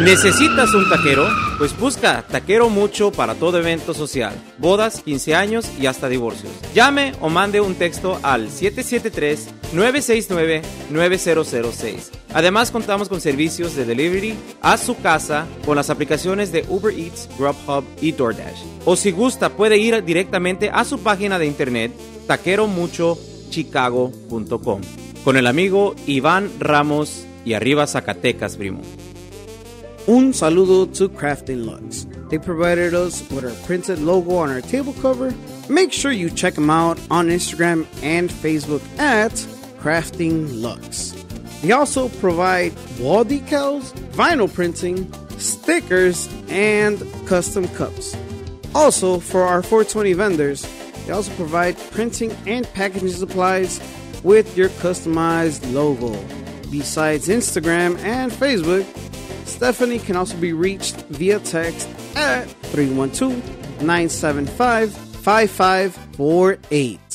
¿Necesitas un taquero? Pues busca Taquero Mucho para todo evento social, bodas, 15 años y hasta divorcios. Llame o mande un texto al 773-969-9006. Además contamos con servicios de delivery a su casa con las aplicaciones de Uber Eats, Grubhub y DoorDash. O si gusta puede ir directamente a su página de internet taqueromuchochicago.com con el amigo Iván Ramos y arriba Zacatecas, primo. Un saludo to Crafting Lux. They provided us with our printed logo on our table cover. Make sure you check them out on Instagram and Facebook at Crafting Lux. They also provide wall decals, vinyl printing, stickers, and custom cups. Also, for our 420 vendors, they also provide printing and packaging supplies with your customized logo. Besides Instagram and Facebook, Stephanie can also be reached via text at 312 975 5548.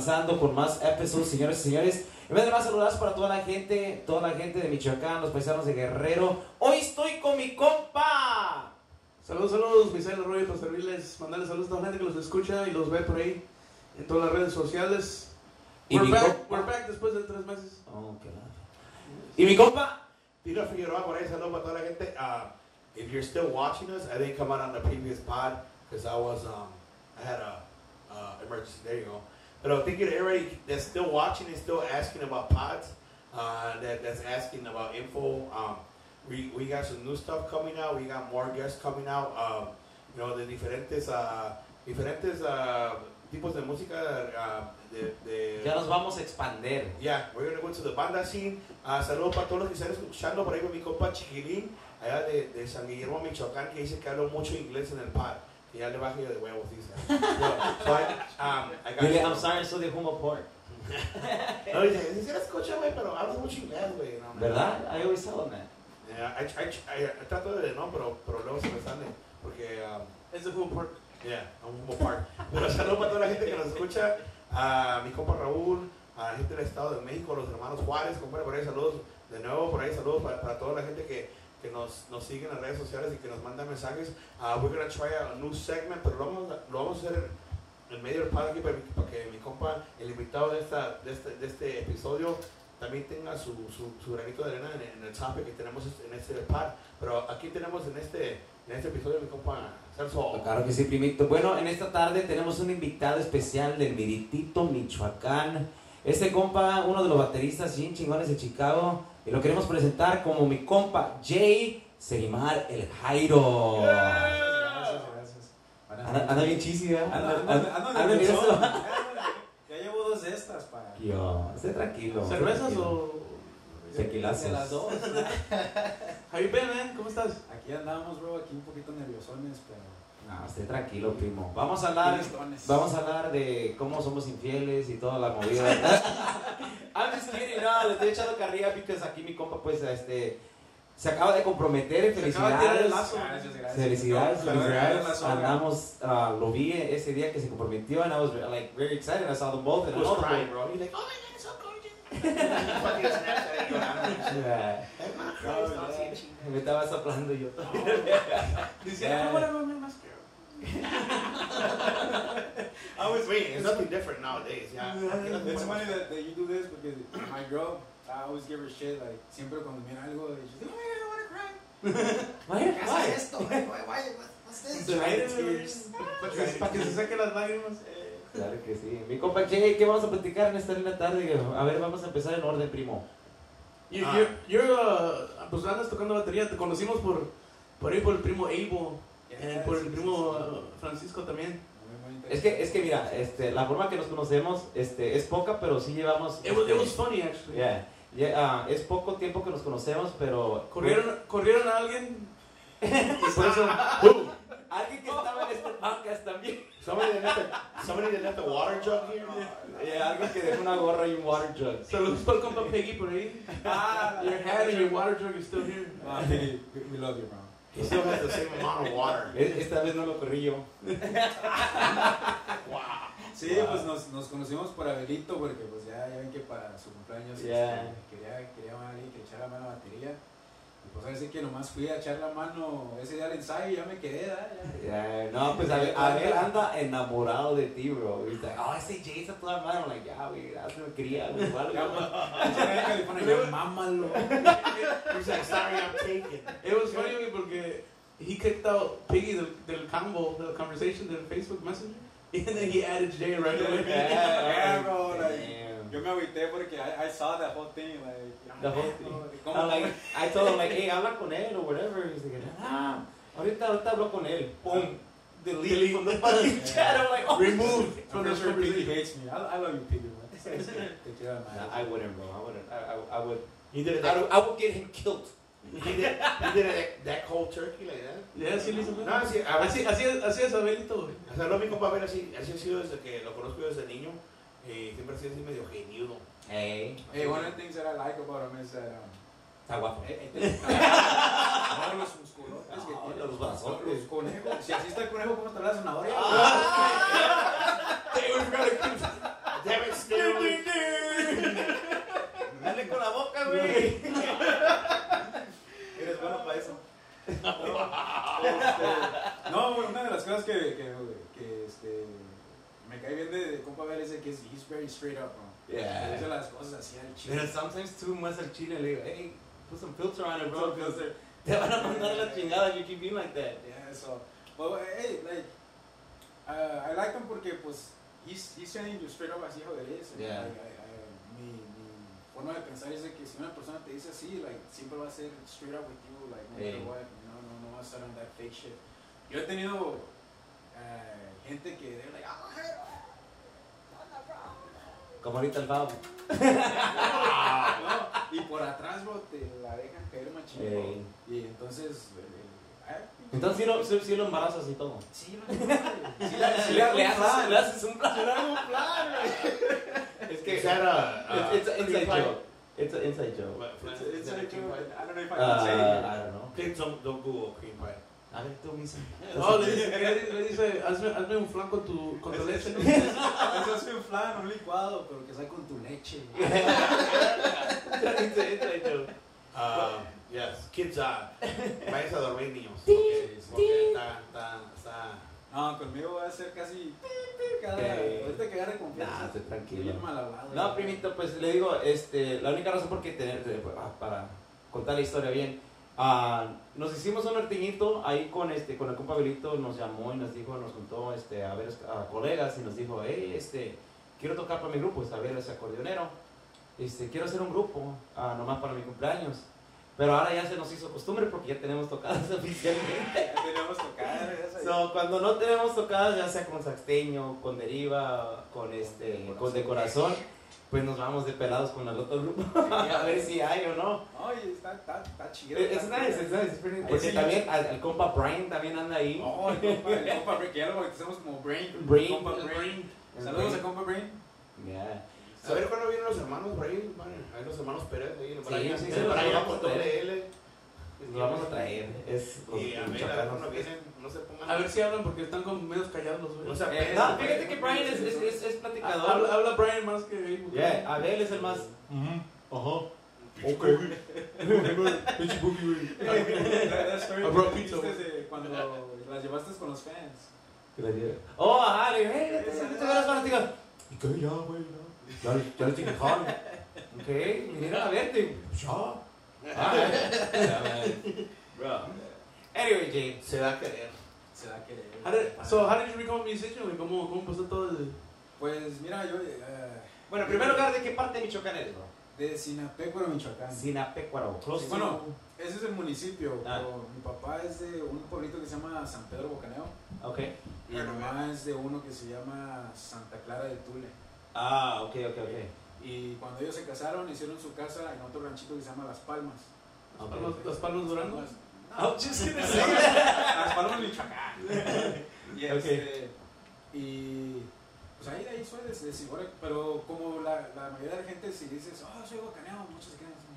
Avanzando con más episodios, señores y señores. En vez de más saludos para toda la gente, toda la gente de Michoacán, los paisanos de Guerrero. Hoy estoy con mi compa. Saludos, saludos, Misael Arroyo, para servirles, mandarles saludos a toda la gente que los escucha y los ve por ahí en todas las redes sociales. Y We're mi back, compa- we're back después de tres meses. Oh, qué. Y mi compa. Tito Figueroa, por ahí, saludos para toda la gente. Uh, if you're still watching us, I didn't come out on the previous pod because I was, um, I had a uh, emergency. There you go. But I think that everybody that's still watching is still asking about pods. Uh, that, that's asking about info. Um, we, we got some new stuff coming out. We got more guests coming out. Um, you know, de diferentes, uh, diferentes uh, tipos de música. Uh, de, de, Ya nos vamos a expander. Yeah, we're gonna go to the banda scene. Uh, saludos para todos los que están escuchando por ahí con mi compa Chiquilín, allá de, de San Guillermo, Michoacán, que dice que hablo mucho inglés en el par. Que ya le baje de huevos, dice. I, um, I got Dile. I'm sorry, soy de Humo Port. No, dice, dice, escucha, güey, pero hablas mucho inglés, güey. No. ¿Verdad? I always tell them that. Yeah, I, I, I, I trato de no, pero, pero luego se me sale. Porque, um, Es de Home Park. Yeah, un Humo Park. Pero saludos para toda la gente que nos escucha, a mi compa Raúl, a la gente del Estado de México, los hermanos Juárez, compadre, por ahí saludos de nuevo, por ahí saludos para, para toda la gente que, que nos, nos sigue en las redes sociales y que nos manda mensajes. Uh, we're gonna try a new segment, pero lo vamos, lo vamos a hacer en, medio del aquí para, para que mi compa, el invitado de, esta, de, este, de este episodio, también tenga su, su, su granito de arena en, en el topic que tenemos en este pod. Pero aquí tenemos en este, en este episodio mi compa Celso. Claro que sí, primito. Bueno, en esta tarde tenemos un invitado especial del Miritito, Michoacán. Este compa, uno de los bateristas bien chingones de Chicago, y lo queremos presentar como mi compa Jay Serimar el Jairo. Gracias, gracias. Anda, anda bien chisi. Ando, Anda- ando anda nervioso. nervioso. Ya llevo dos de estas para. Yo, esté tranquilo. ¿Cervezas tranquilo. o...? Tequilazos. De las dos. How you been, man? ¿Cómo estás? Aquí andamos, bro, aquí un poquito nerviosones, pero. No, esté tranquilo, primo. Vamos a hablar, vamos a hablar de cómo somos infieles y toda la movida. I'm just kidding, no, le estoy echando carrilla porque aquí mi compa, pues, este, se acaba de comprometer. Se acaba de tirar el Felicidades. lazo. Gracias, gracias. Felicidades, No, felicidades. Andamos, ah, lo vi ese día que se comprometió and I was like very excited. I saw them both and I was crying, bro. He's like, oh my god, it's so gorgeous. Yeah. No. Me estaba soplando yo. Dice, ah, bueno, más que... I was waiting. It's nothing different nowadays. Yeah. It's funny that, that you do this because my girl, I always give her shit, like, siempre cuando mira algo, she's like, oh my god, I wanna cry. Why? ¿Qué Why? esto? Why, why, why, what's this? Para que, se saquen las lágrimas. Claro que sí. Mi compa Jay, ¿qué vamos a platicar en esta linda tarde? A ver, vamos a empezar en orden, primo. You, Ah. you're, you're, uh, pues andas tocando batería, te conocimos por, por ahí por el primo Abel, eh, por el primo uh, Francisco también. Es que, es que mira, este, la forma que nos conocemos este, es poca, pero sí llevamos... It was, it was funny actually. yeah, yeah, ah, es poco tiempo que nos conocemos, pero... Corrieron, corrieron a alguien por eso Alguien que estaba en este podcast también. Somebody that left the, somebody that left the water jug here. Yeah, alguien que dejó una gorra y un water jug. saludos el compa Peggy por ahí. Your hat and your water jug is still here. Ah, hey, we love you, bro. He still has the same amount of water. E- Esta vez no lo corrí yo. Wow. Sí, Wow. pues nos, nos conocimos por Abelito porque pues ya, ya ven que para su cumpleaños Yeah. este, quería, quería a alguien que echara mano a la batería. Y pues ahora sí que nomás fui a echar la mano ese día al ensayo y ya me quedé. Ya. Yeah, no, pues Abel, Abel anda enamorado de ti, bro. He's like, oh, ese Jay está toda madre. I'm like, ya, güey, gracias, me quería, güey, igual, Ya, a y mámalo. He's like, sorry, I'm taken. It was funny güey, porque he kicked out Piggy del, del combo, del conversation del Facebook Messenger, and then he added Jay right away. Yeah, bro, like, Damn. Yo me agüité porque I, I saw that whole thing, like, The whole thing. ¿Cómo? I'm like, I told him, like, hey, habla con él or whatever. He's like, ah, ahorita, ahorita hablo con él. Boom. Delete from the fucking chat. I'm like, oh. Removed from the sure Piggy hates me. I, I love you, Piggy. Nah, I wouldn't, bro. I wouldn't. I, I, I would. He did it. I That, would, I would get him killed. he did. He did it that cold turkey like that. Yeah, sí, le hizo No, así, Así, así, es- así es Abelito, güey. O sea, lo mi compa Abel así, así ha sido desde que lo conozco desde niño. Y siempre ha sido así medio geniudo. Hey, Hey, one of the things that I like about him is that, um, está guapo. eh, eh, tiene- no, los musculotes que tiene, los brazotes. Los conejos. Si así está el conejo, ¿cómo está la zanahoria? Stu. Dale con la boca, güey. Eres bueno para eso. Este, no, güey, una de las cosas que, que, que este, me cae bien de, de compa Abel es de que es he's very straight up, bro. Yeah. Dice las cosas así al chile. Pero sometimes too much al chile. Le digo, hey, put some filter on it, bro. Filter. Te van a mandar la chingada if you keep being like that. Yeah, so, well, hey, like, uh, I like him porque, pues, he's, he's telling you straight up así is. and, Yeah. Like, I, I, mi, mi forma de pensar es de que si una persona te dice así, like, siempre va a ser straight up with you, like, no Hey. matter what, no, no, no va a estar on that fake shit. Yo he tenido uh, gente que, they're like, oh, hey, Como ahorita el Fabo. no, y por atrás, bro, te la dejan caer machín. Y entonces, el- ay, Entonces sí lo, sí, sí lo embarazas y todo. sí, no, sí, le- sí le, haces, le haces un plan. Sí le hago un plan, güey. Es Is que that a, it's, it's an inside joke. It's an inside joke. What, It's, is it's that a a cream joke, I don't know if I Uh, can say it. I don't know. Don't, don't Google cream pie. A ver, tú mismo. No, le dice, le, dice hazme, hazme un flan con tu, con tu leche. Eso es un flan, un licuado, pero que sea con tu leche. Uh, yes, kids, uh, vayas a dormir niños. Porque, porque está, está, está. No, conmigo va a ser casi cada Ok. ahorita que agarre Nah, confianza. estoy tranquilo. No, primito, pues le digo, este, la única razón por qué tener, eh, ah, para contar la historia bien, ah, nos hicimos un norteñito ahí con este, con el compa Belito, nos llamó y nos dijo, nos juntó este, a ver a colegas y nos dijo, hey, este, quiero tocar para mi grupo, es a ver ese acordeonero, este, quiero hacer un grupo, ah, nomás para mi cumpleaños. Pero ahora ya se nos hizo costumbre porque ya tenemos tocadas oficialmente. Ya. So, cuando no tenemos tocadas, ya sea con saxteño, con deriva, con este, con de corazón, pues nos vamos de pelados con el otro grupo a ver si hay o no. Oye, está, está, está chido. Es está nice, nice. Porque sí. también al- el compa Brian también anda ahí. Oh, el compa, el compa Brain, que ya lo bautizamos como Brain. Brain. Compa Brain. Saludos a compa Brain. Yeah. A ver cuándo vienen los hermanos man. Ahí los hermanos Pérez, ahí Sí, sí, sí, los Brian vamos con a traer. Es los Y a ver, a ver michoacanos. cuándo vienen, no se pongan. A ver si hablan porque están como medios callados los No güeyes. se Eh, apegan. No, fíjate que Brian es, es, es, es platicador. Habla, habla Brian más que Abel. Yeah, Abel es el más. Ajá. Ok. La brought que pizza, dijiste de cuando las llevaste con los fans. Que le diga, Oh, ajá, le digo, hey, vete, vete, vete, vete, vete. ¿Y qué? Ya, güey, ya. Ya, les dije. Ok, vinieron a verte. Ya. Ya, Bro. Anyway, Jay. Se va a querer. Se da que... How did, so, how did you become a musician? ¿Cómo, cómo pasó todo el...? Pues mira, yo eh, Bueno, en primer lugar, ¿de qué parte de Michoacán eres, bro? de Sinapecuaro, Michoacán. Sinapecuaro. Close to- Bueno, ese es el municipio, Ah. pero mi papá es de un pueblito que se llama San Pedro Bocaneo Ok. y mi mamá es de uno que se llama Santa Clara de Tule. Ah, ok, ok, ok. Y cuando ellos se casaron, hicieron su casa en otro ranchito que se llama Las Palmas. Las palmas, las palmas Durango? Gonna say Las Palmas, Michoacán. y, este, y pues ahí, ahí soy de, de Cibola, pero como la, la mayoría de la gente, si dices, oh, soy bocaneo, muchos se quedan así,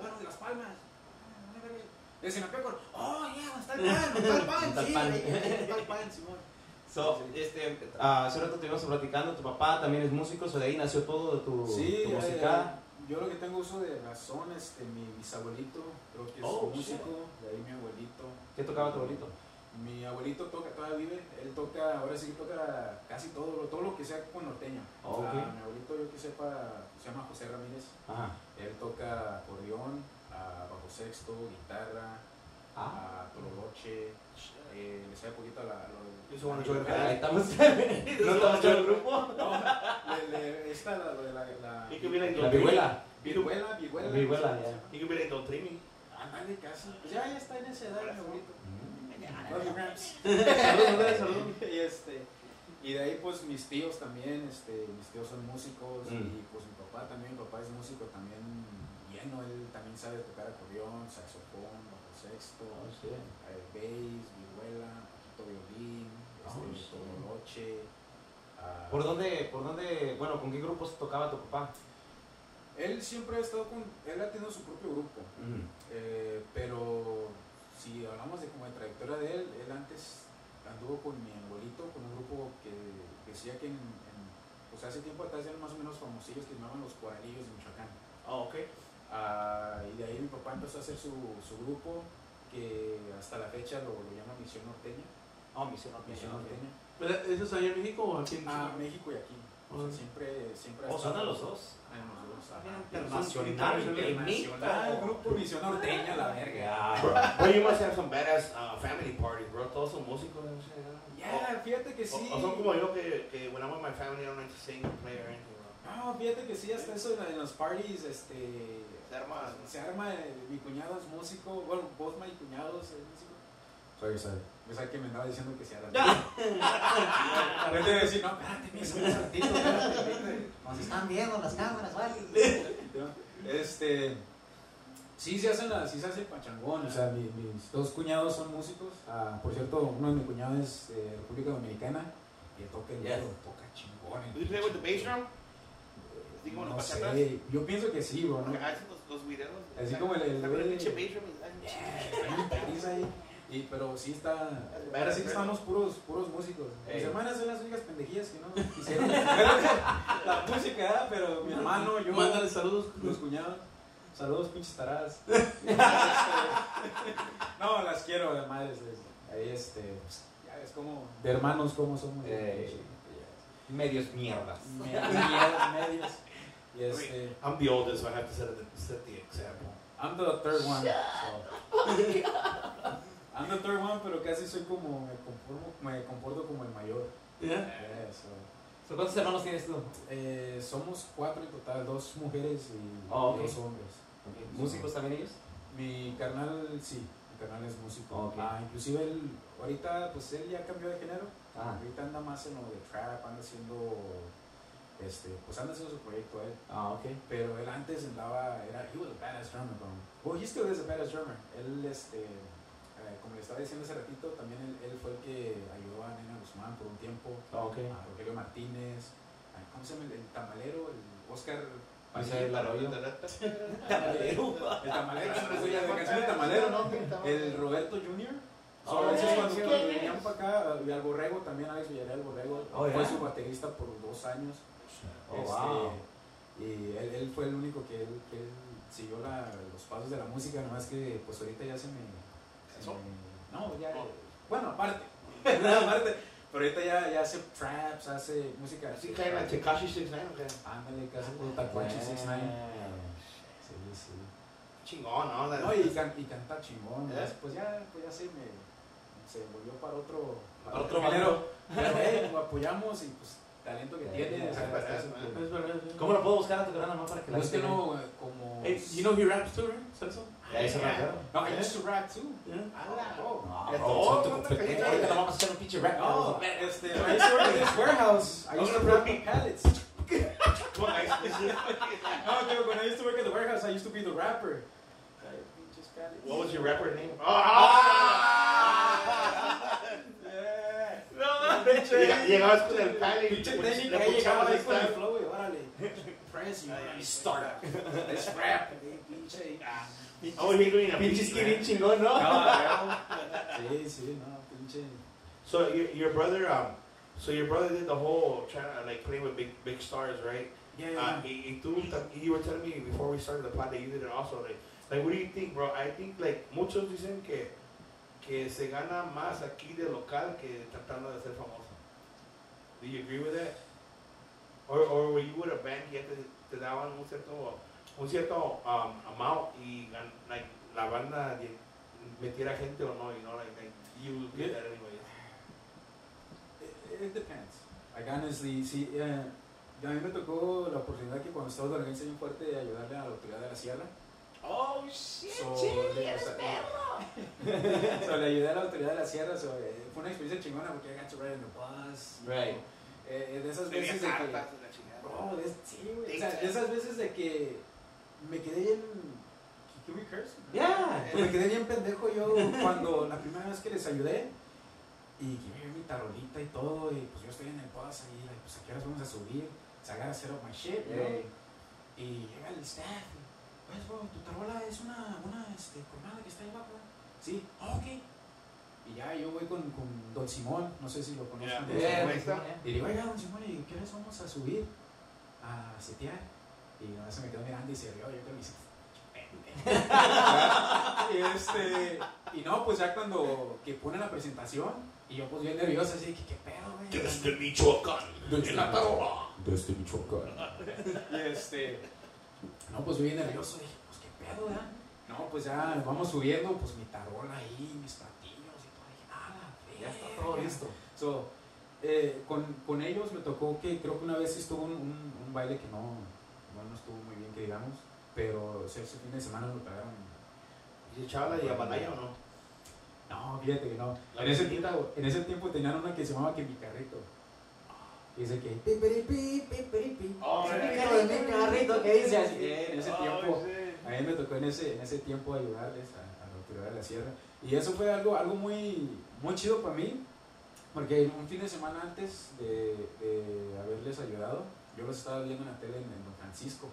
bueno, de Las Palmas. ah. De Sinapecuaro, oh, yeah, está el pan, está el pan, sí, está el pan, Simón. So, este, ah, hace rato estuvimos platicando, tu papá también es músico, so de ahí nació todo tu, Sí, tu eh, música. yo lo que tengo uso de razón, este, mi bisabuelito, creo que es Oh, músico, de ahí mi abuelito. ¿Qué tocaba tu abuelito? Mi abuelito toca, todavía vive, él toca, ahora sí que toca casi todo, lo- todo lo que sea con norteño. Oh, mi abuelito, yo que sepa, se llama José Ramírez, Ajá. él toca acordeón, ah, bajo sexto, guitarra, Ah. ah, tololoche, eh, le sabe poquito a la... Lo, Yo soy bueno, la- yo- Ahí estamos. ¿No estamos en el grupo? No, le, le, esta, la, lo de la... la La vihuela. Viruela, viruela. Viruela, ¿cómo se ya. could be like Don Trimi. Ándale, casi. Pues ya, ya está en esa edad, mi abuelito. Saludos, saludos. y este y de ahí pues mis tíos también este mis tíos son músicos Mm. y pues mi papá también mi papá es músico también lleno él también sabe tocar acordeón saxofón bajo sexto Oh, sí. eh, bass vihuela poquito violín Oh, este, tololoche, ah, ¿Por dónde, por dónde, bueno, con qué grupos tocaba tu papá? él siempre ha estado con él ha tenido su propio grupo Eh, pero si hablamos de como de trayectoria de él, él antes anduvo con mi abuelito, con un grupo que decía que en, en- pues hace tiempo atrás eran más o menos famosillos que llamaban los Cuadrillos de Michoacán. Oh, ok. Ah, y de ahí mi papá empezó a hacer su, su grupo que hasta la fecha lo, lo llama Misión Norteña. Oh, Misión Misión Norteña. ¿Pero ¿Eso es allá en México o aquí en Ah, Chihuahua? México y aquí. O sea, Ah. siempre, siempre estado- son a los dos. Ah, en los dos. Internacional, Internacional, grupo Misión Norteña, la verga. Bro, you must have some badass uh, family parties, bro. Todos son músicos. no. Ya, fíjate que O- sí. O, son como yo que, que when I'm with my family I don't like to sing or play or anything, bro. No, fíjate que sí, hasta eso en, la- en los parties, este... Se arma. Se arma, eh, mi cuñado es músico, bueno, vos, mi cuñado es músico. Soy. Pues hay que me andaba diciendo que se hará. Ahorita iba a decir, no, espérate, mi somos artistas, espérate. Nos están viendo las cámaras, ¿vale? Este... Sí, se hacen la, sí se hace pachangón, o sea, mi- mis dos cuñados son músicos. Ah, por cierto, uno de mis cuñados es de República Dominicana y toca el Yes. dedo, toca chingón. You play with the bass drum? Como No sé, yo pienso que sí, bro, ¿no? Los videos. Así como el- el- el y- ahí. Pero sí está. Ahora sí estamos puros, puros músicos. Mis Ey. hermanas son las únicas pendejillas que no quisieron. la música, ¿verdad? pero mi hermano, yo, Mándale saludos. los cuñados. Saludos, pinches taradas. no, las quiero, de madres. es- Ahí este. Ya es como. De hermanos, como somos. Medios mierdas. Medias, medias. Y este. I'm the oldest, so I have to set the, set the example. I'm the third one. so. I'm the third one, pero casi soy como. Me, conformo, me comporto como el mayor. ¿Ya? Yeah, so. So, ¿Cuántos hermanos tienes tú? Eh, somos cuatro en total, dos mujeres y Oh, ok. dos hombres. ¿Músicos también ellos? Mi carnal, sí, mi carnal es músico. Ok. Ah, inclusive él, ahorita, pues él ya cambió de género. Ah. Ahorita anda más en lo de trap, anda haciendo, este, pues anda haciendo su proyecto él. Ah, ok. Pero él antes andaba, era, he was a badass drummer, bro. Well, he still is a badass drummer. Él, este, eh, como le estaba diciendo hace ratito, también él, él fue el que ayudó a Nena Guzmán por un tiempo, Ah, ok. a Rogelio Martínez, a, ¿cómo se llama? El, el tamalero, el Oscar Arroyo. Tamalero. El tamalero, del tamalero, ¿no? El Roberto Jr. So, Oh, a veces cuando venían para acá, y al Borrego también, Alex Villarreal Borrego, Oh, fue yeah. su baterista por dos años. Oh, Este, wow. Y él, él fue el único que él, que él siguió la- los pasos de la música, nomás que pues ahorita ya se me... se me- no, ya... Oh. Bueno, aparte. aparte. Pero ahorita ya, ya hace traps, hace música... Así cae la Tekashi 69, okay. Ándale, casi como Tacuache 69. Sí, sí. chingón, ¿no? La- No, y, can- y canta chingón. ¿Eh? Pues ya, pues ya se me se volvió para otro, Para otro género. Pero eh, lo apoyamos y pues talento que Eh, tiene. es verdad, está es súper- verdad. Es verdad. sí. ¿Cómo lo puedo buscar a tu canal nomás para que la gente vea? Eh, como. Hey, you know he raps too, right? Celso? Ahí se me Yeah. quedó. No, I used to rap too. Yeah. Ah, bro. No, Ya bro, todo, soy tu ¿no? competencia. Cajita. Ahorita nos vamos a hacer un pinche rap. No, este, I used to work at this warehouse. I used to rap the pallets. Bueno, ahí- No, dude, when I used to work at the warehouse, I used to be the rapper. Ay, pinches pallets. What was your rapper name? ¡Ah! Yeah. No, Llega- Llegabas con el palo y Pinche técnica, ahí llegaba puchabas ahí con el flow y órale. Press you, Ahí, start. Let's rap. eh, Pinche. Oh, he doing a Pinche skinny chingón, ¿no? Sí, sí, no, pinche. So your, your brother, um, so your brother did the whole trying to like play with big big stars, right? Yeah, Uh, yeah. y, y tú, you were telling me before we started the pod that you did it also. Like, like, what do you think, bro? I think like muchos dicen que que se gana más aquí de local que tratando de ser famoso. Do you agree with that? Or, or were you with a band que ya te, te daban un cierto un cierto um, amount y like la banda metiera gente o no, you know, like, like you get that anyway. It, it depends. Like honestly, sí, eh, a mí me tocó la oportunidad que cuando estaba en la organización fuerte de ayudarle a la autoridad de la sierra. Oh, shit, So, Chile, le- eres o sea, perro. so, le ayudé a la autoridad de la sierra. so, eh, fue una experiencia chingona porque I got to ride in the bus. you Right. know. Eh, eh, de esas veces de que. Bro, de, sí, güey. O sea, de esas veces de que me quedé bien. ¿Can we curse? Yeah. Pues me quedé bien pendejo yo cuando la primera vez que les ayudé y llevé mi tarolita y todo y pues yo estoy en el bus ahí, like, pues a qué horas vamos a subir, gotta set up my shit? Ey. Y llega el staff, pues bro, tu tarola es una, una este, colmada que está ahí abajo, sí, "Ah, ok. Y ya yo voy con, con Don Simón, no sé si lo conocen. Yeah. Simón. yeah. Y le digo, oiga, don Simón, ¿y qué horas vamos a subir? A setear. Y no se me quedó mirando y se rió, yo creo que dice, y este, y no, pues ya cuando que pone la presentación, y yo pues bien nervioso, así que qué pedo, güey. Desde Michoacán, en la tarola. Desde Michoacán. Y este, no, pues yo bien nervioso, dije, pues qué pedo, ¿verdad? No, pues ya nos vamos subiendo, pues mi tarola ahí, mis platillos y todo. Dije, ah, la Ya está verga". todo listo. So, eh, con, con ellos me tocó que creo que una vez sí estuvo un, un, un baile que no, no, no estuvo muy bien, que digamos, pero ese fin de semana me pagaron. ¿Y se echaba la yabalaya o no? No, fíjate que no. En ese, tiempo, en ese tiempo tenían una que se llamaba que mi carrito. Y dice que pipiripi, pipiripi. Oh, Ese sí. mi carrito, mi carrito, que dice así. En ese Oh, tiempo. A mí me tocó en ese, en ese tiempo ayudarles a, a la autoridad de la sierra. Y eso fue algo, algo muy, muy chido para mí, porque un fin de semana antes de, de haberles ayudado, yo los estaba viendo en la tele en, en Don Francisco.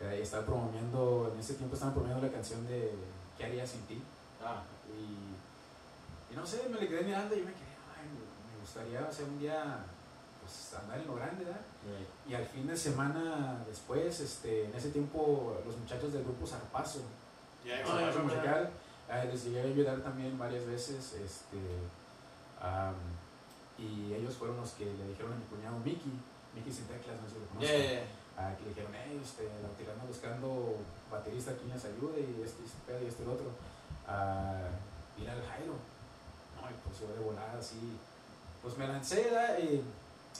Estaba promoviendo, en ese tiempo estaban promoviendo la canción de ¿Qué haría sin ti? Ah, Y, y no sé, me le quedé mirando y yo me quedé, ay, me gustaría, o sea, un día, pues andar en lo grande, ¿verdad? Y al fin de semana después, este, en ese tiempo, los muchachos del grupo Zarpazo, musical, eh, les llegué a ayudar también varias veces, este, y ellos fueron los que le dijeron a mi cuñado Mickey, Mickey sin teclas, no sé si lo conozco, Yeah, yeah, ah, que le dijeron, hey, este, la anda buscando baterista quien les ayude y este, y este pedo y este el otro, a ir al Jairo, no, y pues yo de volada así, pues me lancé, y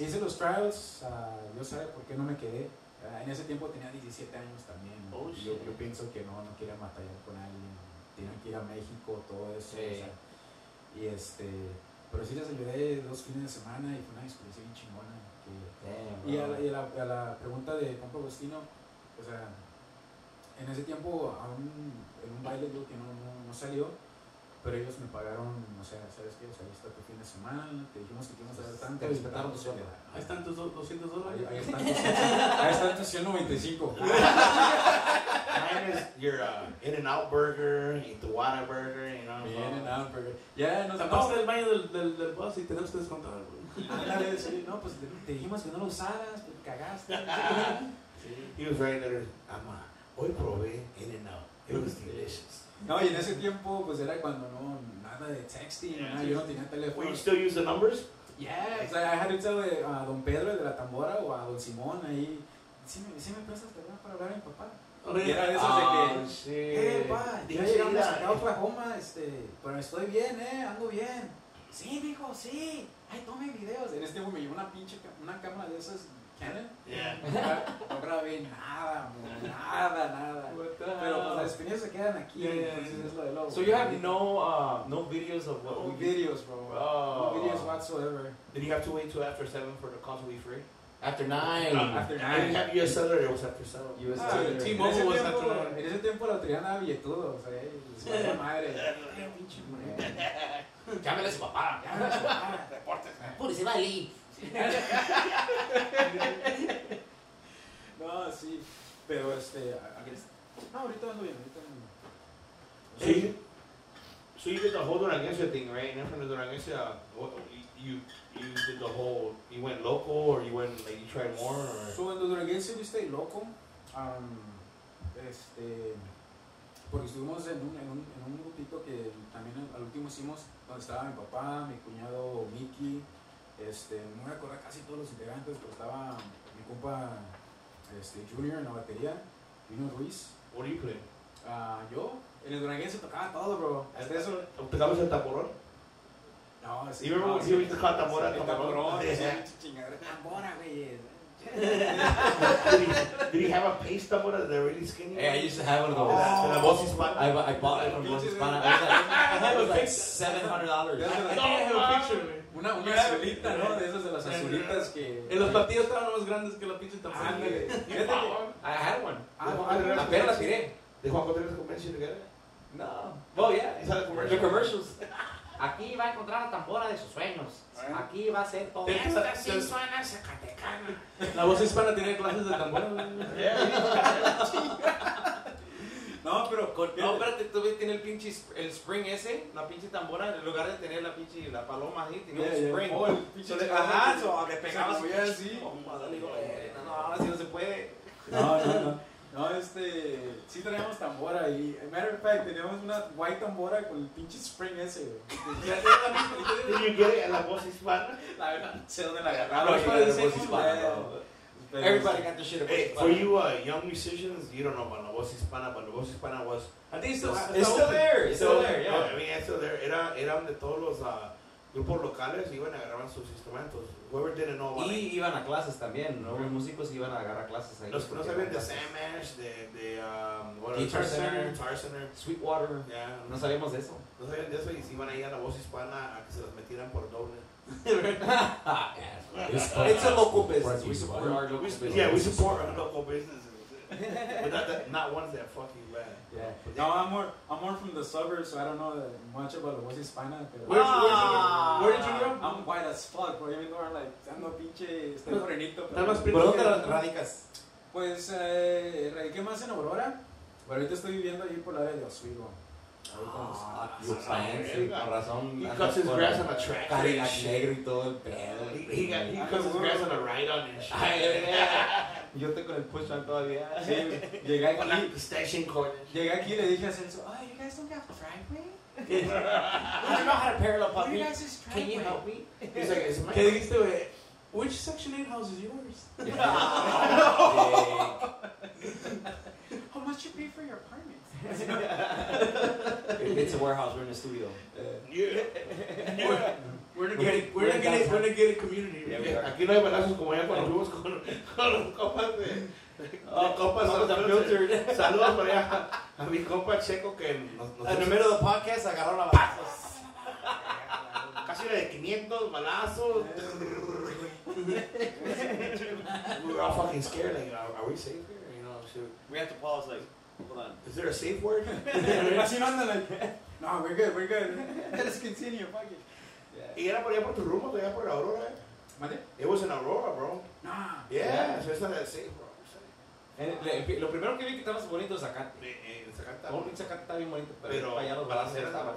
hice los trials, ah, Dios sabe por qué no me quedé, Ah, en ese tiempo tenía 17 años también, Oh, y yo, yo pienso que no, no quería batallar con alguien, tienen que ir a México, todo eso, Sí. o sea, y este, pero sí les ayudé dos fines de semana y fue una experiencia bien chingona, que y a la, y a la, a la pregunta de compa Agustino, o sea, en ese tiempo aún en un baile que no, no, no salió, pero ellos me pagaron, o sea, ¿sabes qué? O sea, ahí está tu fin de semana, te dijimos que te íbamos a dar tanto. Te respetaron tu sueldo. Ahí están tus do- 200 dólares. Ahí, ahí están tus, ahí están tus 195. Mine is your uh, In-N-Out burger, y tu Whataburger, you know. Nada, pero ya nos Tapaste el baño del, del, del bus y tenemos que descontar, sí, no, pues te, te dijimos que no lo usaras, pues cagaste. Sí. He was writing letters. Ama, hoy probé In-N-Out. It was delicious. No, y en ese tiempo, pues era cuando no, nada de texting, Yeah, nada, sí. yo no tenía teléfono. You still use the numbers? Yeah, o sea, I had to tell eh, a don Pedro, el de la tambora, o a don Simón ahí, sí me, sí me prestas ¿verdad? para hablar a mi papá. Oh, Y era de esos de que, Oh, shit. eh, pa, ya llegamos acá a Oklahoma, este, pero estoy bien, eh, ando bien. Sí, mijo, sí. Ay, tome videos. En este güey me llevó una pinche, una cámara de esas Yeah. No gra- No grabé nada, bro, nada, nada. Pero pues las experiencias se quedan aquí, Yeah, yeah, entonces yeah. es lo de. So you have no uh, no videos of what no we videos, bro. Oh. No videos whatsoever. Did you have to wait till after 7 for the console to be free? after nine. After I didn't nine. have US Cellular, it was after 7. US Ah, Cellular. T-Mobile was tiempo- after nine. En ese tiempo la autoridad andaba billetudo, o sea, eh, madre. Llámale a su papá. Púrese, vale. No, sí. Pero este. No, ahorita ando bien, ahorita ando So bien. you, so you did the whole Duranguense thing, right? And then from the Duranguense, uh, you you did the whole, you went local or you went, like, you tried more? Or? So, en Duranguense yo estoy loco. am, este. Porque estuvimos en un, en, un, en un grupito que también al último hicimos, donde estaba mi papá, mi cuñado Mickey, este, no me voy a acordar casi todos los integrantes, pero estaba mi compa este, Junior en la batería, Junior Ruiz. Ah, yo, en el Duranguense tocaba todo, bro. Hasta eso. ¿Tocabas el tamborón? No, sí. No, when sí. tambora, El chingadera. Tambora, güey. did, he, did he have a paste tambora that really skinny? Hey, I used to have one of Oh. those. La voz hispana. I, I bought it from Hispana. It was like, it was like I I have a picture. Una, una azulita, ¿no? De esas de las azulitas que. En los platillos estaban más grandes que la pinche. Ándale. Fíjate que. I had one. Apenas la tiré. Did Juan Contreras convince you to get it? No. Oh yeah. Is that a The commercial? commercials. Aquí va a encontrar la tambora de sus sueños. Aquí va a ser todo. Te- Esta sí suena zacatecana. La voz hispana tiene clases de tambora. No, pero. No, espérate, tú ves, tiene el pinche el spring ese, la pinche tambora, en lugar de tener la pinche la paloma ahí, tenía Ya, un spring. Oh, el pinche So Ajá, so, le pegabas así. Oh, le digo, eh, no, no, así no se puede. No, no, no. No, este. Sí traíamos tambora y. Matter of fact, teníamos una white tambora con el pinche spring ese, güey. Ya tiene la la voz hispana? La verdad, sé dónde la No, agarraron. sí, voz hispana, eh, Everybody got the shit Hey, for you uh, young musicians, you don't know about la voz hispana, but la voz hispana was I think it's still, It's still there, it's still there, yeah. I mean, it's still there. Era, era donde todos los uh, grupos locales iban a agarrar sus instrumentos. Whoever didn't know about it. Y iban a clases también, ¿no? Los músicos iban a agarrar clases ahí. Los que no sabían de iban a Sam Ash, de, de um, bueno, Guitar Center. Center. Sweetwater, Ya, no sabíamos de eso. no sabían de eso y se iban a ir a la voz hispana a que se las metieran por doble. It's, it's a local business. We support our local business. Yeah, we support our local businesses. but not, that, not ones that fuck you bad. Yeah. No, I'm more, I'm more from the suburbs, so I don't know that much about voz hispana. Pero Where, Ah. where, where did you grow? I'm white as fuck, bro. Even though I'm like, ando pinche, estoy morenito. ¿Por dónde ra- radicas? pues, eh, radiqué más en Aurora, pero ahorita estoy viviendo ahí por la área de Oswego. Ah, you fancy, con razón. He cuts his grass on a tractor. Cadillac and negro shit. y todo el pedo. He, he, got, he cuts his grass on a ride on and shit. Ay, ay, Yo estoy con el push on todavía. Sí, llegué Con la aquí, station cord. llegué aquí y le dije a Celso, oh, you guys don't have driveway? I don't know how to parallel What park. you guys' Can you driveway? help me? He's like, it's my ¿Qué dijiste, güey? Which Section 8 house is yours? How much you pay for your apartment? It's a warehouse. We're in a studio. Yeah. We're in a We're- gated, we're we're in a in gated, downtown. we're a community. Yeah, we are. Aquí no hay balazos como allá cuando fuimos con, con los compas de. Oh, compas compas unfiltered. Saludos para allá a mi compa Checo que nos, nos En el medio del podcast agarró la balazos. casi era de 500 balazos. we were all fucking scared. Like, are, are we safe here? You know, shoot. We have to pause, like, hold on. Is there a safe word? No we're good, we're good. Let's continue, fuck it. y era por allá por tu rumbo, allá por Aurora. eh. ¿Mande? It was in Aurora, bro. Nah. Yeah, so it's not that safe, bro. En- le- Lo primero que vi que estaba bonito es Zacate. Eh, Zacata. Oh, Zacate está bien bonito, pero, Pero allá los balazos balaceras, estaban.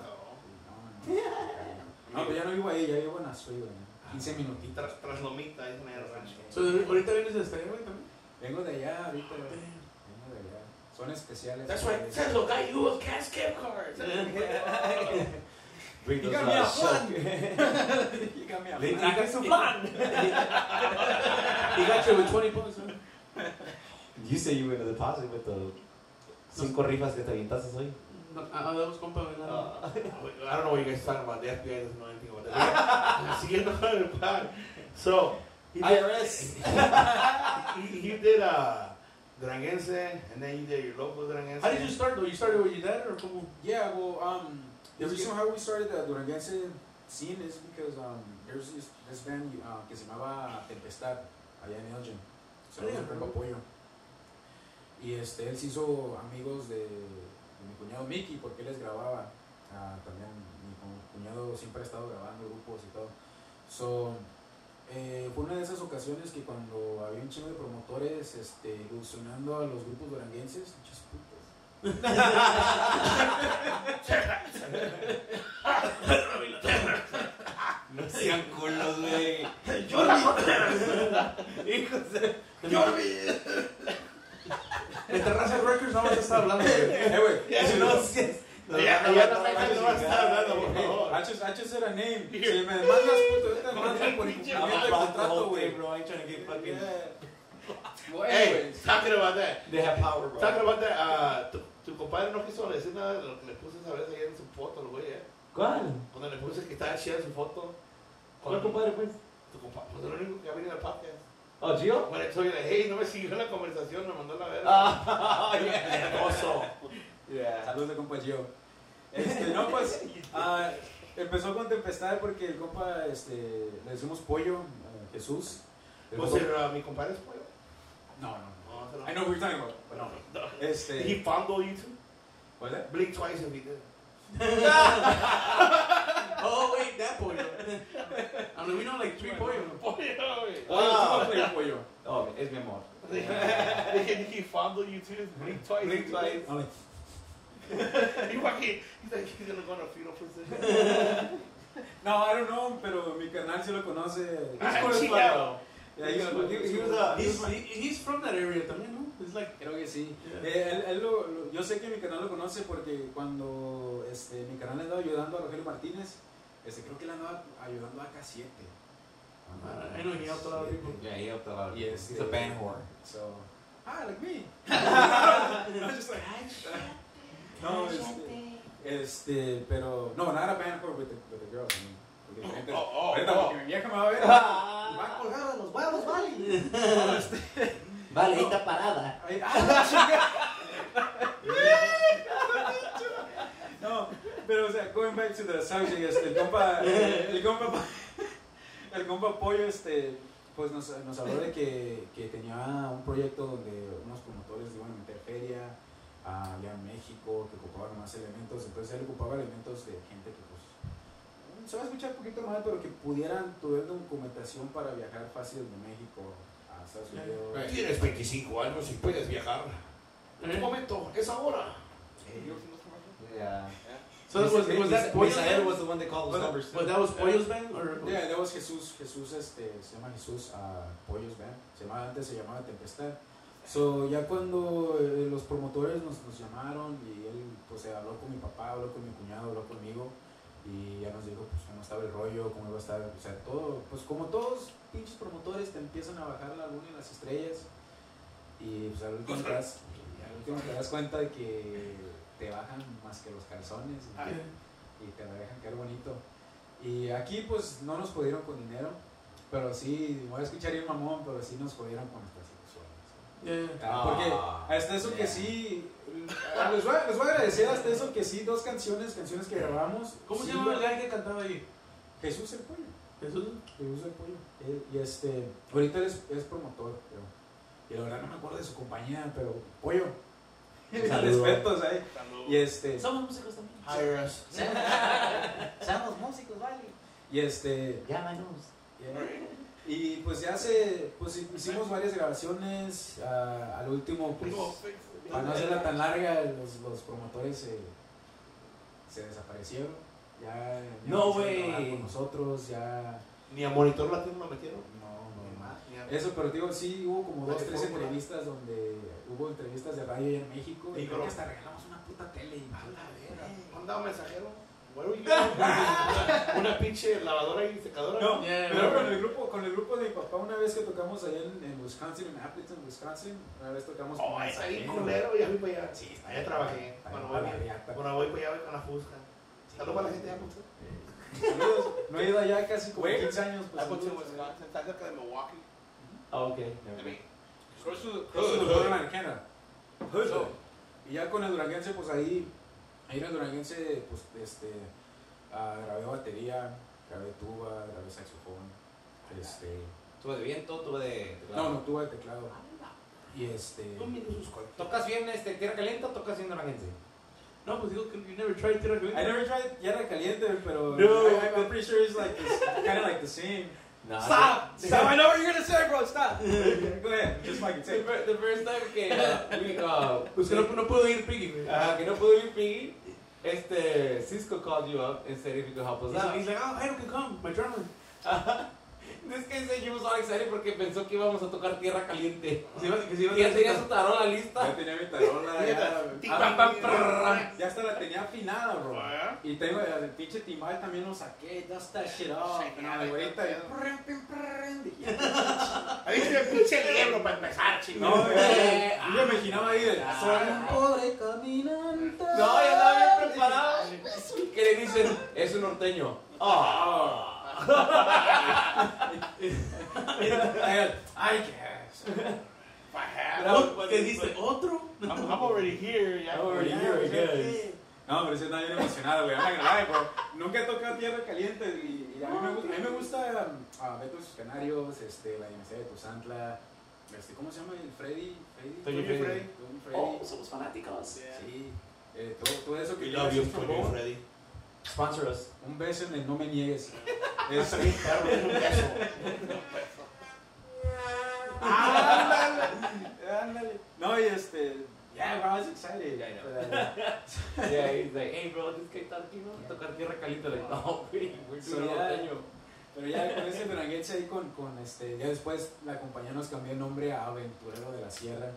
No, no. No, pero ya no vivo ahí, ya vivo en Azuego, ya. 15 Y minutitos. tras, tras Lomita, es el rancho. So, ahorita vienes de güey también. Vengo de allá ahorita. Son especiales. That's right. Says the guy who was cash gift cards. Bring You got me a shut- you got me a plan. traje su plan. He got you with 20 bucks, huh? You say you were in a deposit with the cinco rifas que te avientaste hoy. Ah, ¿verdad? Ah. I don't know what you guys talking about. The FBI doesn't know anything about that. Siguiendo con el plan. So, IRS. he, he did uh, Duranguense, and then you did your local Duranguense. How did you start though? You started with your dad or como? Yeah, well, um, the reason how we started the Duranguense scene is because um, there's this, this band uh, que se llamaba Tempestad allá en Elgin. Se llama Compa Pollo. Y este, él se hizo amigos de, de mi cuñado Mickey porque él les grababa. Ah, también mi cu- cuñado siempre ha estado grabando grupos y todo. So, eh, fue una de esas ocasiones que cuando había un chingo de promotores este, ilusionando a los grupos duranguenses, putos. No sean culos, güey. Hijos de. Entre Raza Records no vamos a estar hablando. güey. Eh, güey, Si no, si es- Ya, ya, ya no me vas a estar hablando, por Hey, favor. Hachos, Hachos era name. Si me demandas, puto, ahorita me mandan por incumplimiento de contrato, güey. bro. I ain't trying to get fucking. Yeah. Well, Hey, talking about that. They have power, bro. Talking about that, uh, tu, tu compadre no quiso decir nada de lo que le puse esa vez ahí en su foto, el güey, eh. ¿Cuál? Cuando le puse que estaba chida su foto. ¿Cuál compadre, pues? Tu compadre, pues el único que ha venido al podcast. Oh, Gio? Bueno, estoy hey, no me siguió la conversación, me mandó la verga. Ah, yeah. Hermoso. Yeah. Saludos de compa Gio. Este, no, pues, ah, empezó con Tempestad porque el compa, este, le decimos pollo, Jesús. El Pues mi compadre es pollo. No, no. I know what you're talking about. but no. Did Este, he fondle you too? ¿cuál es? Blink twice if he did. Oh wait, that pollo. I mean, we know like three pollo. Pollo, güey. Pollo, Ah. pollo. Oh, es mi amor. Did he fondle you too? Blink twice. Blink twice. Like, he's like, he's gonna go on a fetal position. No, I don't know, pero mi canal sí lo conoce. Ah, bro. Yeah, he's cool. He, he was a. He's, he, he's from that area también, ¿no? It's like, Creo que sí. Yeah. Eh, él, él lo, lo- yo sé que mi canal lo conoce porque cuando este, mi canal le andaba ayudando a Rogelio Martínez, este, creo que le andaba ayudando a K7. I know he helped a lot of people. Yeah, he helped a lot. of Yes, people. He's a yeah. band whore. So, ah, like me. I was just like, no, este, este, pero, no, not a band whore with the, with the girls. I mean, gente- Oh, oh, ahorita oh. porque mi vieja me va a ver. Ah. va a colgar de los huevos, vale. Este, Vale, ahí está parada. Ay, ah. No, pero o sea, going back to the subject, este, el compa, el compa, el compa Pollo, este, pues nos, nos habló de que, que tenía un proyecto donde unos promotores iban a meter feria ah, allá en México, que ocupaban más elementos, entonces él ocupaba elementos de gente que pues se va a escuchar un poquito mal, pero que pudieran tener documentación para viajar fácil de México a Estados Unidos. Tienes 25 años y puedes viajar. En un momento, es ahora. Yeah. So that was, was that Pollo's Misael was the one that called those Was, numbers. was that was Pollo's band or? Yeah, that was Jesús, Jesús, este, se llama Jesús a Pollos Band, se llamaba, antes se llamaba Tempestad. So, ya cuando eh, los promotores nos, nos llamaron y él, pues, se habló con mi papá, habló con mi cuñado, habló conmigo y ya nos dijo, pues, cómo estaba el rollo, cómo iba a estar, o sea, todo, pues, como todos pinches promotores te empiezan a bajar la luna y las estrellas y, pues, al último te das, al último te das cuenta de que te bajan más que los calzones y- te la dejan caer bonito. Y aquí pues no nos jodieron con dinero, pero sí, me voy a escuchar bien mamón, pero sí nos jodieron con. Yeah. Ah, Porque hasta eso que sí, les voy, a, les voy a agradecer hasta eso que sí, dos canciones, canciones que grabamos. ¿Cómo sí, se llama el guy que cantaba ahí? Jesús el Pollo. Jesús. Jesús el Pollo. Y este, ahorita es, es promotor, creo. Y la verdad no me acuerdo de su compañía, pero Pollo. Respetos ahí. Y este, Somos músicos también. Hire us. Somos músicos, vale. y este, Llámanos. Yeah. Y pues ya se, pues hicimos varias grabaciones, ah, al último, pues, para no hacerla tan larga, los, los promotores se, se desaparecieron, ya, ya No, güey. con nosotros, ya, Ni a Monitor Latino lo metieron. no, Ni no, más, ni a- Eso, pero digo, sí hubo como dos, tres Fórmula. entrevistas donde hubo entrevistas de radio allá en México, y Y creo que hasta regalamos una puta tele y A la verga. ¿Mandaba un mensajero? Are we doing? una, una pinche lavadora y secadora. No, Yeah, pero con el grupo, con el grupo de mi papá una vez que tocamos allá en, en Wisconsin, en Appleton, Wisconsin, una vez tocamos Oh, con está bien culero, ya fui para allá. Sí, está Allá trabajé. Bien voy, para voy allá voy con la fusca. Saludos para la gente de Appleton. Saludos. No he ido allá casi como Where? 15 años. Pues, Appleton. Wisconsin. Está cerca de Milwaukee. Ah, ok. Close to, the borderline, Canada. Y ya con el Duranguense, pues ahí, ahí en el Duranguense, pues este, ah, grabé batería, grabé tuba, grabé saxofón, este, Tuve de viento, tuve de. no, no tuba de teclado. Y este. ¿Tocas bien este, tierra caliente o tocas bien duranguense? No, pues digo que you never tried tierra I caliente. never tried Tierra Caliente, pero No. I, I'm pretty sure it's like kind of like the same. No. Stop! Stop! I know what you're gonna say, bro. Stop! Go ahead, just fucking The, it. fir- the first time que, uh, we, uh, Pues que no, no puedo ir, Piggy. güey. Ajá, que no pudo ir Piggy, este, Cisco called you up and said if you could help us He's, out. he's like, oh, I can come, my drummer. Said he was all excited porque pensó que íbamos a tocar tierra caliente. Que se que se Y ya tenía su tarola lista. Ya tenía mi tarola, ya, ya hasta la tenía afinada, bro. Ah, Y tengo el pinche timbal también lo saqué, dust that shit off. Dije, Ahí tiene el pinche libro para empezar, No, chingón. eh, yo me imaginaba ahí de. Ah. Soy un pobre caminante. No, ya estaba bien preparado. Que le dicen, es un norteño. Ah. I guess. ¿Qué dice? ¿Otro? I'm, I'm already here. Ya, I'm already here, I guess. No, pero sí estaba bien emocionado, güey. I'm not gonna lie, bro. Nunca he tocado tierra caliente y, y a, mí me gusta, a mí me gusta Beto y sus Canarios, este, la Universidad de Tuzantla, este, ¿cómo se llama? El Freddy. Freddy. Toño Freddy. Freddy. Oh, somos fanáticos. Sí. Eh, todo, todo eso que We love you. Freddy. Sponsor us. Un beso en el no me niegues. Es, un beso. ándale. No, y este. Yeah, bro, I was excited. Yeah, I know. But, uh, Yeah, he's like, hey bro, this guy está aquí, ¿no? Tocar tierra caliente. Like, no, güey, we're So, doing yeah. norteño. Pero ya con ese duranguense ahí con, con este, ya después la compañía nos cambió el nombre a Aventurero de la Sierra.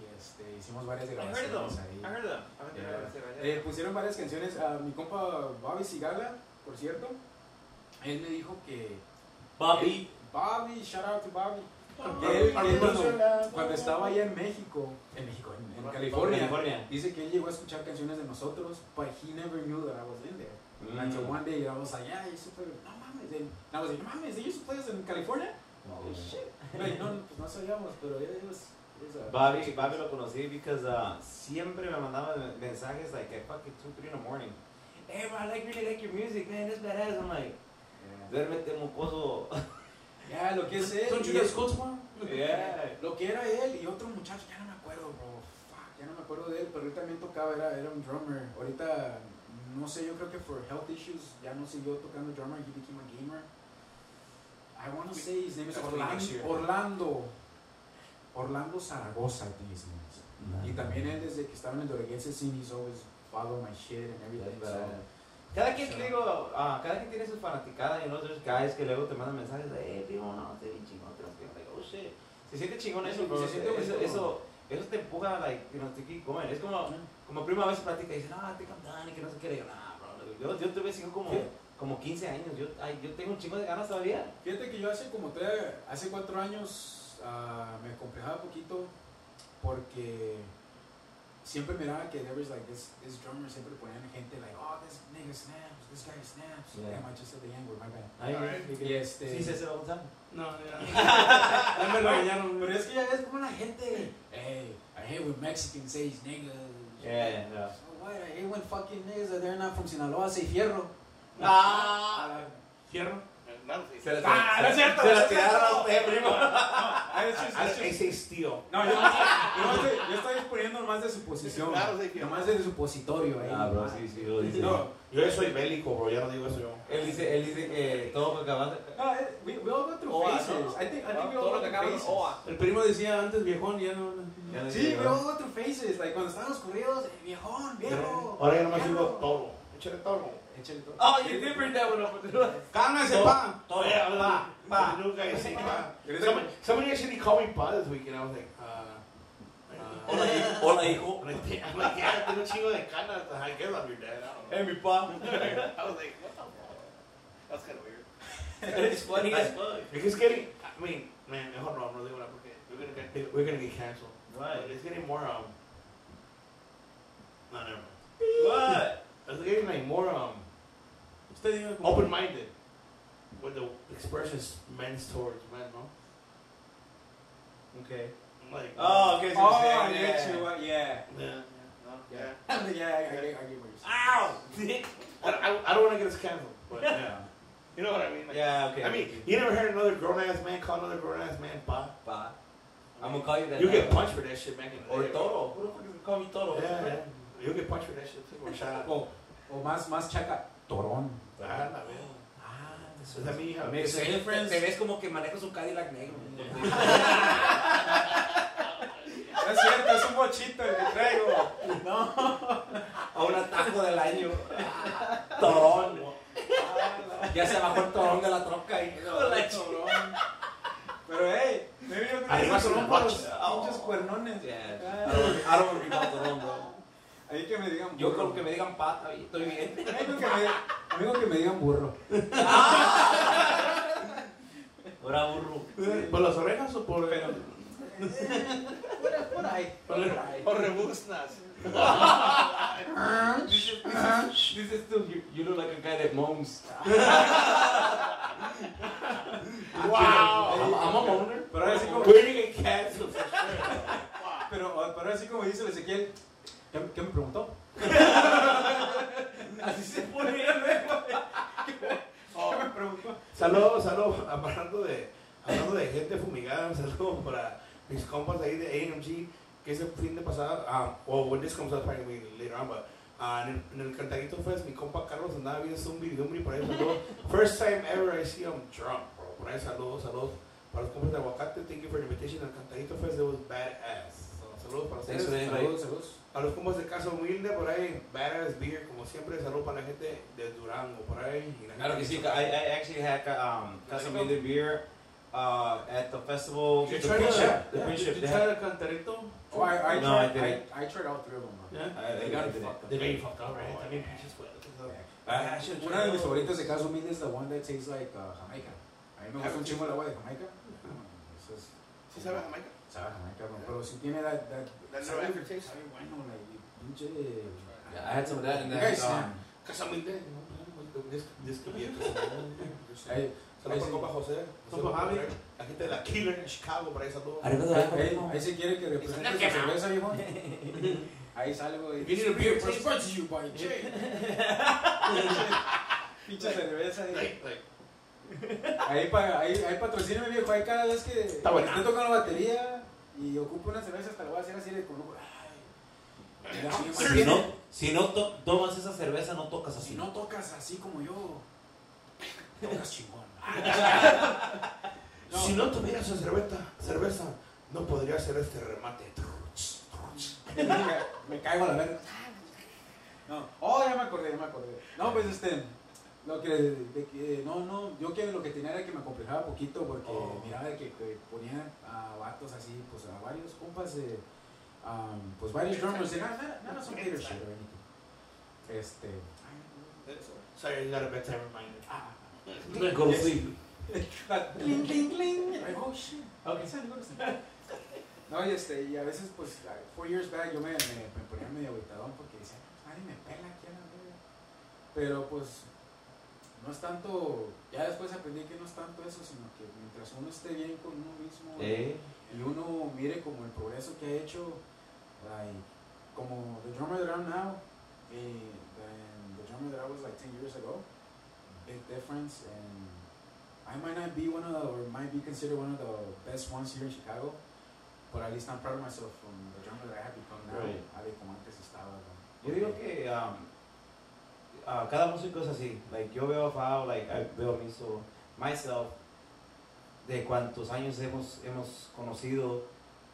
Y este, hicimos varias I heard of grabaciones them. ahí. I heard of them. I Yeah. heard of them. Eh, pusieron varias canciones. A mi compa Bobby Sigala, por cierto, él me dijo que. Bobby. Bobby, shout out to Bobby. Que él, que él cuando, cuando estaba allá en México, en México, en, en California, California. dice que él llegó a escuchar canciones de nosotros, but he never knew that I was in there. Mm. Until one day I was like, yeah, you used to play. No mames. And I was like, no mames, they used to play us in California? No, Oh, güey. shit. Like, no, pues no sabíamos, pero yeah, it was, Bobby, Bobby lo conocí because uh, siempre me mandaba mensajes like at fucking 2, 3 in the morning. Hey bro, I like, really like your music, man, that's badass. I'm like, Yeah. duérmete mocoso. Ya, lo que es él. Don't you guys go tomorrow? yeah. Lo que era él y otro muchacho, ya no me acuerdo, bro. Fuck, ya no me acuerdo de él, pero él también tocaba, era, era un drummer. Ahorita, no sé, yo creo que por health issues ya no siguió tocando drummer, he became a gamer. I want to say his name is. Orlando. Orlando. Orlando Zaragoza, name is. Y también él desde que estaba en el Duranguense scene, he's always follow my shit and everything. So. Cada quien, te digo, ah, cada quien tiene su fanaticada, y know, there's guys que luego te mandan mensajes de, hey, primo, no, estoy bien chingón, te. Like, oh shit. Se siente chingón eso, bro. se siente eso, eso, eso te empuja, like, you know, to keep going. Es como, como primo a veces platica y dice, no, I'm done, y que no se quiere. Yo, nah, bro. Yo, yo tuve sigo como, como 15 años, yo, ay, yo tengo un chingo de ganas todavía. Fíjate que yo hace como tres, hace cuatro años ah, me complejaba un poquito porque siempre miraba que there was like this, this drummer siempre ponían gente like, oh, this nigga snaps, this guy snaps. Yeah. Damn, I just said the N word, my bad. Alright. Y este, Sí, se hace all the time. No, ya. Me regañaron. pero es que ya ves como la gente, hey, I hate when Mexicans say niggas. Yeah, yeah. So what? I hate when fucking niggas that they're not from Sinaloa say fierro. Ah, Fierro. Claro, sí. se la, Ah, no es cierto, se no tiraron a usted, primo. Ah, just- Ah, it's just- Ese es tío. No, yo, yo, estoy, yo estoy exponiendo más de su posición. Claro, sí, que- Nomás de supositorio ahí. Ah, bro, sí, sí, lo dice. No, Yo soy bélico, bro, ya no digo eso yo. Él dice, él dice que todo lo que acabas de... no, eh, we, we all go through Oa, phases. ¿no? I think, I think we all through. OA. El primo decía antes viejón, ya no. Ya no Sí, we all go through phases. Like cuando estaban los corridos, eh, viejón, viejo. Ahora ya nomás digo toro. Échale toro. Échale todo. Oh, you different that one. ¡Cálmese, No. pa! Toro, pa, pa. Nunca decía pa. Somebody, somebody actually called me pa this weekend. I was like, uh, Hola, hijo. Hola, hijo. I'm like, "Damn," I'm like, yeah, tengo un chingo de canas. I guess I'm your dad. I don't know. Hey, mi pa. I was like, what the fuck? That's kind of weird. It's funny as fuck. Like, it's getting, I mean, man, hold on, no digo nada porque we're gonna get, we're gonna get canceled. Right. It's getting more, um, no, never mind. What? It's getting like more, um, Usted diga como- open-minded with the expressions men's towards men, no? Okay. Like, Oh, okay. So Oh, I get yeah. you. what- Yeah. yeah, yeah, no, yeah. Yeah, I, I, get- I get what you're saying. Ow! Dick. I, I, I don't want to get us canceled, but yeah. You know what I mean? Like, Yeah, okay. I mean, you never heard another grown-ass man call another grown-ass man pa? Pa. I'm gonna call you that. You get punched for that shit back in the Or day. Toro. Who the fuck is gonna call me Toro? Yeah, yeah. You'll get punched for that shit too, or shot. O, o más, más chaca. Torón. Ah, la verga. Ah, Does that mean you have Makes a a big difference. Te ves como que manejas un Cadillac negro. No es cierto, es un bochito el que traigo. No. A un atajo del año. Torón. Ya se bajó el torón de la troca y. Torón. Pero hey, me vio que Arriba me son torón los pinches cuernones. Ah. Torón, bro. Ahí que me digan Yo burro. creo que me digan pata y estoy bien. Amigo que me, amigo que me digan burro. Ahora burro. ¿Por las orejas o por el.? Por ahí. Por el- O rebuznas. Is still, you, you look like a guy that moans. Wow. I'm, I'm a moaner. Pero ahora sí como, canceled for sure. pero, pero ahora sí como dice el Ezequiel, ¿qué, qué me preguntó? Así se pone luego. Oh, ¿Qué me preguntó? Saludos, saludos. Hablando de, hablando de gente fumigada, un saludo para mis compas ahí de AMG, que ese fin de pasado, ah, well, when this comes out, probably later on, but ah, en, el, en el Cantadito Fest, mi compa Carlos andaba bien zumbi y dumbi, por ahí saludos. First time ever I see him drunk, bro. Por ahí saludos, saludos. Para los compas de Aguacate, thank you for the invitation al Cantadito Fest, it was badass. So, saludos para Thanks ustedes. invite. Saludos, saludos. A los compas de Casa Humilde, por ahí, badass beer, como siempre, saludos para la gente de Durango, por ahí. y la Claro que sí. I, I actually had um, Casa Humilde beer uh, at the festival. Did The you try the. The yeah, did you try the cantarito? Oh, I, I, No, I tried, didn't. I, I tried all three of them. Yeah. I- I They got fucked up. They got fucked up, right? Puertas. I- I should've Una tried de mis those. favoritos de Caso Humilde es the one that tastes like uh, Jamaica. A mí me gusta un chingo el agua de Jamaica. Eso es, ¿Sí sabe Jamaica? sabe a Jamaica, bro. Pero si tiene that, that, That sabe, sabe bueno, like, pinche... Yeah, I had some of that in You that. guys Um, Casa Humilde. This, this could be a. Ahí, Saludos compa José. Compa Javi. La gente de la Killer en Chicago, por ahí saludos. La ahí, se quiere que represente not cerveza, viejo. Ahí salgo y... You need a beer, It's brought to you by Jay. Pinche cerveza. Like, like, Ahí, pa, ahí, ahí patrocíname, viejo. Ahí cada vez que Está estoy tocando la batería y ocupo una cerveza, hasta la voy a hacer así de con Ay, sí, Si no, si no to- tomas esa cerveza, no tocas así. Si no tocas así como yo, tocas chingón. No. Si no tuviera esa cerveza, cerveza, no podría hacer este remate. me, ca- me caigo a la verga. No, oh, ya me acordé, ya me acordé. No, pues este, lo que, de que, no, no, yo que lo que tenía era que me acomplejaba poquito porque Oh. miraba de que, que ponían a vatos así, pues a varios compas de, um, pues varios drummers, nada, nada, nada son Peter shit or anything. Este, Sorry, you got a bedtime reminder. ah, Go to sleep. Cling, cling, cling. Like, oh shit. Okay, sale, go to sleep. No, y, este, y a veces, pues, like, four years back yo me, me, me ponía medio agüitadón porque decía, "No, nadie me pela aquí a la verga. Pero, pues, no es tanto, ya después aprendí que no es tanto eso, sino que mientras uno esté bien con uno mismo Eh, y uno mire como el progreso que ha hecho, like, como the drummer that I'm now, eh, than the drummer that I was like 10 years ago, big difference, and I might not be one of the, or might be considered one of the best ones here in Chicago, but at least I'm proud of myself from the drummer that I have become now, Right. a como antes estaba. Yo digo que um, ah, cada músico es así. Like, yo veo a Fao, like, I veo a Miso, myself, de cuántos años hemos, hemos conocido.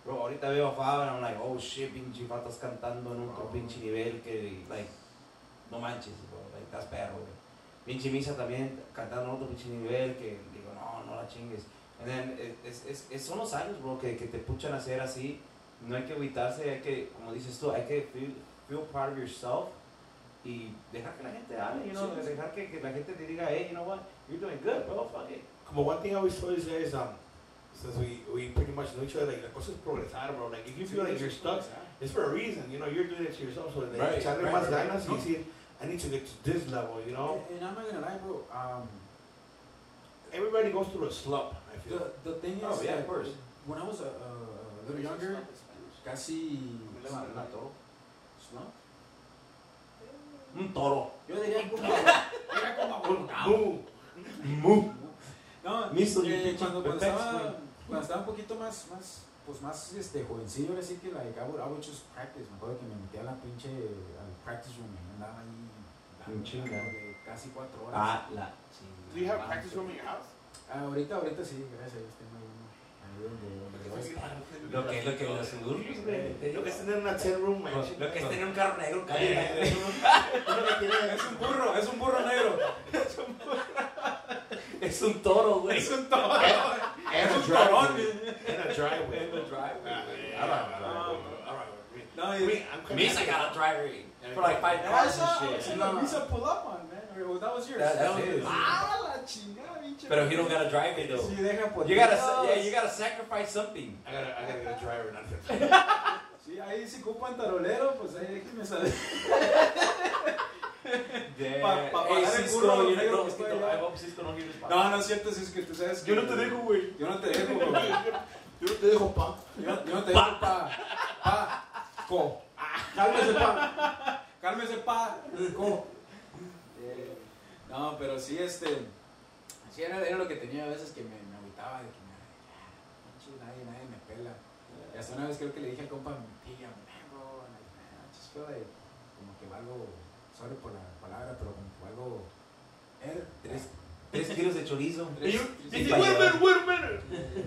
Bro, ahorita veo a Fao and I'm like, oh shit, pinche estás cantando en otro Oh. pinche nivel que, like, no manches, bro, like, estás perro, güey. Pinche Misa también cantando en otro pinche nivel que digo, no, no la chingues. And then, es, es, es- son los años, bro, que, que te puchan a hacer así. No hay que agüitarse, hay que, como dices tú, hay que feel, feel part of yourself y dejar que la gente hable, you know, Sí, sí. dejar que, que la gente te diga, hey, you know what, you're doing good, bro, fuck it. Como one thing I always told you guys, um, since we, we pretty much know each other, like, la cosa es progresar, bro. Like, if you feel like you're stuck, it's for a reason, you know, you're doing it to yourself, so de Right, echarle right, más right, ganas right. y decir, I need to get to this level, you know? And, and I'm not gonna lie, bro. Um, Everybody goes through a slump, I feel. the, the thing is, Oh, yeah, that of course. when I was a, a, a little younger, casi slump. Un toro. Yo diría como, era como. Mu. No, Miso, you eh, cuando, cuando, estaba, cuando estaba un poquito más, más, pues más este, jovencillo, ahora sí que like, I would, I would just practice. Me acuerdo que me metía a la pinche, al practice room y andaba ahí dando, de casi cuatro horas. Ah, la Do you have practice room in your house? Ah, ahorita, ahorita sí, gracias a Dios tengo Lo que es lo que los güey. te Lo que es tener una 10 room, man. Lo que es tener un carro negro, Es un burro, es un burro negro. Es un toro, güey. Es un toro. Es un torón. in a driveway. En el driveway. Ah, All right, all. No, Misa got a driver for like five cars and shit. No, Visa pull up on, man. That was yours. That- that's was yours. Ah, la chingada, pinche. Pero he don't got a driver though. Sí, deja por You gotta, sa- yeah, you gotta sacrifice something. I gotta, I gotta get a driver, not a Sí, ahí si ocupan tarolero, pues ahí déjenme saber. Yeah. Pa- pagar el burro you negro que no- allá. No, no es cierto, si es que tú sabes que... Yo no te dejo, güey. Yo no te dejo, güey. Yo no te dejo, pa. Yo, yo no te dejo pa. Pa. Co. Cálmese, pa. Cálmese, pa. Co. Eh, No, pero sí, este. Sí, era, era lo que tenía a veces que me, me agüitaba de que me. "Ah, Nadie, nadie me pela. Y hasta una vez creo que le dije al compa, tía, man, bro, like, man, I just feel like, como que valgo, sorry por la palabra, pero como que valgo. Er, Tres, tres kilos de chorizo. tres- sí, you, pa' wait a minute, wait a minute.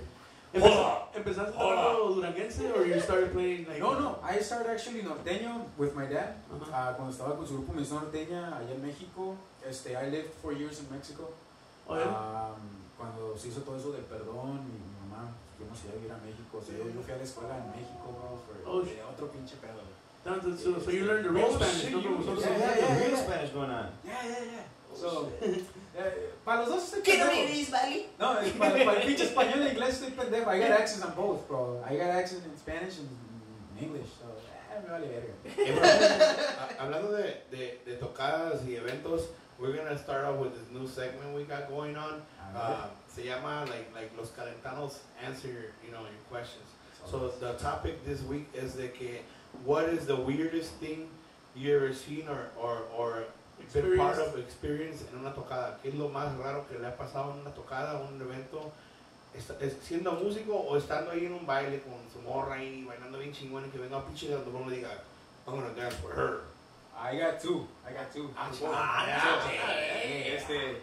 Empeza- ¿Empezaste Hola. tocando duranguense or you started playing like No, no, I started actually norteño with my dad. Ajá. Ah, cuando estaba con su grupo Misión Norteña allá en México. Este, I lived four years in Mexico. Ah, cuando se hizo todo eso del perdón, mi, mamá fuimos a vivir a México. O sea, yo, yo fui a la escuela en México, bro, for- Oh, otro pinche pedo. so, so, so you learned the real Oh, Spanish, shit, no you- como nosotros. yeah, yeah, yeah, real. Spanish going on. Yeah, yeah, yeah. So, eh, para los dos estoy ¿Qué no dices, vale? No, eh, para, para el pinche español e inglés estoy pendejo. I got accents on both, bro. I got accents in Spanish and in English. So, eh, me vale verga. Eh, bro, ha- Hablando de, de, de tocadas y eventos, we're gonna start off with this new segment we got going on. Uh, se llama like like los calentanos answer you know your questions. So the topic this week is de que what is the weirdest thing you ever seen or or or been part of experience en una tocada? ¿Qué es lo más raro que le ha pasado en una tocada, un evento? Siendo músico o estando ahí en un baile con su morra ahí bailando bien chingón y que venga un pinche le diga I'm gonna dance for her. I got two. I got two. Ah, Ah, yeah. yeah. Este,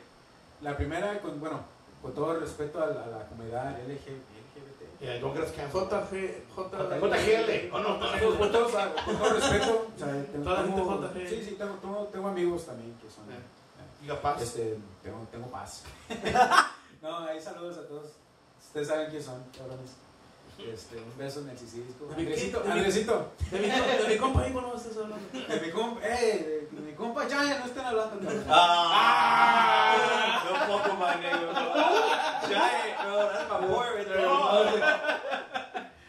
la primera, con, bueno, con todo el respeto a la, a la comunidad LG, LGBT. Yeah. JG, J, JGL. Oh, no, Con, con todo, con todo respeto, o sea, tengo, JG. sí, sí, tengo, tengo, tengo amigos también que son, Yeah. You got paz. este, tengo, tengo paz. no, ahí saludos a todos. Ustedes saben quién son, cabrones. Este, un beso en el Cisco. ¿De mi- Andresito, Andresito. De mi, de mi compa hijo no estás hablando. De mi compa, eh, de mi compa Chaya, no estén hablando, cabrón. Ah, no poco más negro. Giant, bro, that's my boy.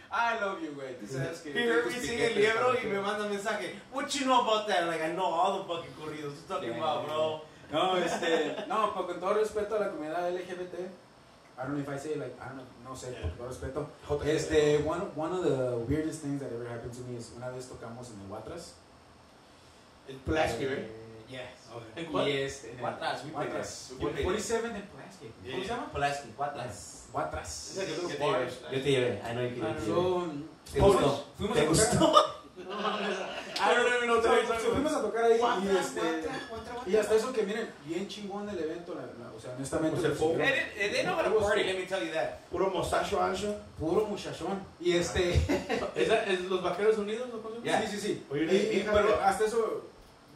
I love you, güey. Tú sabes que. He heard me sing el libro y me manda mensaje. What you know about that? Like, I know all the fucking corridos you're talking Yeah, about, bro. No, este, no, pues con todo respeto a la comunidad LGBT, I don't know if I say like, I don't know, no sé, Yeah. con todo respeto. Este, one, one of the weirdest things that ever happened to me is una vez tocamos en el Watras. En Pulaski, right? Eh, Yes. Okay. ¿En cuál? Y este, en el- Watras, we played Watras. there. We played 47 en Pulaski. Yeah, ¿Cómo se llama? Pulaski, Watras. Watras. Yo te llevé. I know you Ah, can So, ¿Te gustó? fuimos ¿Te gustó? Say. fuimos a tocar ahí y este y hasta eso que miren bien chingón el evento la, la- o sea honestamente Pues el They, they know how to party, let me tell you that. Puro mostacho ancho. puro muchachón y este ¿Es, es los Vaqueros Unidos o cómo se llama? sí sí sí Oye, Y- pero hasta eso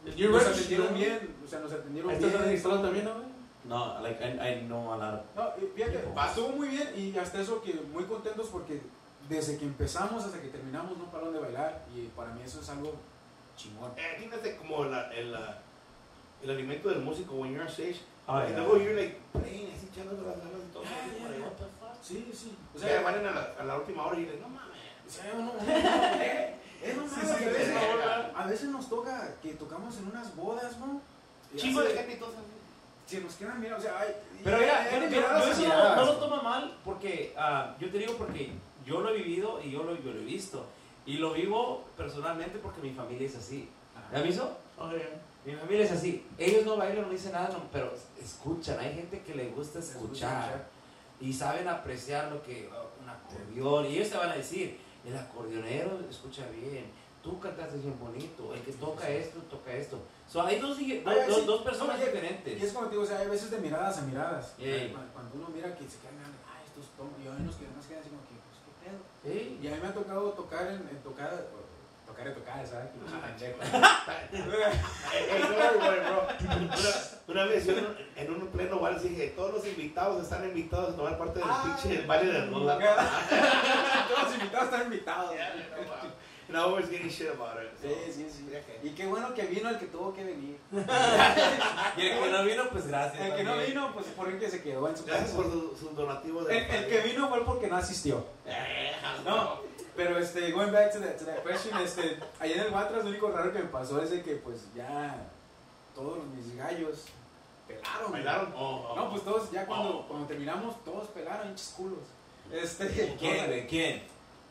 nos atendieron ¿no? bien o sea nos atendieron ¿Estás bien administrado todo. también, no? No, like, I, I know a lot of no fíjate estuvo muy bien y hasta eso que muy contentos porque desde que empezamos hasta que terminamos no pararon de bailar y para mí eso es algo chingón. Eh, fíjate como la, el, la- el alimento del músico when you're on stage. Ah, y yeah. luego you're like playing, así echando las ganas y todo. fuck? Sí, sí. O sea, sea, van a la, a la última hora y dicen, no mames. o sea, no, no, no, eh, eh, a, veces, sí, sí. a veces nos toca que tocamos en unas bodas, ¿no? Chingo de gente y todo. Se nos quedan mirando, o sea, hay, Pero mira, yo, eso no, lo tomo mal porque ah, yo te digo porque yo lo he vivido y yo lo, yo lo he visto. Y lo vivo personalmente porque mi familia es así. ¿Me aviso? Mi familia es así. Ellos no bailan, no dicen nada, no, pero escuchan. Hay gente que le gusta escuchar y saben apreciar lo que un acordeón. Y ellos te van a decir, el acordeonero escucha bien. Tú cantaste bien bonito. El que toca esto, toca esto. So, hay dos, dos, dos- sí. dos personas No, diferentes. Y es como te digo, o sea, hay veces de miradas a miradas. Cuando, uno mira que se quedan ay, estos y que nos quedan así como que, pues, qué pedo. Sí. Y a mí me ha tocado tocar en, en tocar, tocar y tocar, ¿sabes? Una, vez yo en- en un pleno vals dije, todos los invitados están invitados a tomar parte del Ah. pinche baile de boda. Todos los invitados están invitados. And I always getting shit about it. so- Sí, sí, sí. Y qué bueno que vino el que tuvo que venir. Y el que no vino, pues gracias. El que no también. vino, pues por el que se quedó en su Gracias casa. por su, su donativo de El, el que vino fue porque no asistió. No, pero este, going back to that, to that question, este, allá en el Matras lo único raro que me pasó es de que pues ya todos mis gallos pelaron. güey. ¿Bailaron? Oh, oh. No, pues todos, ya cuando, Oh. cuando terminamos, todos pelaron, hinchos culos. Este, ¿Quién? ¿De quién?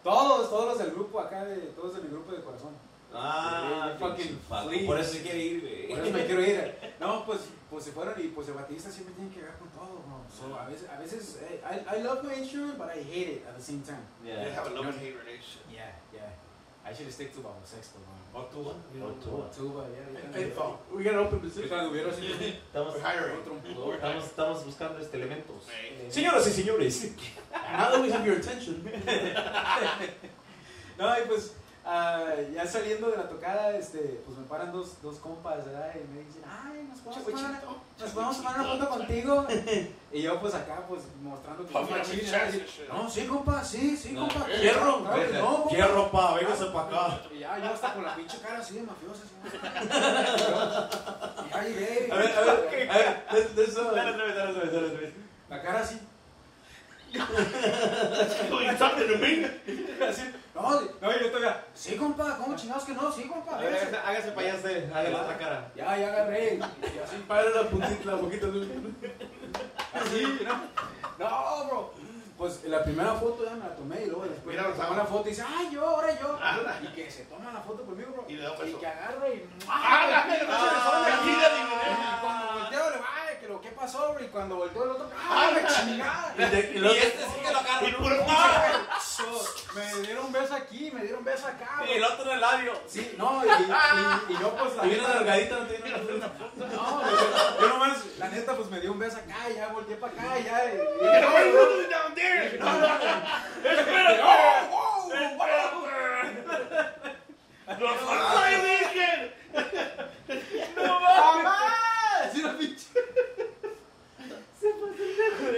Todos, todos los del grupo acá, de, todos de mi grupo de corazón. Ah, Fucking. Por eso se quiere ir, güey. Por eso me quiero ir. No, pues, pues se fueron y pues el baterista siempre tiene que ver con todo. bro. So, a veces, a veces eh, I, I love my instrument, but I hate it at the same time. They Yeah. have a love and hate relationship. Yeah, yeah. I should stick to bajo sexto, man. O tuba. O tuba. Tuba, yeah, yeah. Headphone. We got an open position. Ahorita hubiera sido Estamos, We're hiring. estamos, estamos buscando este elementos. Eh, Señoras y señores. Now that we have your attention. No, y pues ah, ya saliendo de la tocada, este, pues me paran dos, dos compas, ¿verdad? Y me dicen, ay, nos podemos tomar, nos podemos tomar una foto contigo. Y yo pues acá, pues mostrando que soy No, sí, compa, sí, sí, No. compa. Que no. Hierro, pa, véngase para acá. Y ya, yo hasta con la pinche cara así de mafiosa. así, Y ya llegué. A ver, a ver, a ver. let's- let's, Dale otra vez, dale otra vez, dale otra vez. La cara así. You talking to me? así. No, no, yo todavía, sí, compa, ¿cómo chingados que no? Sí, compa. A ver, véngase". hágase, hágase para allá usted. Haga la otra cara. Ya, ya agarré. Y así, Para la puntita, la boquita. así, ¿no? No, bro. Pues la primera foto ya me la tomé y luego después Mira, me tomó la foto y dice, ay, yo, ahora yo. Ah. Y que se toma la foto conmigo, bro. Y le da Y que agarra y. Ah, dame, dame, Ah, lo que pasó, bro. Y cuando volteó el otro, ¡ah, la chingada! Y, este sí que lo agarra. Y puro me dieron un beso aquí, me dieron un beso acá, Y el otro en el labio. Sí, no, y, y, y yo pues la Y neta- largadita no tiene una No, yo, yo nomás, la neta, pues me dio un beso acá, y ya volteé para acá, y ya. Y, from me down there. no, no, no. Espérate. ¡Oh, wow! ¡Los Fly Weekend! ¡Mamá! Sí, la pinche.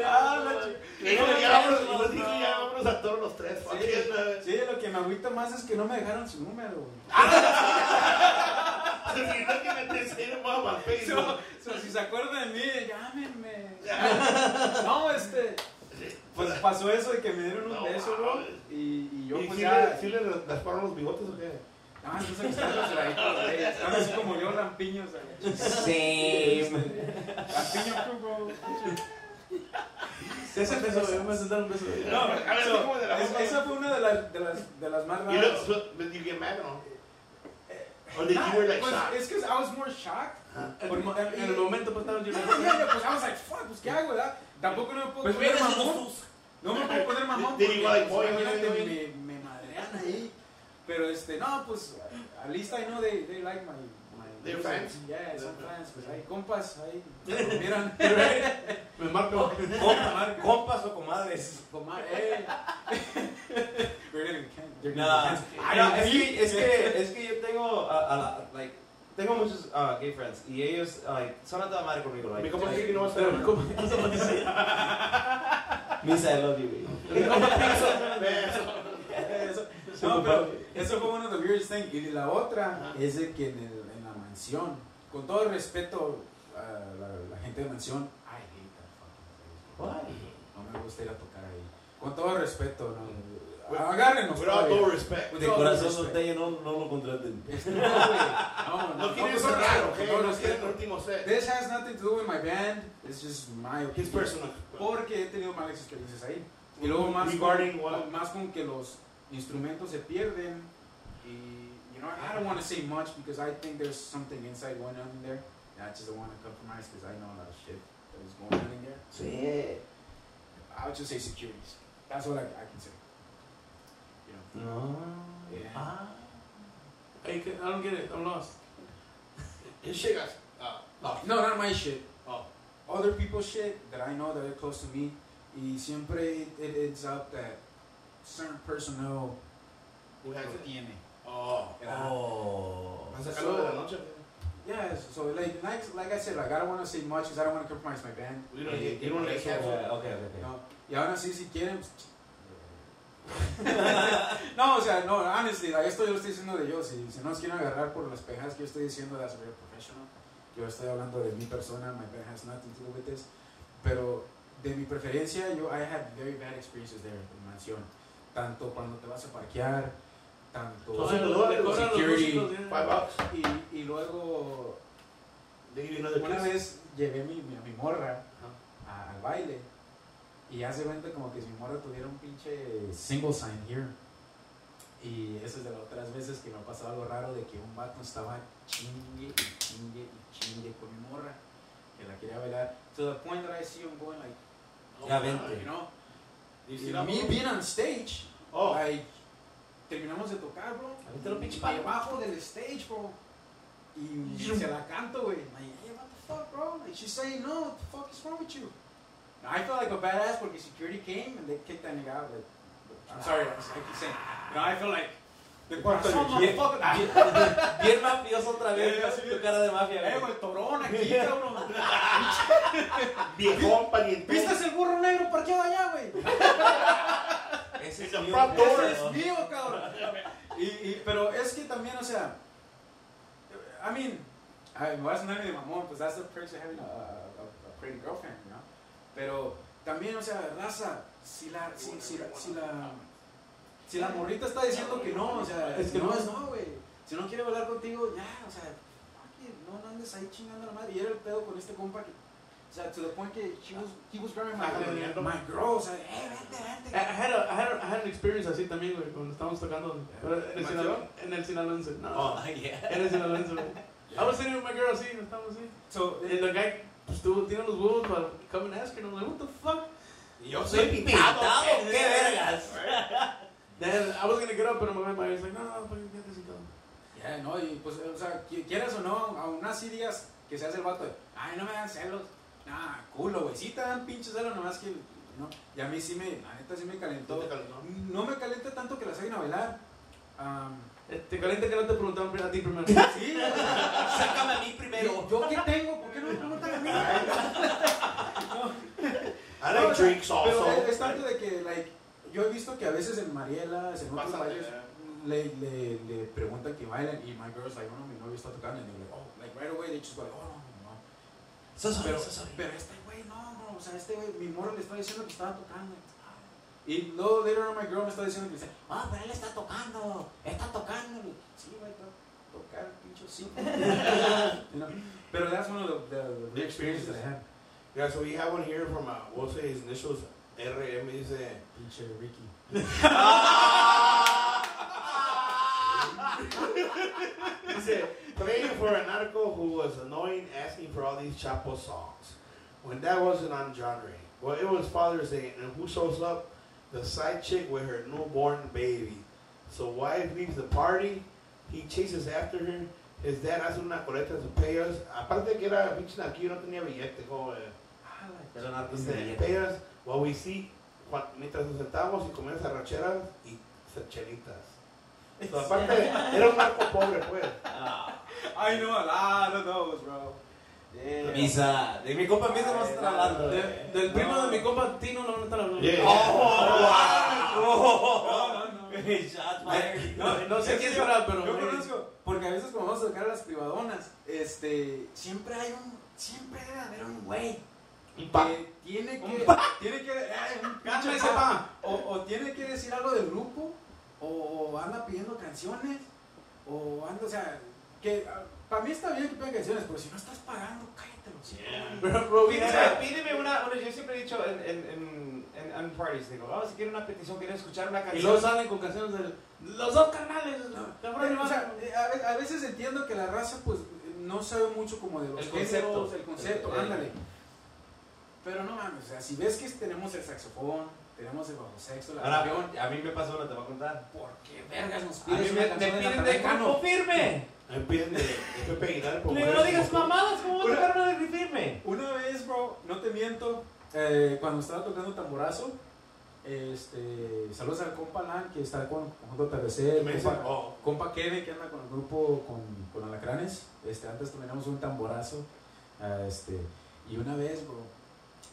Ah, la chi- Y dijo, ya vámonos, dijo, ya vámonos a todos los tres. man. Sí, lo que me agüita más es que no me dejaron su número, güey. Si no, que me a Facebook. si se acuerdan de mí, llámenme. No, este. Pues pasó eso de que me dieron un beso, bro. Y, yo, ¿Y pues ya. si le rasparon los bigotes o qué? Ah, entonces están los heladitos, güey. Están así como yo, lampiños. güey. Same. Lampiño, tú, bro. Ese beso, yo me sentar un beso. No, A ver, so, ¿cómo de la es- boca? esa fue una de las, de las, de las más Y raras. you get mad no? Or did you were like Pues, shocked? es que I was more shocked. En el- en el momento, pues estaba yo. Yeah, yeah, pues I was like, fuck, pues qué hago, ¿verdad? Tampoco no me puedo Pues poner mamón. No me puedo poner mamón. Did porque, you like, boy, imagínate, me madrean ahí. Pero este, no, pues, at least I know they, they like my, my They're fans? Yeah, son fans. Pues hay compas ahí. Miran. Me marco. Compa- Compas o comadres. Comar, eh. We're gonna they're gonna No, es, que, es, que, es que yo tengo, a la- like, tengo muchos ah, gay friends y ellos like, son a toda madre conmigo. Mi Like, compa dice que no va a. ¿cómo? Eso me dice. Misa, I love you, güey. Mi compa piensa. No, pero eso fue uno de los weirdest things. Y la otra Ajá. es de que en, el- en la mansión, con todo el respeto a la, la gente de mansión, I hate that fucking place. No me gusta ir a tocar ahí. Con todo el respeto, ¿no? Agárrenos. With all todavía. due respect. De corazón norteño no, no lo contraten. Este, no. No, no, No quieren todo respeto, ¿ok? con todo No quieren el respeto. último set. This has nothing to do with my band. It's just my His opinion. personal. Porque he tenido malas experiencias ahí. Y luego más Regarding con, what? más con que los instrumentos se pierden. Y, you know, I don't want to say much because I think there's something inside going on in there. And I just don't want to compromise because I know a lot of shit that is going on in there. So yeah. I would just say securities. That's what I, I can say. You know. No. Yeah. Ah. Hey, que- I don't get it. I'm lost. His shit got uh, lost. No, not my shit. Oh. Other people's shit that I know that are close to me. Y siempre it ends up that certain personnel Who has. Oh. Oh. ¿Vas a sacarlo de la noche? Yeah, so like, like, like I said, like I don't want to say much because I don't want to compromise my band. You don't, you don't like Okay, have okay, okay. No, y aún así, si quieren. pues, no, o sea, no, honestly, like, esto yo lo estoy diciendo de yo. Si, si no nos quieren agarrar por las pejas que yo estoy diciendo, that's very professional. Yo estoy hablando de mi persona, my band has nothing to do with this. Pero de mi preferencia, yo, I had very bad experiences there en mansión. Tanto cuando te vas a parquear, tanto. Los cobran los security. bucks. Y, y luego, una vez llevé mi, mi, a mi morra a- al baile y hace cuenta como que si mi morra tuviera un pinche single sign here. Y eso es de las otras veces que me ha pasado algo raro de que un vato estaba chingue y chingue y chingue con mi morra que la quería bailar. To the point that I see him going like, Ya vente. you know. You Y see that me one? being on stage, Oh. like, terminamos de tocar, bro. Avíntalo, pinche Y palo. debajo del stage, bro. Y se la canto, güey. Like, hey, what the fuck, bro? Like, she's saying, no, what the fuck is wrong with you? And I felt like a badass porque security came and they kicked that nigga out. Like, I'm sorry, I keep saying. You know, I feel like, the corazón, Bien, mafioso otra vez. Yeah, yeah, Tu cara de mafia. Eh, güey. torón aquí, cabrón. Viejón, pariente. ¿Viste el burro negro parqueado allá, güey? Ese es mío. front door. Ese es mío, cabrón. Y, y, pero es que también, o sea, I mean, I, me voy a sonar de mamón, pues that's the perks of having a, a, a pretty girlfriend, you know? Pero también, o sea, raza, si la, si, si, la, si la, si la morrita está diciendo que no, o sea, Es que no no. es no, güey. Si no quiere hablar contigo, ya, o sea, no, no andes ahí chingando a la madre. Y era el pedo con este compa que, o sea, to the point que she was, he was grabbing my, my girl, o sea, eh, vente, I vente. I had, a, I, had a, I had an experience así también, güey, cuando estábamos tocando en el, ¿En Sinaloa, en el Sinaloense. No, Oh. Ah, yeah. en el Sinaloense, güey. I was sitting with my girl así, estábamos así. So, Y el guy, pues, tuvo, tiene los huevos para come and ask her. And I'm like, what the fuck? Y Yo Soy pintado, qué vergas. Then I was gonna get up, pero my my was like, no, no, pues, ya te sentado. Ya, no, y pues, o sea, qui- quieras o no, aún así digas que se hace el vato de, ay, no me dan celos. Nah, culo, güey, sí te dan pinches celos, nomás que, ¿no? Y a mí sí me, la neta sí me calentó. ¿Te calentó? No me calienta tanto que la saquen a bailar. Eh, Te calienta que no te preguntaron a ti primero. sí. Sácame a mí primero. ¿Yo qué tengo? ¿Por qué no me preguntan a mí? I like drinks Pero also. es, es tanto de que, like, yo he visto que a veces en Marielas, en otros Pásate, bailes, le, le, le preguntan que bailan y my girl's like, oh no, mi novio está tocando. And they're like, oh, like right away they just go like, oh no, no. So sorry, Pero, so sorry. pero este güey, no, no, o sea, este güey, mi morro le está diciendo que estaba tocando. Y luego later on my girl me está diciendo que dice, ah, pero él está tocando, está tocando. Sí, güey, tocar, pincho, sí. You know? Pero that's one of the, the, the experiences that I had. Yeah, so we have one here from, uh, we'll say his initials, RM, dice, Pinche Ricky. dice, praying for an article who was annoying, asking for all these Chapo songs. When that wasn't on genre. Well, it was Father's Day, and who shows up? The side chick with her newborn baby. So wife leaves the party, he chases after her, his dad hace una coleta de payas. Aparte que era pinche naquillo, no tenía billete, como... eh, Pero no, pues, Dice, de- pegas, what we see, cua- mientras nos sentamos y comíamos arracheras y chelitas. So, aparte, era un marco pobre, pues. I know a lot of those, bro. Yeah. Misa. De mi compa Misa a estar hablando. De- eh. del primo de mi compa Tino no me están hablando. Yeah. Oh, wow. No, no, no. No, no sé quién será, pero. Yo conozco, porque a veces cuando vamos a tocar a las privadonas, este, siempre hay un, siempre debe haber un güey Un pa. que tiene que, tiene que, ay, un pinche pa. pa. o, o tiene que decir algo del grupo, o, o anda pidiendo canciones, o anda, o sea, que para mí está bien que pidan canciones, pero si no estás pagando, cállate los hijos. Pero, bro, Pídeme, pídeme una, una- yo siempre he dicho en, en, en, en, en parties, digo, vamos, si quieren una petición, quieren escuchar una Y canción. luego salen con canciones de los dos carnales. cabrón, o sea, eh, a, a veces entiendo que la raza pues no sabe mucho como de los El géneros, concepto. el concepto, El- ándale. Pero no mames, o sea, si ves que tenemos el saxofón, tenemos el bajo sexto, la Ahora, acordeón, a mí me pasó una, te voy a contar. ¿por qué vergas nos A mí pides me, una me canción piden de grupo Cano? firme. A mí me piden de, de Pepe Aguilar. por Le no digas mamadas, ¿cómo vas a tocar una de firme? Una vez, bro, no te miento, eh, cuando estaba tocando tamborazo, este, saludos al compa Lan, que está con Conjunto dicen, compa, oh, compa Kevin, que anda con el grupo con, con Alacranes, este, antes teníamos un tamborazo, este, y una vez, bro,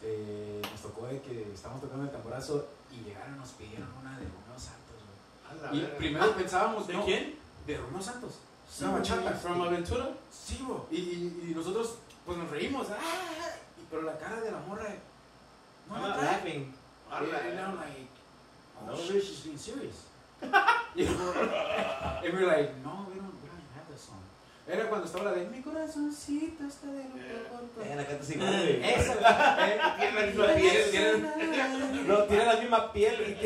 eh, nos tocó de que estábamos tocando el tamborazo y llegaron y nos pidieron una de Romeo Santos, Y verga. primero pensábamos, ¿De no, quién? de Romeo Santos, Sí, una bachata. From Aventura. Sí, bro. Y, y, y nosotros, pues nos reímos. ¡ah! Y- pero la cara de la morra. No I'm not trae. laughing. Like, oh No. shit, she's being serious. y and we're like, no, we don't, we don't have that song. Era cuando estaba la de mi corazoncito está de luto por tu-". Eh, la canta igual, güey. Esa, eh, Tiene la misma piel, Tienen- No, tiene la misma piel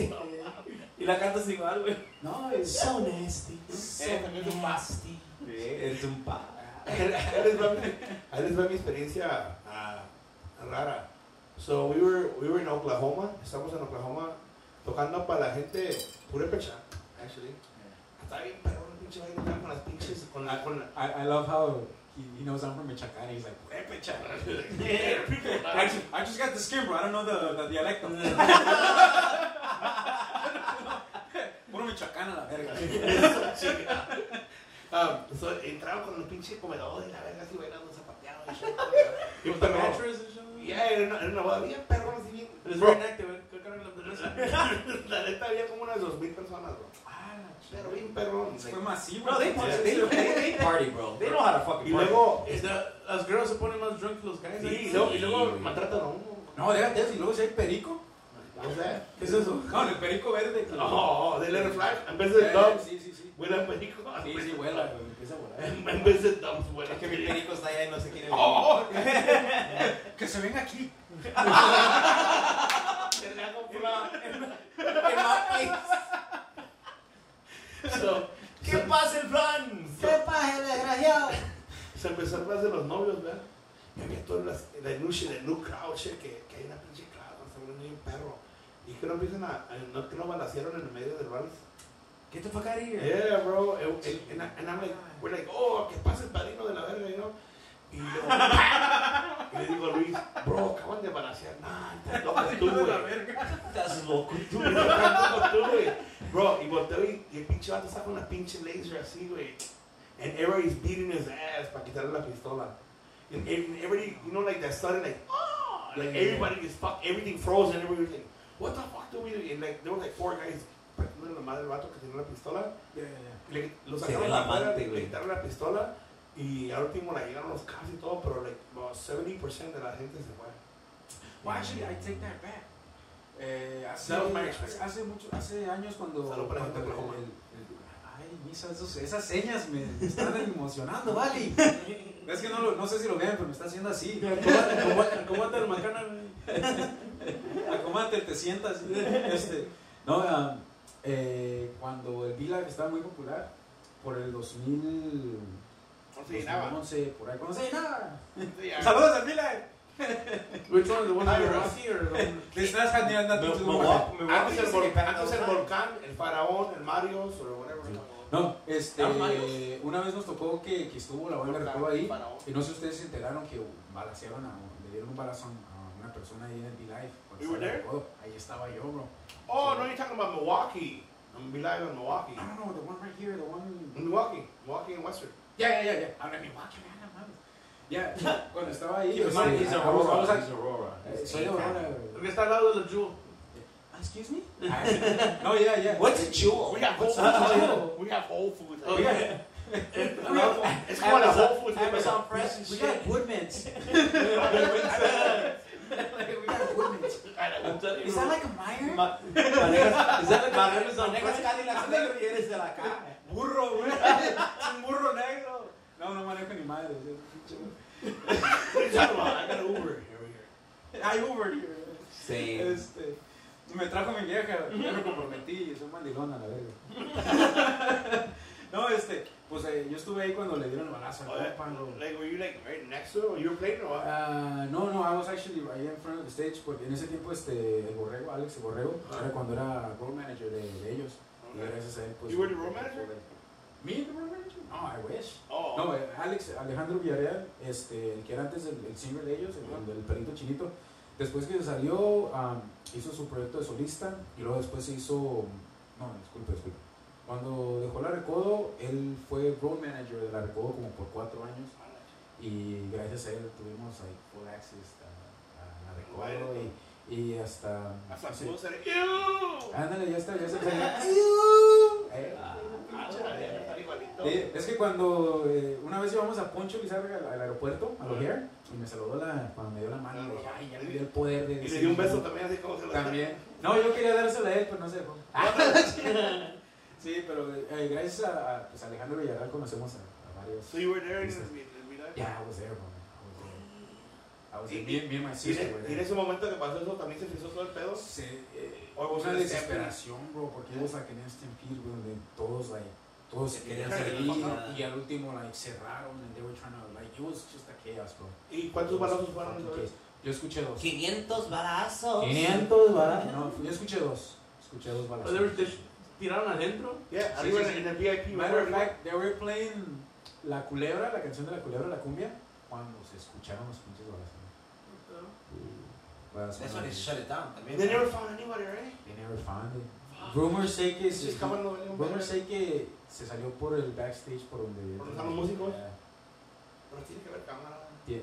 y, y la cantas igual, güey. No, es So nasty. so Eh, también es un nasty. Es un pa. Ahí les va mi- experiencia ah, rara. So we were, we were in Oklahoma, estamos en Oklahoma tocando para la gente purépecha, actually. Está bien perro el pinche baile acá con las pinches, con la, con la, I, I love how he, he knows I'm from Michoacán. He's like, "Purépecha." I just, I just got the skin, bro. I don't know the, the dialecto. Puro Michoacán a la verga. um, so, entraron con el pinche comedor y la verga así bailando zapateado y the mattress and shit. Ya, era una, era una boda bien perrón, así bien. It's Bro, very active, eh. Creo que era la neta había como unas dos mil personas, bro. Pero bien perrón. Fue masivo. Bro, they, they, they, they party, bro. They know how to fucking Y party. luego, Is that- Las girls se ponen más drunk que los guys. sí, eh. y luego, y luego maltratan a uno. No, déjate eso. Y luego si hay perico. ¿Qué es eso? No, el perico verde. oh, de Letter Flag, en vez de Dubs, Sí, sí, sí. vuela perico. Sí, sí, güey. Empieza a volar. En vez de Dubs, vuela Es que mi perico está allá y no se quiere Oh, Que se venga aquí. se le hago pura- So, ¿Qué pasa el plan? ¿Qué pasa, desgraciado? se empezó a hablar de los novios, ¿verdad? Y había todas las, la el new crowd, shit, que, que hay una pinche crowd, está volviendo bien perro. Y que no empiezan a, a- no, que no balacearon en el medio del vals. Get the fuck out of here. Yeah, bro. And, and, and, I'm like, we're like, oh, que pase el padrino de la verga, you know? Y, luego- y le digo a Luis, bro, acaban de balacear. Nah, estás loco tú, güey. Estás loco tú. Estás loco tú, güey. Bro, y volteo y, y el pinche vato está con la pinche laser así, güey. And everybody's beating his ass para quitarle la pistola. And, and everybody, you know, like that sudden, like, oh, like everybody is fuck, everything frozen. Everybody's like, what the fuck do we do? And like, there were like four guys partiendo la madre del vato que tenía la pistola. Ya, ya, ya. Y le, lo Se sacaron la amante, le güey. quitaron la pistola. Y al último la llegaron los carros y todo, pero like, about 70% de la gente se fue. Well, actually, I take that back. Eh, hace, hace, hace mucho, hace años cuando, Salud para cuando el- el- ay, misa, esos- esas señas me me están emocionando, vale. Es que no, lo- no sé si lo ven, pero me está haciendo así. Acomódate el macana, güey. Acomódate, te sientas. Este, no, ah, eh, cuando el V-Live estaba muy popular, por el 2000, No se llenaba. 2011, por ahí, cuando se llenaba. ¡Saludos al V-Live! Which one? The one Ah, in or the one? This last had nothing to do with Milwaukee Antes el, is vol- antes el time. volcán, el faraón, el Marios, o whatever. No, este, una vez nos tocó que, que estuvo la banda recodo ahí y no sé si ustedes se enteraron que balacearon a, le dieron un balazo a una persona ahí en el? Recodo. Ahí estaba yo, bro. Oh, no, you're talking about Milwaukee. I'm be live in Milwaukee. No, no, no, the one right here, the one... Milwaukee, Milwaukee and Western. Ya, ya, ya, ya. Habla Milwaukee, man, no mames. Ya, cuando estaba ahí... He's este, Aurora. vamos- vamos a- He's Aurora. eh, Soy de Aurora, güey. Porque está al lado de la Jewel. Ah, excuse me? Ah, sí. no, yeah, yeah. What's a jewel? We have Whole What's up? Foods. We have Whole Foods. Oh, yeah. It's como la Whole Foods. Amazon Fresh and We shit. got Woodman's. we got Woodman's. I'm telling you, Is that like a Meyer? Ma- manejas, Is that like Amazon manejas Fresh? Cadillac negro y eres de la acá. Burro, güey. Un burro negro. No, no manejo ni madre. an Uber over here. Hay Uber. güey. Sí. Este, me trajo mi vieja, yo me comprometí y soy mandilón a la verga. No, este, pues eh, yo estuve ahí cuando le dieron el balazo al compa. Like, were you like right next to it? Or you were playing or what? Ah, no, no, I was actually right in front of the stage porque en ese tiempo este, el Borrego, Alex el Borrego, Ah. era cuando era road manager de, de ellos. Gracias a él, pues. You were the road manager? ¿Me, the road manager? No, I wish. Oh, No, eh, Alex, Alejandro Villarreal, este, el que era antes el, el singer de ellos, el, el del perrito chinito, después que salió, um, hizo su proyecto de solista y luego después se hizo, no, disculpe, disculpe. Cuando dejó la Recodo, él fue road manager de la Recodo como por cuatro años y gracias a él tuvimos ahí full access a, a la Recodo y, y hasta... hasta sí. pudo ser. Ándale, ya está, ya está. Eh, Ah, es que cuando eh, una vez llevamos a Poncho Lizárraga al, al aeropuerto, a O'Hare, y me saludó la, cuando me dio la mano, le dije, ay, ya me dio el poder de Y le decir di un beso no". también, así como se lo También. No, yo quería dársela a él, pero no sé. dejó. sí, pero eh, gracias a, a, pues, Alejandro Villarreal conocemos a, a varios. So you were there in in the meetup? Yeah, I was there, bro. I was there. I was Y- me and my Y were y en ese momento que pasó eso también se frizó todo el pedo. Sí, eh, was una desesperación, bro, porque it was like an instant feed, bro, donde todos, like, todos Se querían querían salir y al último, like, cerraron and they were trying to, like, it was just a chaos, bro. ¿Y cuántos balazos fueron? Yo escuché dos. 500 balazos. 500 balas. No, yo escuché dos. Escuché dos balas. They were- they tiraron adentro. Yeah, Sí, arriba sí, sí. en el VIP. Matter of fact, they were playing La Culebra, la canción de La Culebra, la cumbia, cuando se escucharon los pinches balazos. That's when they shut it down también. They never found anybody, right? They never found it. Rumors say que se, rumors say que se salió por el backstage por donde ¿Por donde están los músicos? Yeah. Pero tiene que haber cámara. Yeah.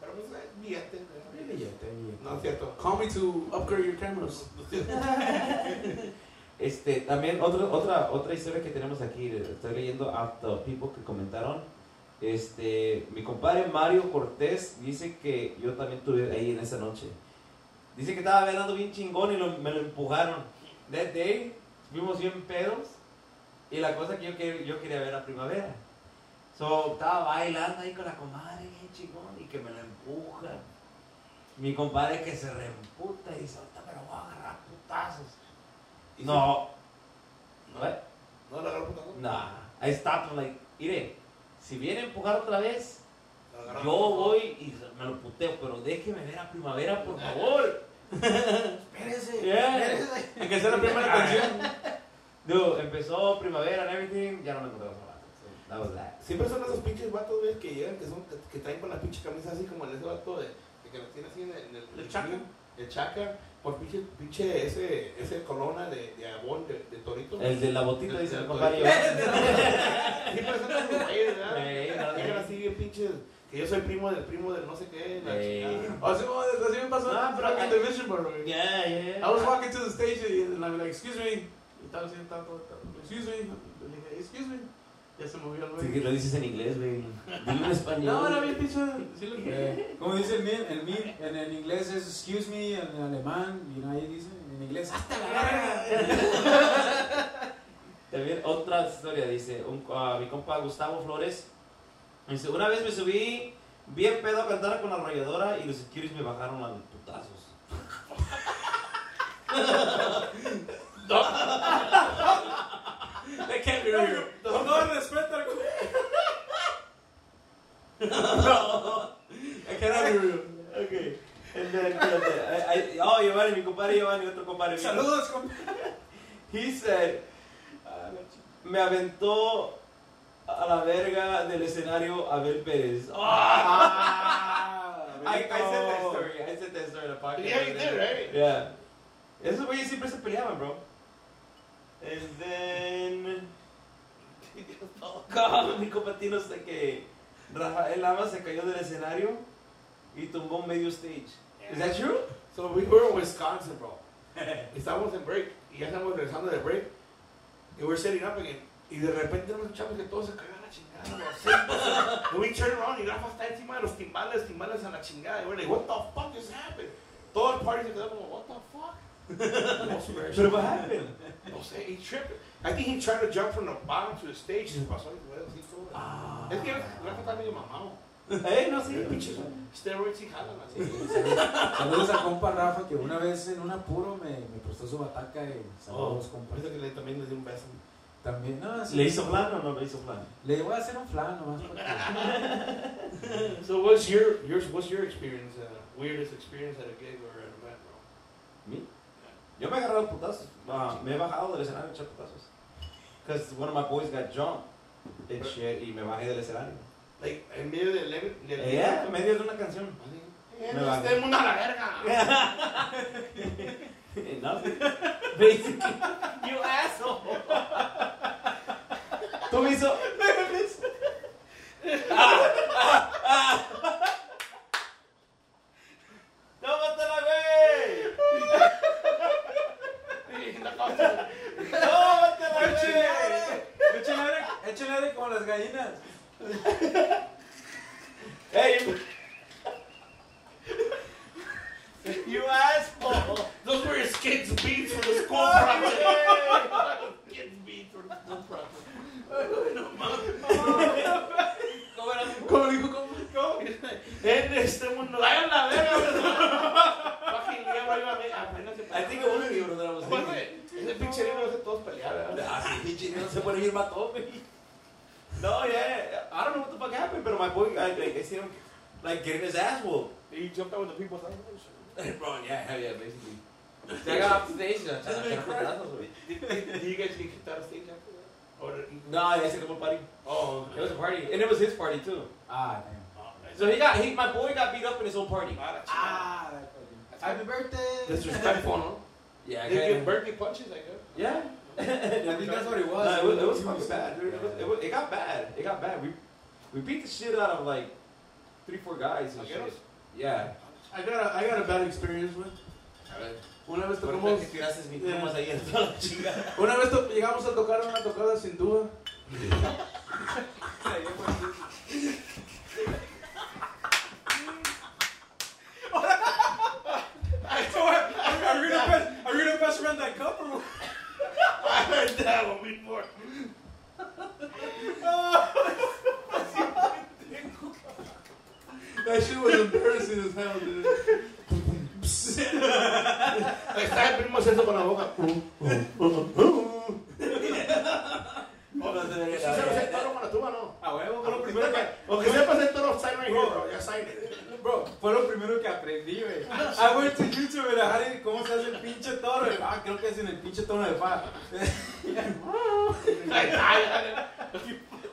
Pero pues es billete. Billete, billete. No es cierto. Call me to upgrade your cameras. Este, también otra, otra, otra historia que tenemos aquí, estoy leyendo a the people que comentaron. Este, mi compadre Mario Cortés dice que yo también estuve ahí en esa noche. Dice que estaba bailando bien chingón y lo- me lo empujaron. That day, fuimos bien pedos y la cosa que yo, que yo quería ver a primavera. So, estaba bailando ahí con la comadre, bien chingón, y que me lo empuja. Mi compadre que se reemputa y dice, ahorita me lo voy a agarrar putazos. ¿Y No. What? ¿No le agarró putazo? Nah. I stopped like, mire, si viene a empujar otra vez, yo voy y me lo puteo, pero déjeme ver a primavera, por favor. Espérese. Yeah. espérese. Que sea la primera canción. Dude, empezó primavera and everything, ya no me encontré con So, that. Siempre son esos pinches vatos, que llegan, que, son, que, traen con la pinche camisa así como en ese vato de, de que lo tiene así en el... En el. El chaca, por pinche, pinche ese, ese colona de, de abón, de, de torito. El de la botita, dice el compadre. Siempre son güeyes, ¿verdad? Llegan así bien pinches, que yo soy primo del primo del no sé qué, la Ey. chingada. Así, así me pasó Ah, pero en. Yeah, yeah. I was walking to the stage and I'm like, excuse me. Y estaba así, estaba todo, estaba, excuse me. Le dije, excuse me. Ya se movió el Sí, que güey. lo dices en inglés, güey. Dilo en español. No, era bien pinche. Sí lo que. Eh, como dice el min, el min en, en inglés es excuse me, en alemán, y nadie dice, en inglés, hasta la verga. También otra historia, dice, un, ah, mi compa Gustavo Flores, dice, una vez me subí bien pedo a cantar con la arrolladora y los securities me bajaron a los putazos. That can't be real. Con todo respeto al That cannot be real. Ok. And then, I- I- oh, Giovanni, mi compadre Giovanni, otro compadre. Saludos, compa. He said, me aventó a la verga del escenario Abel Pérez. Ah, I, I said that story. I said that story in the podcast. Yeah, you did, right? Yeah. Esos güeyes siempre se peleaban, bro. And then. God, mi compatino sé que Rafael Lama se cayó del escenario y tumbó medio stage. Is that true? So we were in Wisconsin, bro. estábamos en break y ya estamos regresando de break y we're setting up again. Y de repente nos escuchamos que todos se cagan a la chingada. Los we turn around y Rafa está encima de los timbales, timbales a la chingada. Y we're like, what the fuck just happened? Todo el party se quedó como, what the fuck? No, super- Pero what happened? no sé, he tripped. I think he tried to jump from the bottom to the stage y se pasó el huevo así todo. Ah. Es que Rafa está medio mamado. Eh, no, sí, pinche. Steroids sí jalan así. Saludos a compa Rafa que una vez en un apuro me, me prestó su bataca y saludos compa. Parece que le, también le dio un beso. También, no, sí, ¿Le hizo plan o no le hizo plan? Le voy a hacer un flan nomás porque- So what's your, your what's your experience, uh, weirdest experience at a gig or at an event, bro? ¿Mí? Yo me he agarrado putazos. Ah, me he bajado del escenario a echar putazos. Because one of my boys got jumped and shit y me bajé del escenario. Like, en medio del del- Eh, yeah, en medio de una canción. Eh, Me no bajé. estemos a la verga. Nothing. Basically. You asshole. Tú me hizo. ¡Tómatela, güey! ¡Tómatela, güey! Échale aire, como las gallinas. Hey, you asshole! Those were his kids' beats for the school project. kids' beats for the school project. ¿Cómo? ¿Cómo dijo? ¿Cómo? En este mundo, ¡ay, la verga! Fucking libro iba a- I think it was a libro that I was reading. güey, Ese pinche libro hace todos pelear, ¿verdad? Ah, sí, pinche, se güey. No, yeah, I don't know what the fuck happened, but my boy, I, like, I see him, like, getting his ass whooped. He jumped out with the people. Bro, yeah, hell yeah, basically. I got off the stage, I Doesn't make tried sense. to güey. Did, did, did you guys get kicked out of stage after that? Or did he- No, I said, come party. Oh, It was a party, and it was his party, too. Ah, damn. So he got, he, my boy got beat up in his own party. Ah, Ah, that fucking- Happy birthday. Disrespectful, no? Yeah, They give birthday punches, I guess. Yeah. I think that's what it was. No, it was, it was fucking bad, dude. It, was, it, was, it got bad. It got bad. We we beat the shit out of like three, four guys and shit. Yeah. I got a, I got a bad experience with. Una vez Por tocamos, que tiraste mis plumas ahí en toda la chingada. una vez to- llegamos a tocar una tocada sin duda. Are we gonna pass, are we gonna pass around that cup or what? I heard that one before. That shit was embarrassing as hell, dude. Está el primo haciendo con la boca. ¿Sí sabes el toro no? A huevo, fue lo primero que... o sepas el toro. Ya. Bro, fue lo primero que aprendí, güey. I went to YouTube, güey, ver cómo se hace el pinche toro. Ah, creo que es en el pinche tono de fa.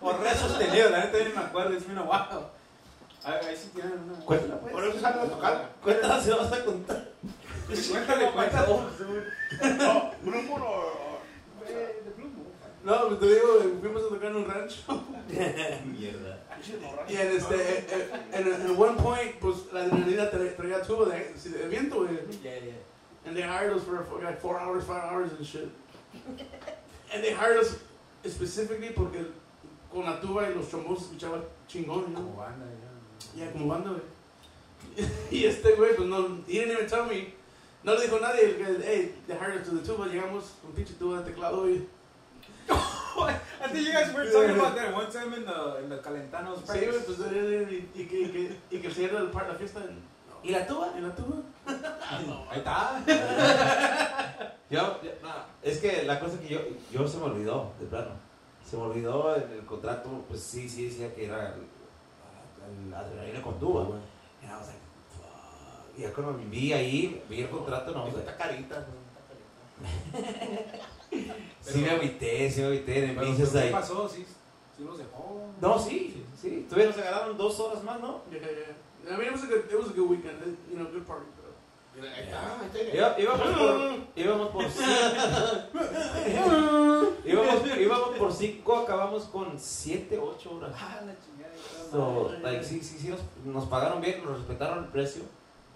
O re sostenido, la neta ni me acuerdo, es bien guapo. Ahí, ahí sí tienen una... Cuéntala, pues. Por eso salen a tocar. Cuéntala si vas a contar. Cuéntale, cuéntale. No, grupo no. No, pues te digo, fuimos a tocar en un rancho. Mierda. Y en este, en, en, en one point, pues la adrenalina tra- traía tubo de, de viento, güey. Yeah, yeah. And they hired us for, for like four hours, five hours and shit. And they hired us specifically porque con la tuba y los trombos escuchaba chingón, Como ¿no? banda, ya. Ya, como banda, güey. Y este güey, pues no, he didn't even tell me. No le dijo nadie, el que, hey, they hired us to the tuba, llegamos con pinche tuba de teclado, güey. I think you guys were talking about that one time in the, in the Calentanos Sí, güey, pues, eh, y, y, que, y, que, y que el par la fiesta. ¿Y la tuba? ¿Y la tuba? Ahí está. Yo, es que la cosa que yo, yo se me olvidó, de plano. Se me olvidó en el contrato, pues sí, sí decía que era el, el adrenalina con tuba. Y I was like, fuck. Y ya cuando vi ahí, vi el contrato, no, o sea, Está carita. sí me agüité, sí me agüité, de mí, ¿Qué like, pasó? ¿Sí, sí los dejó? No, sí, sí, todavía nos agarraron dos horas más, ¿no? Yeah, yeah. I mean, it was a good, it was a good weekend. eh, You know, good party. Pero. Ahí está, ahí íbamos por, íbamos por cinco, íbamos, íbamos por cinco, acabamos con siete, ocho horas. Ah, la chingada. So, like, sí, sí, sí, nos, nos pagaron bien, nos respetaron el precio.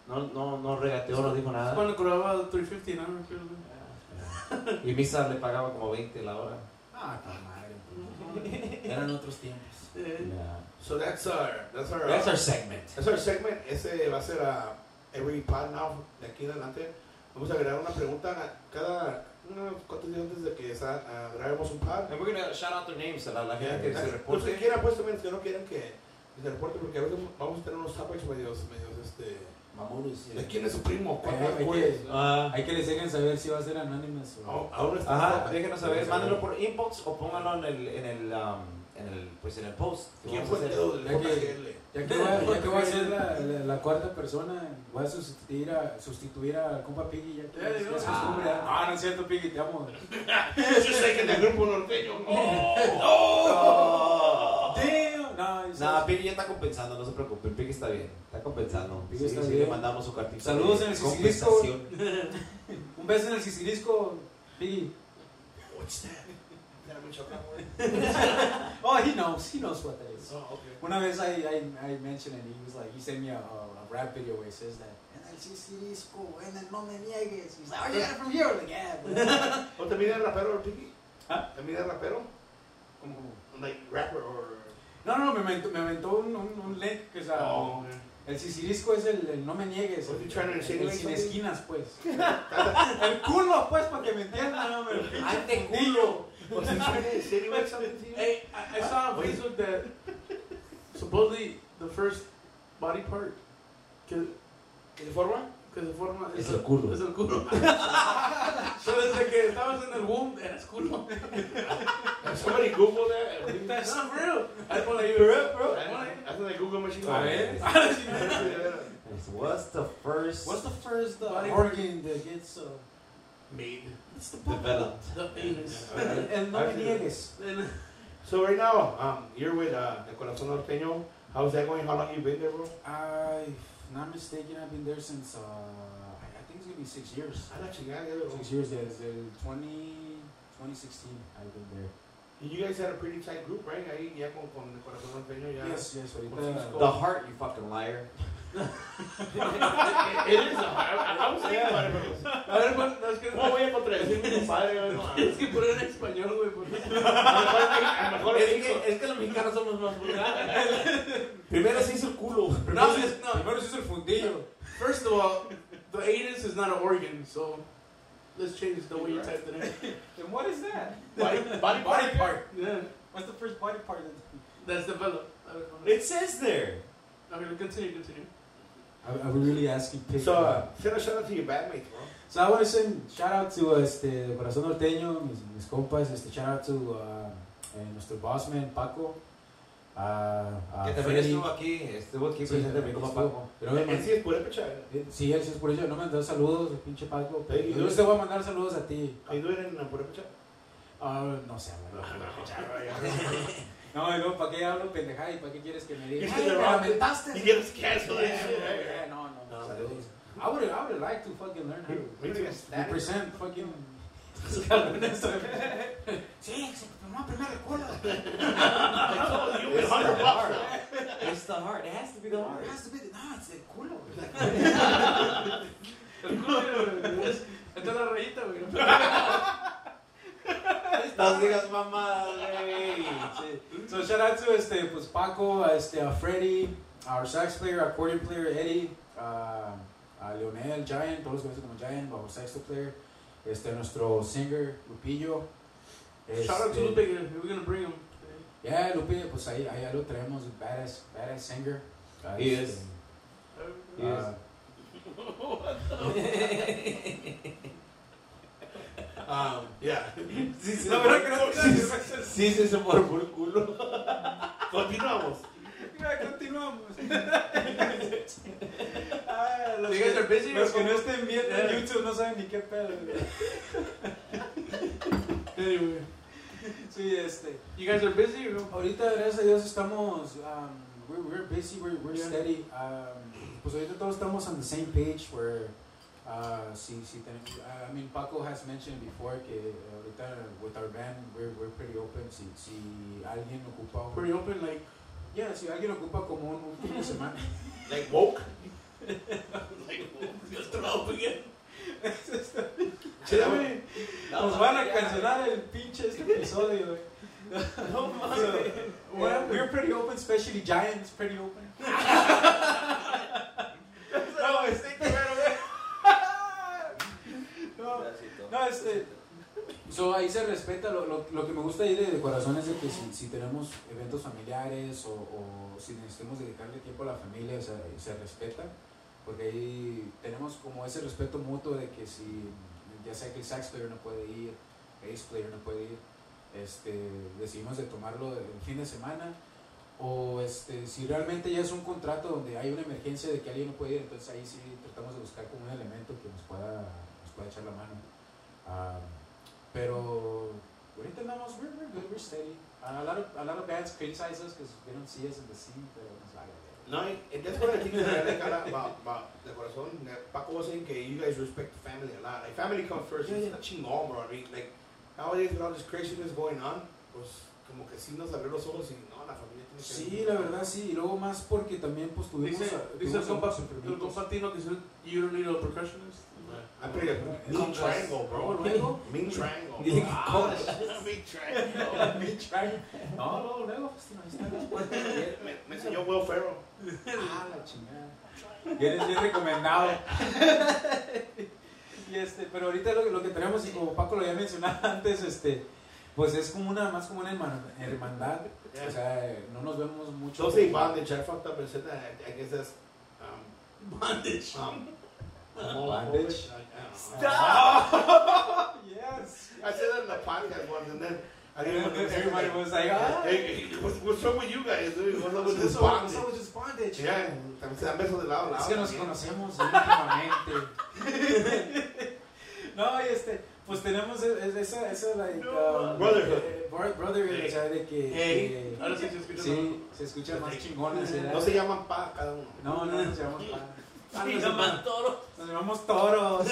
No, no, no regateó, no dijo nada. Cuando cobraba 350 an hour, creo. güey. Y Misa le pagaba como 20 la hora. Ah, qué madre. Eran otros tiempos. Eh, So that's our, that's our, That's our segment. that's our segment. Ese va a ser a every pod now, de aquí en adelante. Vamos a agregar una pregunta a cada, unos cuantos días antes de que sa- ah, grabemos un pod. And we're gonna shout out their names a la, la gente que se Los que reporte. quieran, pues también, que no quieran que que se reporte, porque a veces vamos a tener unos topics medios, medios, este... ¿De quién es su primo? Hay, ¿Cuántas hay pues? que, Ah, hay que les dejen saber si va a ser Anonymous o Aún- Aún está. Ajá, déjenos saber, mándenlo por inbox o pónganlo en el, en el, um, en el, pues en el post. que ¿Quién fue el Ya que-? Ya que, voy a, ya que voy a ser la, la, la cuarta persona, voy a sustituir a, sustituir a compa Piggy. Ya que es, ya. costumbre. ¿eh? Ah, no es cierto, Piggy, te amo. Yo sé que del grupo norteño. Oh. Damn. No, es- Nah, Piggy ya está compensando, no se preocupen. Piggy está bien, está compensando. Piggy Sí, está sí, bien. le mandamos su cartita. Saludos en el Sicilisco. compensación. Un beso en el Sicilisco, Piggy. What's that? Oh, he knows. He knows what that is. Oh, okay. Una vez I, I, I mentioned it, he was like, he sent me a, a, a rap video where he says that. En el Sicilisco, en el no me niegues. He's like, oh, you got it from here? I'm like, yeah. bro." ¿O te mide el rapero el Piki? ¿Ah? ¿Te mide el rapero? Como. Like rapper or... No, no, me inventó, me inventó un, un, un link que es a- Oh, El Sicilisco es el, el no me niegues. What El, el insinuate sin esquinas, pues. el culo, pues, para que me entiendan. No, el pinche Ante fundillo. Was he trying to insinuate something to you? Hey, I, I saw on Facebook that supposedly the first body part que, ¿Qué forma? Que se forma Es el culo. Es el culo. so desde que estabas en el womb eras culo. Somebody Google that. That's not for real. Ahí ponle ahí. bro. Ponle ahí. Haz una Google machine. A ver. What's the first What's the first uh, Body organ that gets uh, Made. developed? The anus. el, el no niegues? So right now, um, you're with uh, El Corazón Norteño. How's that going? How long you been there, bro? I, if not mistaken, I've been there since, uh, I I think it's gonna be six years. A la chingada, ya, bro. Six years, yeah, it's uh, 20, 2016 I've been there. You guys had a pretty tight group, right? Ahí ya con, con El Corazón Norteño ya. Yes, yes, ahorita. Francisco. The heart, you fucking liar. It, it is a I, I was thinking about it, but a ver, pues, no es que ¿Cómo voy a contradecir a mi compadre? güey? No, tienes que poner en español, güey. porque- a lo mejor Es es que, es que los mexicanos somos más vulgares. Primero se hizo el culo. No, es- no. Primero se hizo el fundillo. First of all, the anus is not an organ, so let's change the way you typed it in. And what is that? body, body, Body part. Yeah, What's the first body part? that's developed. I. It says there. Okay, continue, continue. I, I was really asking Pig. So, uh, send a shout out to your bandmates, bro. So I want to send shout out to uh, este Corazón Norteño, mis, mis compas, este shout out to uh, eh, nuestro boss man Paco. Uh, uh, Que también Freddy. estuvo aquí, estuvo aquí Sí, presente mi estuvo. compa Paco. Pero Él sí es purépecha. Eh, Sí, él sí es por eso. No me mandó saludos, el pinche Paco. Pero yo te voy a mandar saludos a ti. Ahí no eran purépecha. Ah, no sé, güey. No, y luego, ¿para qué hablo pendejada y para qué quieres que me digas? Es Ay, me lamentaste. You get us cancel that Yeah, No, no, No, no. Saludos. I would I would like to fucking learn how to represent fucking. Sí, se tomó primero el culo. You win 100 bucks. It's the heart. It has to be the heart. It has to be the- No, it's el culo. El culo. Esta es la rayita, güey. No digas mamá, güey. So shout out to este, pues Paco, este, a Freddy, our sax player, accordion player Eddie, uh, a Leonel, Giant, todos los conocen como Giant, our saxo player, este, nuestro singer Lupillo. Shout out to este, Lupe, we're gonna bring him. Yeah, Lupe, pues ahí, ahí ya lo traemos, badass, badass singer. Uh, He este, is. He uh, Um, yeah. Sí, sí, La verdad que no sí, sí, sí, se por por culo. Continuamos. Ya, continuamos. Ah, los, are busy los que no estén viendo en YouTube no saben ni qué pedo. Anyway, Sí, este. you guys are busy or no? Ahorita, gracias a Dios, estamos. Um, we're, we're busy, we're, we're Yeah. steady. Um, pues ahorita todos estamos on the same page where. Uh, sí, sí, tenemos, I mean, Paco has mentioned before que ahorita with our band we're, we're pretty open. Si, si alguien ocupa. un- Pretty open, like, Yeah, si alguien ocupa como un, un fin de semana. Like woke. Just throw up again. Sí, güey. Nos van a cancelar el pinche este episodio, güey. No mames. Well, we're pretty open, especially Giants, pretty open. no, este, so, ahí se respeta, lo, lo, lo que me gusta ahí de, de corazón es de que si, si tenemos eventos familiares o, o si necesitamos dedicarle tiempo a la familia, o se respeta, porque ahí tenemos como ese respeto mutuo de que si, ya sea que el sax player no puede ir, bass player no puede ir, este, decidimos de tomarlo el fin de semana, o este, si realmente ya es un contrato donde hay una emergencia de que alguien no puede ir, entonces ahí sí tratamos de buscar como un elemento que nos pueda, nos pueda echar la mano. Ah, pero ahorita andamos, we're, we're good, we're steady. a, lot of, a lot of bands criticize us because they don't see us in the scene, pero nos vale. No, and that's what I think is really kind of about, about the corazón. that Paco was saying that you guys respect the family a lot. Like, family comes first. Yeah, it's not chingón, bro. I mean, like, nowadays with all this craziness going on, pues, como que sí nos abrió los ojos y no, la familia tiene que Sí, la verdad sí, y luego más porque también pues tuvimos, Dice, a- dice el compa, a- el compa Tino que dice, you don't need a percussionist. I played a mean triangle, bro. Luego, Mean triangle. Dile que Ah, mean triangle. mi track. No, no, luego, pues, me, me enseñó Will Ferrell. Ah, la chingada. Eres bien recomendado. y este, pero ahorita lo, que- lo que tenemos, y como Paco lo había mencionado antes, este, pues es como una, más como una herman- hermandad. O sea, no nos vemos mucho. Say bondage. I fucked up and said that. I, I guess that's um, Bondage. um, I, don't know. Yes. I said that in the podcast once, and then I to say Everybody that. was like, ah. Hey, hey, what's, what's up with you guys? dude? What's up with this bondage? what's up with this bondage? Yeah, también se dan besos de lado a lado. Es que nos conocemos íntimamente. no, y este, pues tenemos e- esa, esa, like, um, Brotherhood. eh, bro- brotherhood, o sea, de que. Hey, que- ahora sí se escucha sí, se escucha más chingones. No se llaman pa cada uno. No, no nos llamamos pa- Ah, nos llaman llamamos- toro. Nos llamamos toros.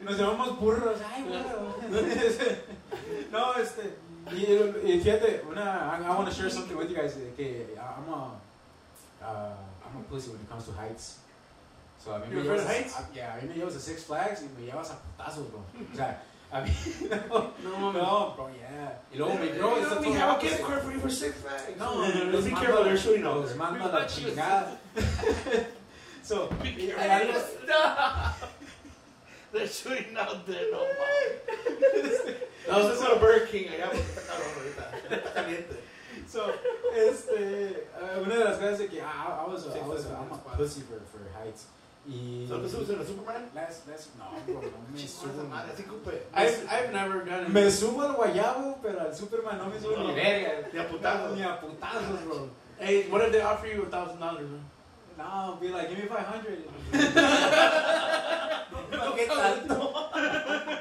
Nos llamamos burros. Ay, güey. No, este. Y, y fíjate, una, I, I want to share something with you guys. Que I'm a, uh, I'm a pussy when it comes to heights. So a mí me llevas a- heights? a- yeah, a mí me llevas a Six Flags y me llevas a putazos, bro. O sea, a mí. No, No, no, bro, yeah. Y luego mi bro está we have a gift card for you for Six Flags. No, Let's los be mando- careful. They're shooting Los there. mando la you chingada. So, Be y- y careful. Stop. They're shooting out there, no. No, this is a Burger King. Allá porque está cabrón ahorita. Está caliente. So, este, uh, una de las cosas de que ah, I was, I was, fue I'm a pussy for, for heights. Y ¿No te subes en el Superman? las, las, no, bro, no me subo. madre, cupe. I've, I've never gotten Me subo al guayabo, pero al Superman no me subo No. ni verga. Ni a putazos. Ni a putazos, bro. Hey, what if they offer you a thousand dollars? No, be like, give me 500. ¿Por qué tanto?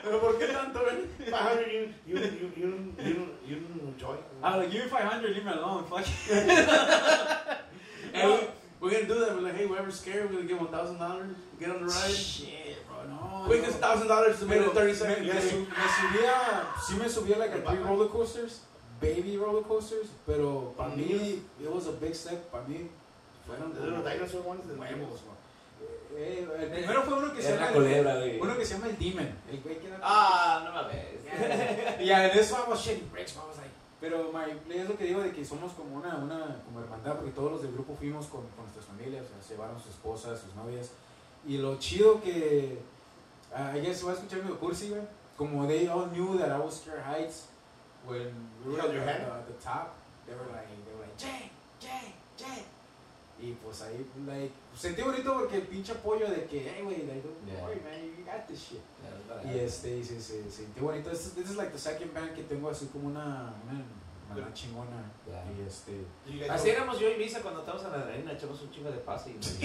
¿Pero por qué tanto, eh? güey? 500, you, you, you, you, you, you enjoy. I'm like, give me 500, leave me alone, fuck. Hey, we're gonna do that. We're like, hey, whoever's scared, we're gonna give him a thousand dollars. Get on the ride. Shit, bro, no. Quickest thousand dollars to make it thirty seconds. me, me subía, sí me subía like a big roller coasters, baby roller coasters, pero para mí, mm-hmm. it was a big step, para mí, fueron The little dinosaur ones. the- huevos, bro. Eh, el primero fue uno que se llama culebra, güey. uno que se llama el Demon, el güey que era Ah, no mames. Yeah. Y en eso I was shitting bricks, I was like, pero my, es lo que digo de que somos como una, una como hermandad, porque todos los del grupo fuimos con, con nuestras familias, o sea, se llevaron sus esposas, sus novias, y lo chido que, uh, I guess, voy a escuchar medio cursi, güey, como they all knew that I was scared heights, when we were Held at your the, the top, they were like, they were like, Jay, Jay, Jay, y pues ahí, like, sentí bonito porque el pinche apoyo de que, hey, güey, like, don't Yeah. worry, man, you got this shit. Y este, y se, se, se sintió bonito. This, this is like the second band que tengo así como una, una, una chingona. Yeah. Y este. Así know- éramos yo y Misa cuando estábamos en la arena, echamos un chingo de pase y nos,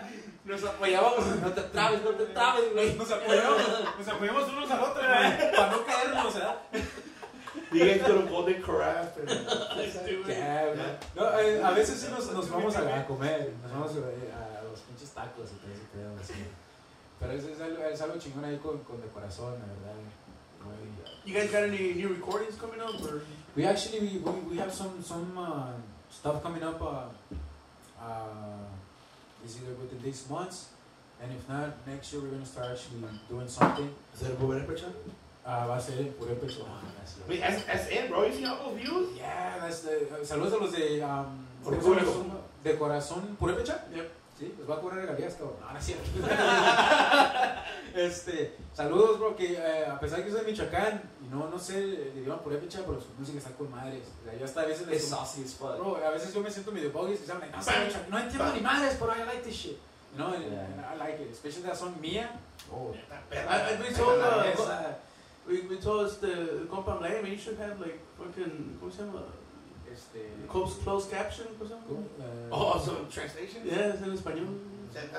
nos apoyábamos. No te trabes, no te trabes, güey. Nos apoyamos, nos apoyamos unos al otro, güey, para no caernos, ¿verdad? Do you guys go to Golden Carafe? and- Ya. No, eh, a veces sí nos, nos vamos a, a comer, nos vamos eh, a, los pinches tacos y todo ese pedo, así. Pero es, es, algo, es algo chingón ahí con, con de corazón, la verdad. You guys got any new recordings coming up? Or? We actually we, we, we have some some uh, stuff coming up uh, Uh, it's either within these months, and if not, next year we're gonna start actually doing something. Is ¿Ser Purépecha? Uh, va a ser en Purépecha. Ah. Wait, that's, that's it, bro. You see all those views? Yeah, that's the, uh, saludos a los de, um, de corazón, de corazón Purépecha. Yep. Sí, les va a cobrar regalías, cabrón. No, no es cierto. este, saludos, bro, que eh, a pesar de que soy de Michoacán, y no, no sé el idioma Purépecha, pero su música está con madres. O sea, yo hasta a veces Es saucy as fuck. Bro, a veces yo me siento medio bogus y se hablan, no, sé, no entiendo ni madres, pero I like this shit. You know, and, Yeah. and I like it. Especially that song Mia. Oh, I, I, we told, uh, esa, we, we told us the compa Mlay, man, you should have like fucking, ¿cómo se llama? este, Closed, closed caption or something? uh, Oh, so translation? Yeah, it's in español.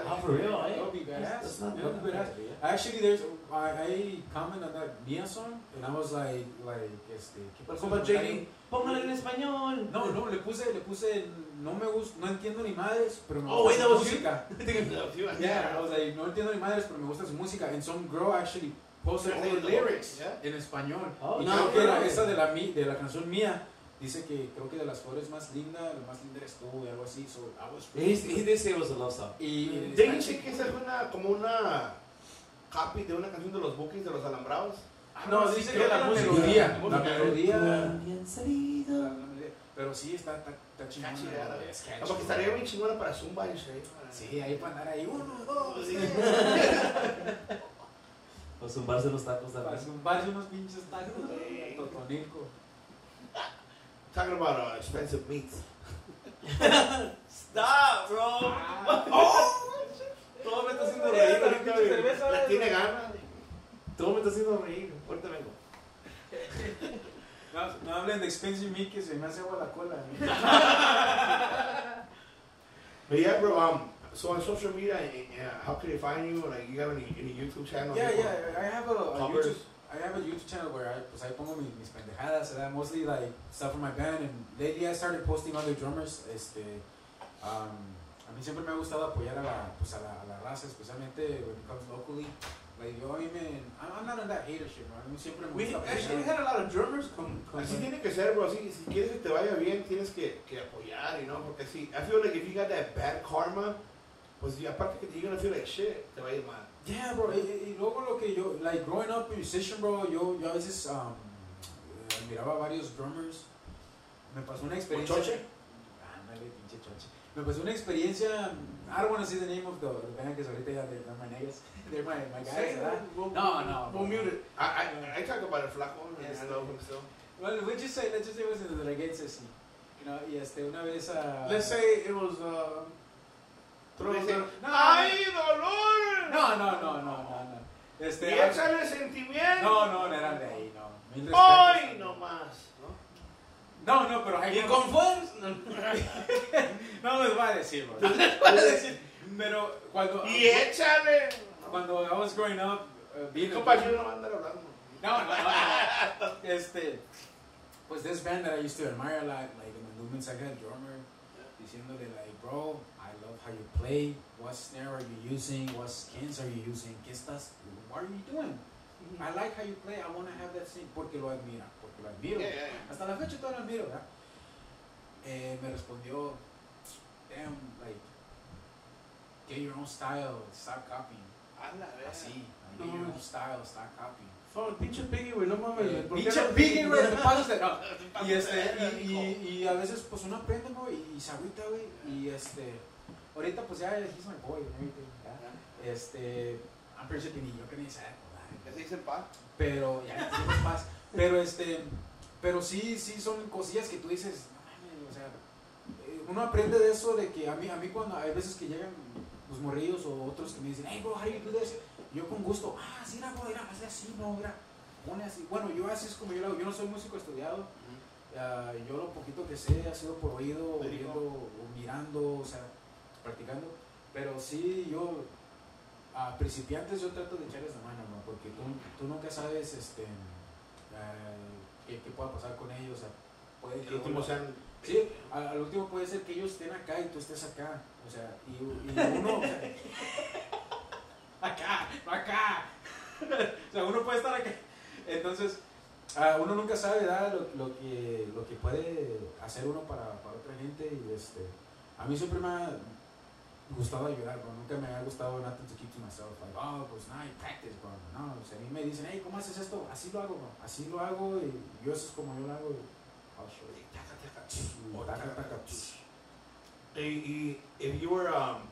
Oh, for real, eh? That would be badass. That's not That would be bad. badass. Actually, there's I, I comment on that Mia song, and I was like, like, este, ¿qué pasó? Compa JD. Póngale en español. No, no, le puse, le puse, no me gusta, no entiendo ni madres, pero me Oh, gusta wait, su that was música. Yeah, I was like, no entiendo ni madres, pero me gusta su música. And some girl actually posted all lyrics Yeah. en español. Oh, y no, creo que no. era esa de la, mi- de la canción mía. Dice que creo que de las flores más lindas, la más linda eres tú y algo así. So I was He, he did say it was a love song. y, Didn't you think que esa es una, como una copy de una canción de los Bookies de los Alambrados? No, sí, dice creo que la la melodía, música, la la melodía. Bien salido. la- la. Pero sí, está, está, está. Es No, porque estaría bien chingona para Zumba y Shrey. Sí, ahí para andar ahí. Uno, dos, Sí. O zumbarse los tacos Para también. zumbarse unos pinches tacos. Sí. Totonico. Talking about uh, expensive meats. Stop, bro. Todo me está haciendo reír. ahorita, güey. La tiene ganas. Todo me está haciendo reír. Ahorita vengo. No, no hablen de expensive meat que se me hace agua la cola. But yeah, bro. Um, so on social media, uh, how can they find you? Like, you have any, any YouTube channel? Yeah, yeah, I have a, a YouTube. I have a YouTube channel where I, pues ahí pongo mis, mis pendejadas, ¿verdad? mostly like stuff from my band, and lately I started posting other drummers. Este, um, a mí siempre me ha gustado apoyar a la, pues a la, a la raza, especialmente when it comes locally. Like yo, a mí me, I'm I'm not on that hater shit, bro. A mí siempre me We actually apoyar. had a lot of drummers come. come Así tiene que ser, bro. Así, si quieres que te vaya bien, tienes que, que apoyar, you know? Porque si, I feel like if you got that bad karma, pues y aparte que you're gonna feel like shit, te va a ir mal. Yeah, bro. Y, y- luego lo que yo, like growing up musician, bro, yo, yo a veces um, eh, admiraba a varios drummers. Me pasó una experiencia. Choche? Ándale, pinche choche. Me pasó una experiencia. I don't want to say the name of the, the band because ahorita ya they're, they're my niggas. They're my, my guys, No, no, We'll no. mute it. I, I, I talk about it flaco, and Yes. I love him still. Well, we just say, let's just say it was in the reggae así. You know, y este, una vez. Uh, Let's say it was. Uh, say, down. ¡Ay, dolor! No, no, no, no, no, no. Este, Y échale sentimiento. no, no, no eran de ahí, no. Mil respetos. ¡Ay, no más! ¿no? Pero hay Y con fuerza. No les voy a decir, bro. No les voy a decir. Pero cuando. Y échale. Cuando I was growing up, uh, being a- Compa, yo no va a andar hablando. No, no, no. Este. Pues this band that I used to admire a lot, like in the movements, I got drummer diciéndole, like, bro, how you play. What snare are you using? What skins are you using? ¿Qué estás? What are you doing? I like how you play. I want to have that thing. Porque lo admira. Porque lo admiro. Yeah, yeah, yeah. Hasta la fecha todavía lo admiro, ¿verdad? Eh, me respondió, damn, like, get your own style, stop copying. Así, get your own style, stop copying. Fuck, pinche Piggy, güey, no mames. Eh, ¿por qué Pinche no- Piggy, güey, te pasas de- no. Y, este, y, y, y a veces, pues uno aprende, güey, y, se agüita, güey, y este, ahorita, pues ya, he's my boy, and everything, ¿verdad? Este, I'm pretty sure que ni yo que ni se acordar. ¿Qué se dice paz? Pero, ya, paz. Pero, este, pero sí, sí son cosillas que tú dices, no o sea, eh, uno aprende de eso, de que a mí, a mí cuando hay veces que llegan los morrillos o otros que me dicen, hey, bro, how do you do this? Yo con gusto, ah, sí, mira, bro, mira, hazle así, bro, mira, pone así. Bueno, yo así es como yo lo hago, yo no soy músico estudiado, ah, yo lo poquito que sé ha sido por oído, o Médico. viendo, o mirando, o sea, practicando, pero sí, yo, a principiantes yo trato de echarles la mano, ¿no? Porque tú, tú nunca sabes, este, ah, qué, qué pueda pasar con ellos, o sea, puede Que que... el último sean. Sí, al, al último puede ser que ellos estén acá y tú estés acá. O sea, y, y uno. o sea, acá, acá. o sea, uno puede estar acá. Entonces, uno nunca sabe ¿verdad? Lo, lo que, lo que puede hacer uno para, para otra gente. Y este, a mí siempre me ha gustado ayudar, bro. Nunca me ha gustado nothing to keep to myself. Like, oh, pues no, hay practice, bro. No, o sea, a mí me dicen, hey, ¿cómo haces esto? Así lo hago, bro. Así lo hago y yo eso es como yo lo hago. y. Y if you were um,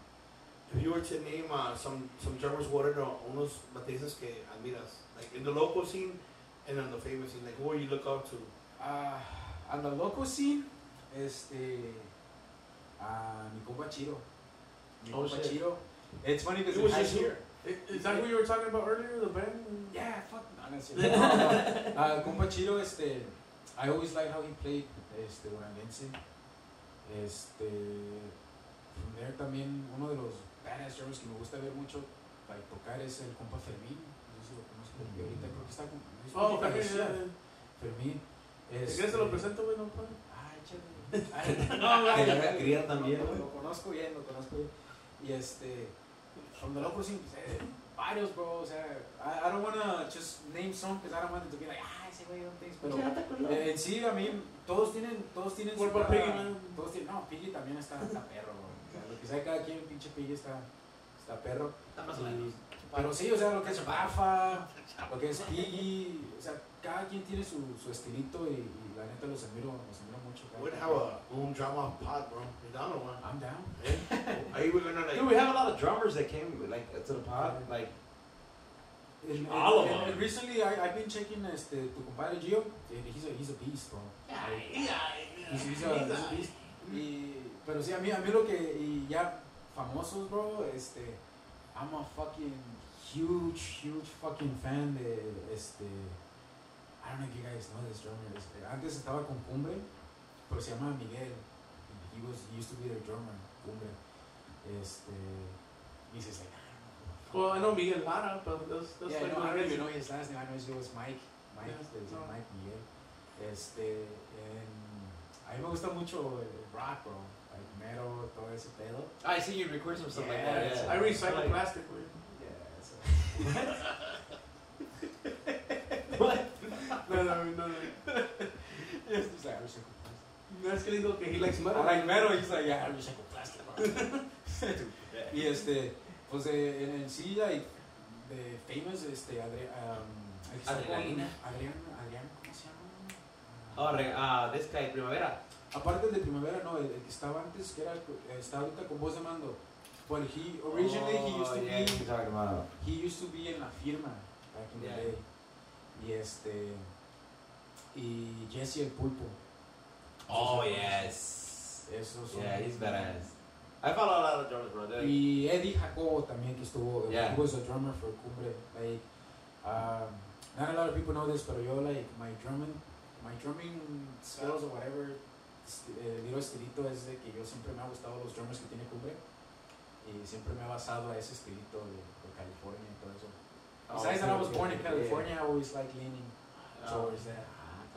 if you were to name uh, some some drummers, what are unos bateristas que admiras, like in the local scene and in the famous scene, like who are you look up to? Ah, on the local scene, este, a mi compa Chiro. Oh. Chiro. It's funny because It was just here. Is that who you were talking about earlier, the band? Yeah, fuck. No, no, es no, no. Ah, compa Chiro, este, I always liked how he played, este, duranguense. Este, from there también uno de los badass drummers que me gusta ver mucho, like, tocar es el compa Fermín. No sé si lo conozco, porque ahorita creo que está con. es Oh, muy también, parecido. yeah. Fermín. Si quieres te lo presento, güey, no puedo. Ay, chévere. Ay, Que le haga ay, criar también, lo conozco bien, lo conozco bien. Y este, from the local scene, pues, eh, varios, bro. O sea, I, I don't wanna just name some because I don't want it to be like, ah, ese güey, don't think. Pero eh, en sí, a mí, todos tienen, todos tienen What about cada- Piggy, man? Todos tienen, no, Piggy también está, está perro, bro. O sea, lo que sea cada quien, pinche Piggy está, está perro. Está más o menos. pero sí, o sea, lo que es Bafa, lo que es Piggy, o sea, cada quien tiene su, su estilito y, y la neta los admiro, los admiro We'd have a un drama pod, bro. You down or what? I'm down. Eh? Are you gonna like? Dude, we have a lot of drummers that came like to the pod. Like, And, and, All of them. and recently, I, I've been checking este, tu compadre Gio. and He's a, he's a beast, bro. Like, he's, he's a, he's a beast. Y, pero sí, a mí, a mí lo que, y ya famosos, bro, este, I'm a fucking huge, huge fucking fan de, este, I don't know if you guys know this drummer. Este, antes estaba con Cumbre, pero se llama Miguel. He was, he used to be their drummer, Cumbre. Este, y dices like, Well, I know Miguel Lara, but that's, that's yeah, like no, I don't even know his last name. I know his name was Mike. Mike, Yeah, no. Oh. Mike Miguel. Este, en, a mí me gusta mucho el rock, bro. Like metal, todo ese pedo. I see you record some stuff like Yeah, that. Yeah. I recycle Like- plastic. Yeah, so. What? No, no, no, no. yes, like, I recycle. No, es que digo que he likes metal. I like metal, he's like, yeah, I plastic, bro. y este, pues eh, en el sí, like, de famous, este, Adri um. Adrián, Adrián, ¿cómo se llama? Oh, re- ah, this guy, Primavera. Aparte de primavera, no, el, el que estaba antes, que era, está ahorita con voz de mando. But he, originally he used to Oh, yeah, be, you're talking about. he used to be en la firma back in Yeah. the day. Y este, y Jesse el pulpo. Oh yes. Esos son. Yeah, he's badass. I follow a lot of drummers, bro. They're like- Y Eddie Jacobo también que estuvo, Yeah. he was a drummer for Cumbre. Like, um, not a lot of people know this, pero yo like my drumming, my drumming skills or whatever, st- eh, estilito es de que yo siempre me ha gustado los drummers que tiene Cumbre y siempre me he basado a ese estilito de, de California y todo eso. Oh, Besides that I was yeah, born in yeah. California, I always like leaning towards that.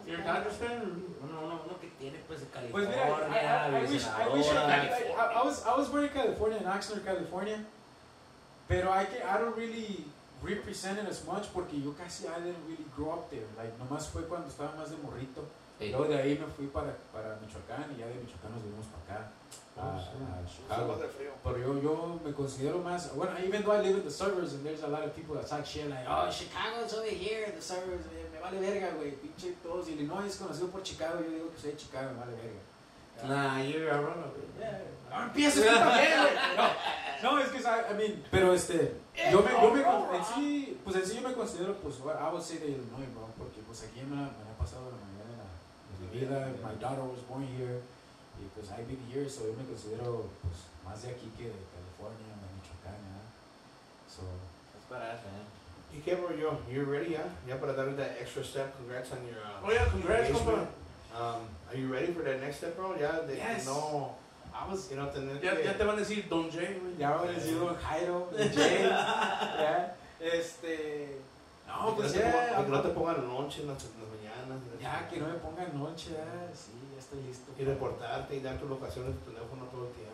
Dodgers fan? Uno, uno, uno que tiene pues de Pues California, mira, I, I, I wish, I wish I, I was I was born in California, in Oxnard, California, pero I can, I don't really represent it as much porque yo casi I didn't really grow up there. Like nomás fue cuando estaba más de morrito. Hey. Luego de ahí me fui para, para Michoacán y ya de Michoacán nos vinimos para acá, a, a Chicago. Pero yo, yo me considero más, bueno, even though I live in the suburbs and there's a lot of people that talk shit like, oh, Chicago's over here, the suburbs, eh, me vale verga, güey, pinche todos, Illinois es conocido por Chicago, yo digo que soy de Chicago, me vale verga. Nah, you're a runner. No empieces tú también, güey. No, es que, I, I mean, pero este, yo me, yo me, en sí, pues en sí yo me considero, pues, I would say de Illinois, bro, porque pues aquí me, me he pasado la mayoría de, la, de mi vida, my daughter was born here, y pues I've been here, so yo me considero, pues, más de aquí que de California, de Michoacán, ¿verdad? So, That's badass, man. ¿Y qué, bro? Yo, you're ready, ya? Ya para dar that extra step. Congrats on your. Uh, Oh, yeah, congrats, engagement. compa. Um, are you ready for that next step, bro? Yeah, de Yes. no, I was, you know, tener Ya, que. ya te van a decir Don Jay, güey. ya voy a decir Don Jairo, Don Jay, ¿ya? Este, no, que pues no te pongan- ya, que no te pongan noche en las, en las mañanas. y la ya que no me pongan noche, ya, sí, ya estoy listo. Y reportarte y dar tu locación en tu teléfono todo el tiempo.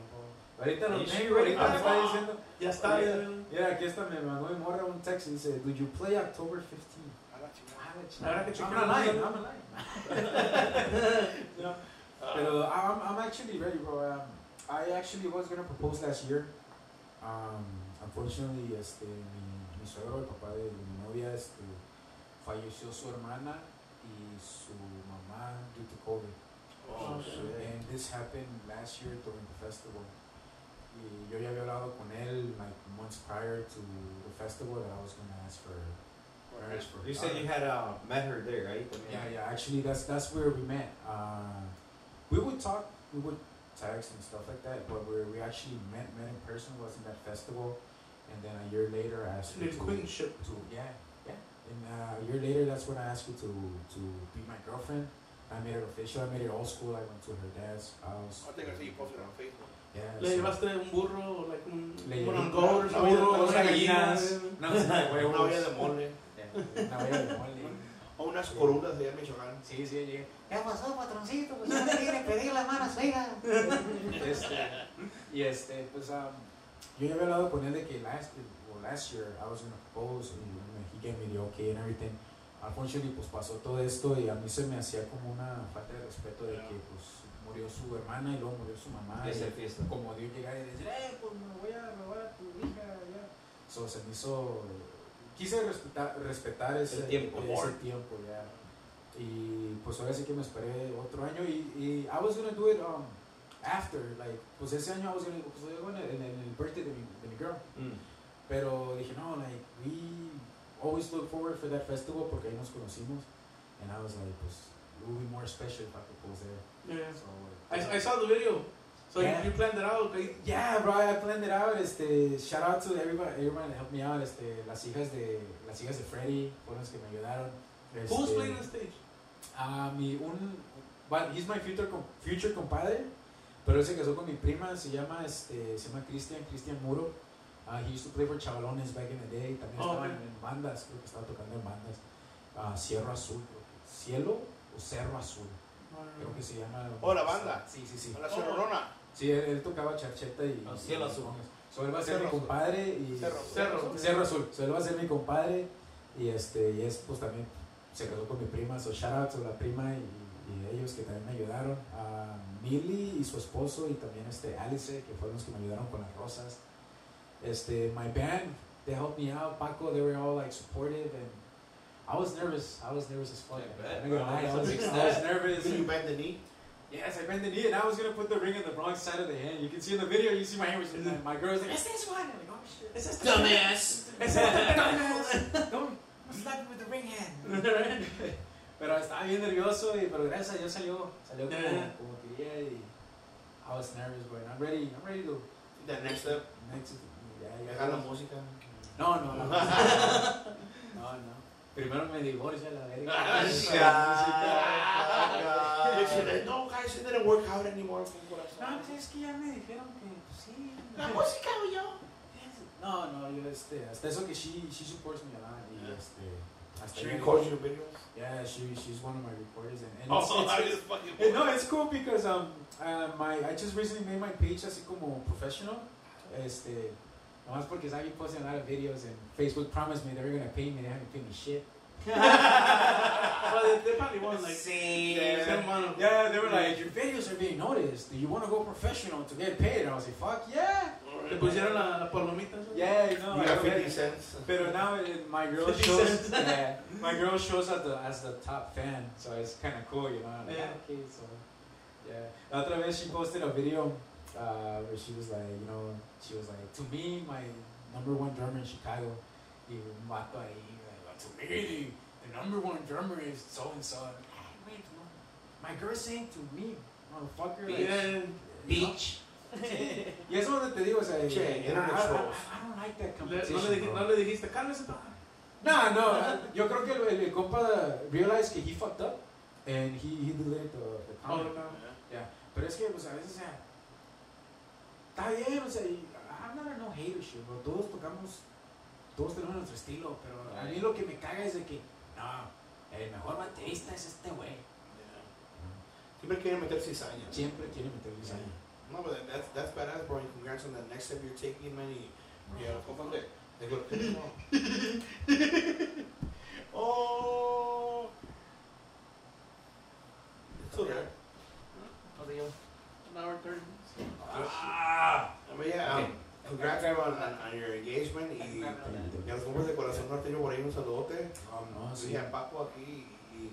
Ahorita lo tengo, ahorita me Ah, está diciendo. Ya está, ya. Mira, aquí está, me mandó mi morra un text y dice, Did you play October 15? Habrá que I'm chequear. not lying, I'm not lying. You know, Pero I'm, I'm actually ready, bro. Um, I actually was gonna propose last year. Um, unfortunately, este, mi, mi suegro, el papá de mi novia, este, falleció su hermana y su mamá due to COVID. Oh. And this happened last year during the festival. Y yo ya había hablado con él like months prior to the festival that I was gonna ask for marriage for You said you had uh, met her there, right? Yeah, yeah. Actually, that's that's where we met. Uh, we would talk, we would text and stuff like that, but where we actually met met in person was in that festival, and then a year later I asked her The to, queenship. to yeah, yeah. And uh, a year later, that's when I asked her to to be my girlfriend. I made it official. I made it old school. I went to her dad's house. I think I see you posted on Facebook. Yeah. Le so- llevaste un burro, like un, Le un llevé- on goat or una something. olla- una unas gallinas. gallina. No, it's not Una olla de mole. Una olla de mole. O unas corundas allá en Michoacán. Sí, sí, llegué. ¿Qué pasó, patroncito? Pues ya me quiere pedir la mano a su hija. Este, y este, pues, um, yo había hablado con él de que last, well, last year I was gonna propose and he gave me the okay and everything. Unfortunately, pues pasó todo esto y a mí se me hacía como una falta de respeto de que, pues, murió su hermana y luego murió su mamá. Esa y fiesta. como Dios llegar y decir, eh, pues me voy a robar a tu hija, ya. So, se me hizo, quise respetar, respetar ese El tiempo. ese tiempo, ya. Y pues ahora sí que me esperé otro año y, y I was gonna do it um, after, like, pues ese año I was gonna, pues yo en el, en el birthday de mi, de mi girl. Mm. Pero dije, no, like, we always look forward for that festival porque ahí nos conocimos. And I was like, pues, it would be more special if I propose there. Yeah. So, I, I saw the video. So Yeah. you, you planned it out. okay? Yeah, bro, I planned it out. Este, shout out to everybody, everyone that helped me out. Este, las hijas de, las hijas de Freddy fueron las que me ayudaron. Este, Who's playing the stage? Ah, mi, un, well, he's my future, com- future compadre, pero él se casó con mi prima, se llama, este, se llama Cristian, Cristian Muro. Ah, he used to play for Chavalones back in the day, también Oh, estaba okay. en, bandas, creo que estaba tocando en bandas. Ah, Cierro Azul, creo que- Cielo o Cerro Azul, creo que se llama. Oh, la banda. Sí, sí, sí. A la Cerrona. Sí, él, él tocaba charcheta y... Ah, Cielo y Azul. So, él va a ser Cerro mi Azul. compadre y... Cerro. Cerro. Cerro Azul. So, él va a ser mi compadre y este y es pues también se casó con mi prima, so shout out a la prima y, y ellos que también me ayudaron, a Millie y su esposo y también este Alice que fueron los que me ayudaron con las rosas. Este my band, they helped me out, Paco, they were all like supportive and I was nervous. I was nervous as fuck. I lie, I That's a was, I was nervous. Did you bend the knee? Yes, I bent the knee and I was gonna put the ring on the wrong side of the hand. You can see in the video, you see my hand was my, my girl's like, it's this one. I'm like, oh shit. It's just Dumbass. It's just Don't slap me with the ring hand. Pero estaba bien nervioso, y, pero gracias a Dios salió, salió como, Yeah. como quería y I was nervous, but I'm ready, I'm ready to The next step. next, ya, ya. Dejar la música. No, no, no. no, no. Primero me divorcio a la verga. Ah, Ah, No, guys, it didn't work out anymore. No, pues es que ya me dijeron que sí. La música o yo. No, no, yo este, hasta eso que she, she supports me a lot y este, hasta She ya- records your videos. Yeah, she, she's one of my reporters, and, and Oh, it's, it's, I just fucking. No, it's cool because um, uh, my I just recently made my page así como professional. Este, nomás porque I've been posting a lot of videos and Facebook promised me they were gonna pay me. They haven't paid me shit. Well, they, they probably won like Sí. some amount of. Yeah, they were like, your videos are being noticed. Do you want to go professional to get paid? And I was like, fuck yeah. Le pusieron la, la palomita. Yeah, you know. You I got get 50 it. cents. Pero now it, my girl shows, cents. yeah, my girl shows as the as the top fan, so it's kind of cool, you know. Like, Yeah. "Ah, okay, so yeah. La otra vez she posted a video uh, where she was like, you know, she was like, to me, my number one drummer in Chicago, y un vato ahí, like, to me, the number one drummer is so and so. Wait, no. my girl's saying to me, motherfucker, like, Yeah. Beach. y eso es donde te digo, o sea, Che, I, I, internet I, trolls. I don't like that Le- competition. no, le dijiste, bro. no le dijiste, cálmese, pa. No, no, yo creo que el, el, el compa realized que he fucked up and he, he deleted the, uh, the Oh, comment. no. Pero es que, pues, a veces, o sea, está bien, o sea, y I'm not a no hater shit, bro. Todos tocamos, todos tenemos nuestro estilo, pero a mí lo que me caga es de que, no, el mejor baterista es este güey. Siempre quieren meter cizaña. Siempre quiere meter diseño. No, but that's, that's badass, bro. And congrats on the next step you're taking, man. Y, y compa, de, de lo que no. oh. It's okay. An hour and 30 minutes. Ah, yeah, um, congrats on, on, on your engagement y, a los compas de Corazón Norteño por ahí un saludote. Um, Oh, sí. a Paco aquí y,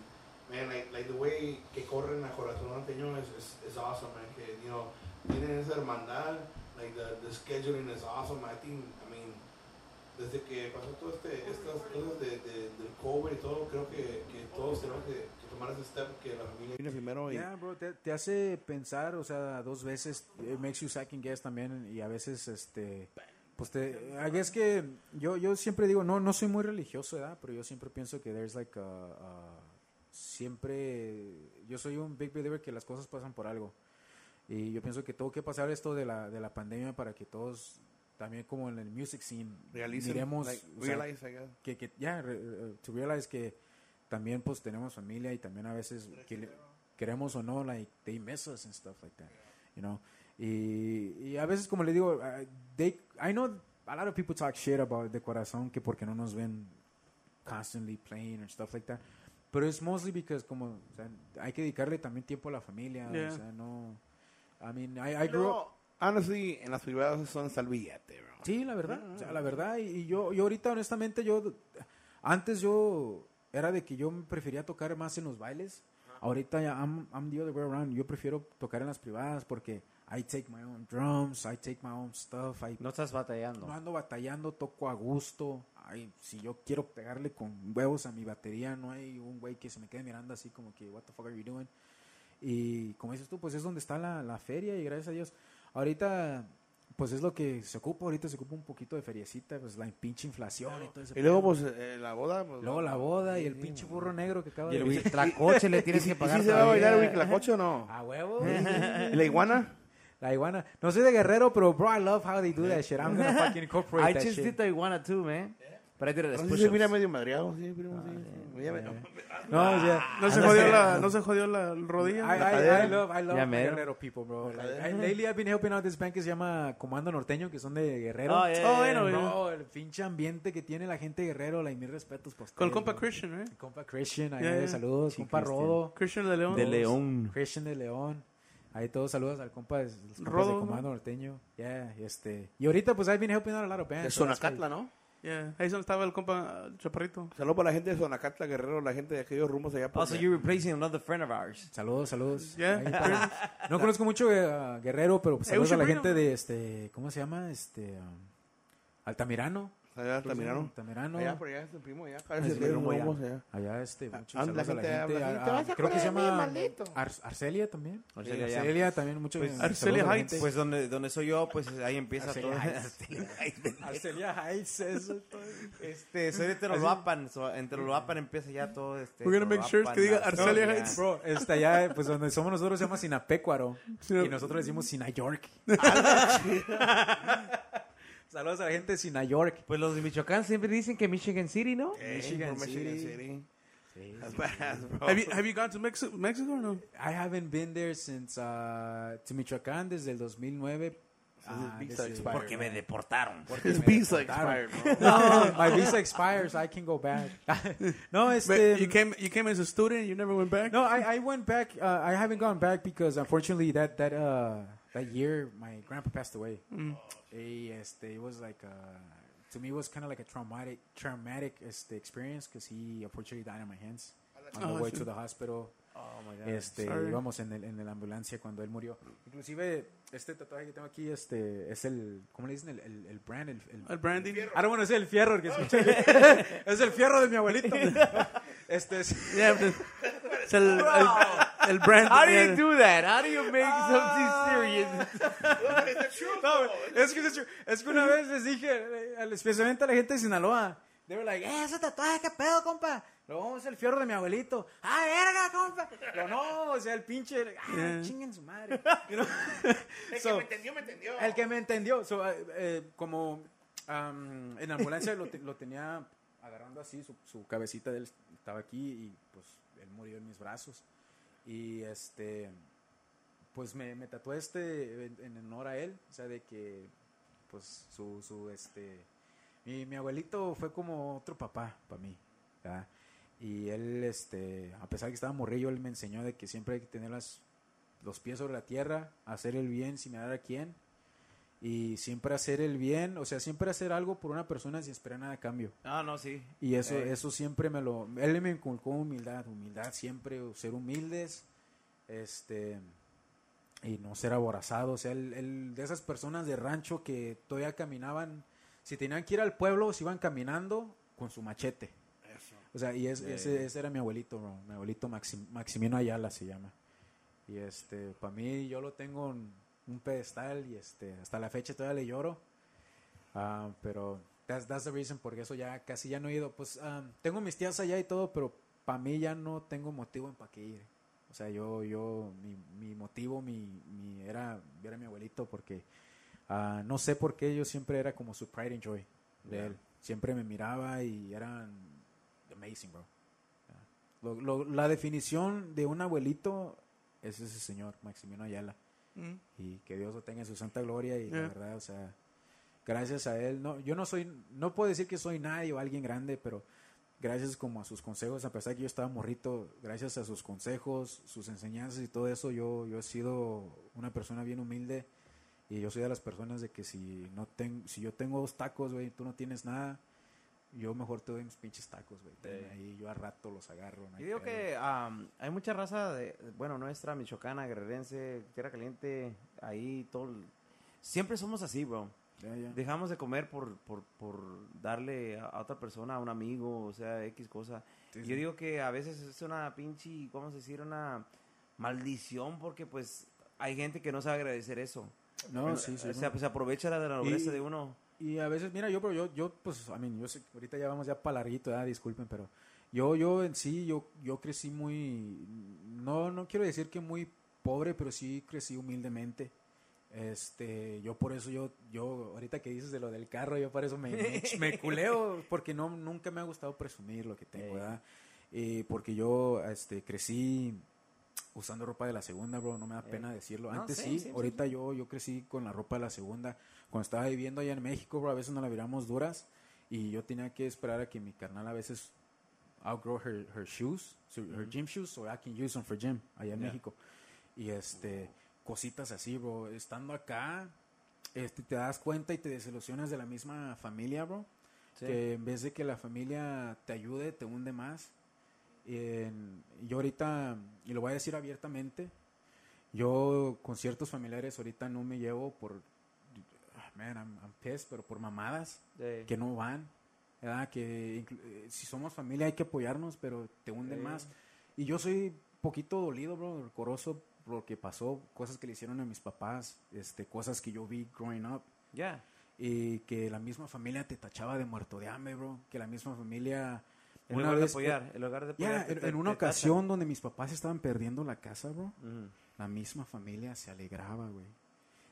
man, like, like the way que corren a Corazón Norteño is, is, is awesome, man. Que, you know, tienen esa hermandad, like the, the scheduling is awesome. I think, I mean, desde que pasó todo este, estas cosas de, de, del COVID y todo, creo que, que todos tenemos que tomar ese step que la familia viene primero y Yeah, bro, te, te hace pensar, o sea, dos veces, it makes you second guess también y a veces, este, pues te, I guess que yo, yo siempre digo, no, no soy muy religioso, ¿verdad? Pero yo siempre pienso que there's like a, a- siempre, yo soy un big believer que las cosas pasan por algo. Y yo pienso que tuvo que pasar esto de la, de la pandemia para que todos, también como en el music scene, realicen, miremos, like, o sea, realize, I guess. que, que ya, re- to realize que también pues tenemos familia y también a veces que le- queremos o no, like, they miss us and stuff like that, you know. Y, y a veces, como le digo, uh, they, I know a lot of people talk shit about de corazón que porque no nos ven constantly playing or stuff like that. Pero es mostly because como, o sea, hay que dedicarle también tiempo a la familia, Yeah. o sea, no... I mean, I, I grew up... Honestly, en las privadas son billete, bro. Sí, la verdad, o sea, la verdad, y, y yo, yo ahorita honestamente, yo, antes yo era de que yo prefería tocar más en los bailes, ahorita ya I'm, I'm the other way around, yo prefiero tocar en las privadas porque I take my own drums, I take my own stuff, I, No estás batallando. no ando batallando, toco a gusto, ay, si yo quiero pegarle con huevos a mi batería, no hay un güey que se me quede mirando así como que, what the fuck are you doing? Y como dices tú, pues es donde está la, la feria y gracias a Dios. Ahorita, pues es lo que se ocupa, ahorita se ocupa un poquito de feriecita, pues la pinche inflación y todo ese Y luego, pues, eh, la boda. Pues, Luego la boda y el pinche burro negro que acaba Y el de... le ¿Y tienes si, que y pagar si se va a bailar el huitlacoche o no? A huevo. ¿Y la iguana? la iguana. No soy de guerrero, pero bro, I love how they do that shit. I'm gonna fucking incorporate I that just shit. did the iguana too, man. Si push-ups. se mira medio madreado, sí, primo, sí. sí. Ya me- No, o sea, No se jodió la, no se jodió la rodilla. I, La I. I love, I love Ya mero. Guerrero people, bro. Like, I, lately I've been helping out this band que se llama Comando Norteño, que son de Guerrero. Oh, yeah, Oh, yeah, bueno. Bro, el pinche ambiente que tiene la gente de Guerrero, like, mis respetos por Con el ustedes, compa bro. Christian, ¿eh? El compa Christian, ahí Yeah, yeah. saludos. Sí, compa Christian. Rodo. Christian de León. De León. Christian de León. Ahí todos saludos al compa de, los compas Rodo, de ¿no? Comando Norteño. Yeah, y este. Y ahorita pues I've been helping out a lot of bands. De so that's Sonacatla, ¿no? Yeah. Ahí es donde estaba el compa Chaparrito. Saludos para la gente de Sonacatla, Guerrero, la gente de aquellos rumbos allá por Also, you're replacing another friend of ours. Saludos, saludos. Yeah. Ahí, no conozco mucho a Guerrero, pero pues, Hey, saludos a la gente de este, ¿cómo se llama? Este, um, Altamirano. Allá Altamirano. Altamirano. Allá por allá es el primo, allá. es que hay rumbo allá. allá. Allá este, muchos Ah, la saludos a la gente gente. a- "Te a- vas a creo que se llama maldito". Ar- Arcelia también. Arcelia, ya. Arcelia también, mucho. Pues, Arcelia Heights. gente. Pues donde, donde soy yo, pues ahí empieza Arcelia todo. Heights. Arcelia Heights, eso. todo. Este, soy de Teroloapan, so, en Teroloapan empieza ya todo este. We're gonna make sure que diga Arcelia. Heights. Bro, está allá, pues donde somos nosotros se llama Sinapecuaro. Y nosotros decimos Sinayork. Saludos a la gente de Sinayork. Pues los de Michoacán siempre dicen que Michigan City, ¿no? Eh, Michigan por Michigan City. City. Sí. That's badass, bro. Have you, have you gone to Mexico, Mexico or no? I haven't been there since uh, to Michoacán desde el 2009. Ah, visa desde- expired. Porque me deportaron. His visa expired, bro. No, my visa expires. I can go back. no, But este. you came you came as a student. You never went back. No, I, I went back. Uh, I haven't gone back because unfortunately that that uh that year my grandpa passed away. Mm. Y, este, it was like uh to me it was kind of like a traumatic traumatic este, experience because he unfortunately died in my hands on the Oh, way shit. to the hospital. Oh my god. Este, Sorry. íbamos en, el, en la ambulancia cuando él murió. Inclusive este tatuaje que tengo aquí este es el ¿cómo le dicen? El, el, el brand, el, el El branding. I don't want to say el fierro, que escuché. es el fierro de mi abuelito. Este es Yeah, but it's el, el, el brand. How do you do that? How do you make something serious? No, es que, es, que- una vez les dije, especialmente a la gente de Sinaloa, they were like, eh, ese tatuaje, qué pedo, compa. Luego es el fierro de mi abuelito. Ah, verga, compa. Pero no, o sea, el pinche, ah, Yeah. chinguen su madre. You know? El So, que me entendió, me entendió. El que me entendió, so, eh, eh, como am, en la ambulancia lo, te- lo tenía agarrando así, su, su cabecita de él estaba aquí y pues él murió en mis brazos. Y este, pues me, me tatué este en, honor a él, o sea, de que pues su, su este, mi, mi abuelito fue como otro papá para mí. Y él, este, a pesar de que estaba morrillo, él me enseñó de que siempre hay que tener las los pies sobre la tierra, hacer el bien sin mirar a quién y siempre hacer el bien, o sea, siempre hacer algo por una persona sin esperar nada a cambio. Ah, no, sí. Y eso, Eh. eso siempre me lo, él me inculcó humildad, humildad siempre, ser humildes, este, y no ser aborazados, o sea, él, él- de esas personas de rancho que todavía caminaban, si tenían que ir al pueblo, se iban caminando con su machete. Eso. O sea, y es- Eh. ese, ese era mi abuelito, bro. mi abuelito Maxim- Maximino Ayala se llama. Y este, para mí yo lo tengo en un pedestal y este, hasta la fecha todavía le lloro. Ah, pero that's, that's the reason porque eso ya casi ya no he ido. Pues ah, tengo mis tías allá y todo, pero para mí ya no tengo motivo en para qué ir. O sea, yo, yo, mi, mi motivo, mi, mi, era ver a mi abuelito porque ah, no sé por qué yo siempre era como su pride and joy de Yeah. él. Siempre me miraba y eran amazing, bro. Lo- lo- la definición de un abuelito es ese señor, Maximino Ayala. Mm. Y que Dios lo tenga en su santa gloria y la Yeah. verdad, o sea, gracias a él, no, yo no soy, no puedo decir que soy nadie o alguien grande, pero gracias como a sus consejos, a pesar de que yo estaba morrito, gracias a sus consejos, sus enseñanzas y todo eso, yo, yo he sido una persona bien humilde y yo soy de las personas de que si no tengo, si yo tengo dos tacos, güey, tú no tienes nada, yo mejor te doy mis pinches tacos, güey, ahí yo a rato los agarro. no Yo digo que am, hay mucha raza, de, bueno, nuestra, michoacana, guerrerense, tierra caliente, ahí todo. Siempre somos así, bro. Dejamos de comer por, por, por darle a, otra persona, a un amigo, o sea, X cosa. Sí, Yo digo que a veces es una pinche, vamos a decir, una maldición porque pues hay gente que no sabe agradecer eso. No, sí, sí. o sea, pues aprovecha la de la nobleza Y- de uno. Y a veces, mira, yo, pero yo, yo, pues, a mí, yo sé, que ahorita ya vamos ya para larguito, disculpen, pero yo, yo en sí, yo, yo crecí muy, no, no quiero decir que muy pobre, pero sí crecí humildemente. Este, yo por eso, yo, yo, ahorita que dices de lo del carro, yo por eso me, me, me culeo, porque no, nunca me ha gustado presumir lo que tengo. ¿verdad? Eh, porque yo, este, crecí usando ropa de la segunda, bro, no me da Eh. pena decirlo. Antes sí, sí, sí, sí, ahorita yo, yo crecí con la ropa de la segunda. Cuando estaba viviendo allá en México, bro, a veces nos la viramos duras y yo tenía que esperar a que mi carnal a veces outgrow her, her shoes, her gym shoes, so I can use them for gym allá en Yeah. México. Y este, cositas así, bro. Estando acá, este, te das cuenta y te desilusionas de la misma familia, bro. Que en vez de que la familia te ayude, te hunde más. En- yo ahorita, y lo voy a decir abiertamente, yo con ciertos familiares ahorita no me llevo por, ah, man, I'm, I'm pissed, pero por mamadas que no van, ¿verdad? Que eh, si somos familia hay que apoyarnos, pero te hunden Sí. más. Y yo soy poquito dolido, bro, recoroso por lo que pasó, cosas que le hicieron a mis papás, este, cosas que yo vi growing up Ya. y que la misma familia te tachaba de muerto de hambre, bro, que la misma familia En una lugar de vez- apoyar, en lugar de ya, apoyar. te- en, te- en una te ocasión donde mis papás estaban perdiendo la casa, bro, Ujú. la misma familia se alegraba, güey.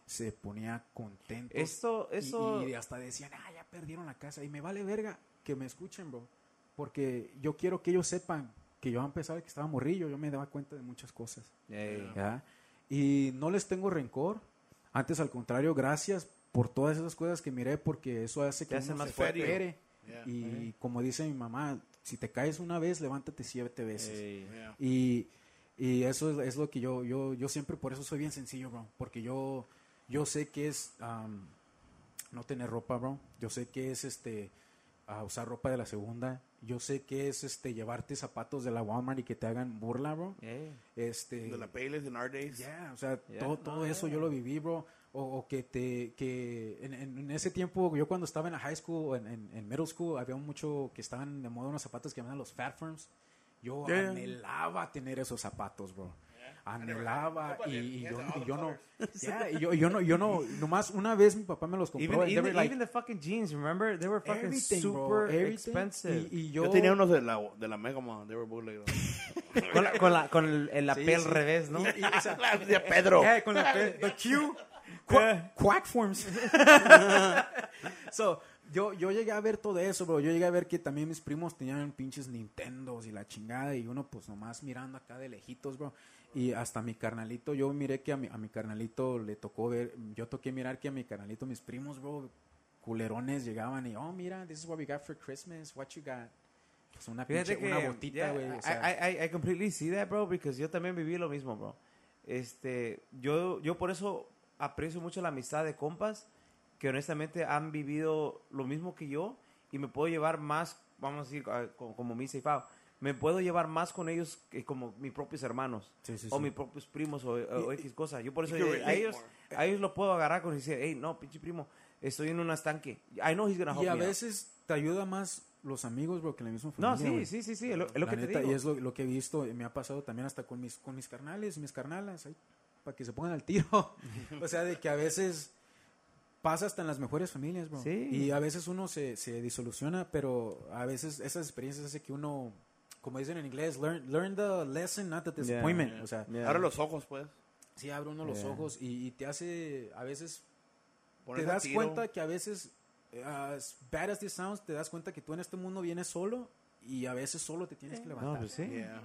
Se ponía contento. Esto, Y- eso. Y, hasta decían, ah, ya perdieron la casa. Y me vale verga que me escuchen, bro. Porque yo quiero que ellos sepan que yo a pesar de que estaba morrillo, yo me daba cuenta de muchas cosas. Ey. ¿ya? Y no les tengo rencor. Antes, al contrario, gracias por todas esas cosas que miré, porque eso hace que hace uno más se fuerte. supere. Yeah. Y como dice mi mamá, si te caes una vez, levántate siete veces. Ey. Yeah. Y, y eso es, es lo que yo, yo, yo siempre, por eso soy bien sencillo, bro. Porque yo, yo sé que es am, no tener ropa, bro. Yo sé que es este a usar ropa de la segunda. Yo sé que es este llevarte zapatos de la Walmart y que te hagan burla, bro. Ey. Este, De la Payless in our days. Yeah, o sea, Yeah. todo, todo No, eso yeah. yo lo viví, bro. O, o que te, que en, en- ese tiempo, yo cuando estaba en la high school, en, en, en middle school, había mucho que estaban de moda unos zapatos que llamaban los fat firms. Yo Yeah. anhelaba tener esos zapatos, bro. Anhelaba y, y yo, y yo no, yeah, y yo, y yo no, yo no, nomás una vez mi papá me los compró. Even, even, like, even the fucking jeans, remember? They were fucking bro, super everything. expensive. Y, y yo, Yo tenía unos de la, de la Mega Man, they were bootleg. Con, la, con, la, con el, el Sí, sí. revés, ¿no? y- y, o sea, de Pedro. Yeah, con la P, the Q, quack, quack forms. so, yo, yo llegué a ver todo eso, bro. Yo llegué a ver que también mis primos tenían pinches Nintendos y la chingada. Y uno, pues, nomás mirando acá de lejitos, bro. Y hasta mi carnalito, yo miré que a mi, a mi carnalito le tocó ver. Yo toqué mirar que a mi carnalito, mis primos, bro, culerones llegaban y, oh, mira, this is what we got for Christmas. What you got? Pues una Fíjate pinche, que una botita, yeah, güey. o I- sea, I, I, I completely see that, bro, because yo también viví lo mismo, bro. Este, yo, yo por eso aprecio mucho la amistad de compas que honestamente han vivido lo mismo que yo y me puedo llevar más, vamos a decir, ah, co- como Misa y Fao, me puedo llevar más con ellos que como mis propios hermanos Sí, sí, o sí. mis propios primos o, o X cosa. Yo por eso You can eh, a ellos, more. a ellos lo puedo agarrar con decir, hey, no, pinche primo, estoy en un estanque. I know he's gonna help Y a me out". veces te ayuda más los amigos, bro, que la misma No, familia. sí, güey. sí, sí, sí, es lo, es lo que te neta, digo. Y es lo, lo que he visto, y me ha pasado también hasta con mis, con mis carnales, mis carnalas, ahí, para que se pongan al tiro. o sea, de que a veces pasa hasta en las mejores familias, bro. Sí. Y a veces uno se, se disoluciona, pero a veces esas experiencias hace que uno, como dicen en inglés, learn, learn the lesson, not the disappointment. O sea, Yeah. Abre los ojos, pues. sí abre uno los Yeah. ojos y, y te hace, a veces Ponerse te das cuenta que a veces, as bad as this sounds, te das cuenta que tú en este mundo vienes solo y a veces solo te tienes que levantar. No, pues sí. Yeah.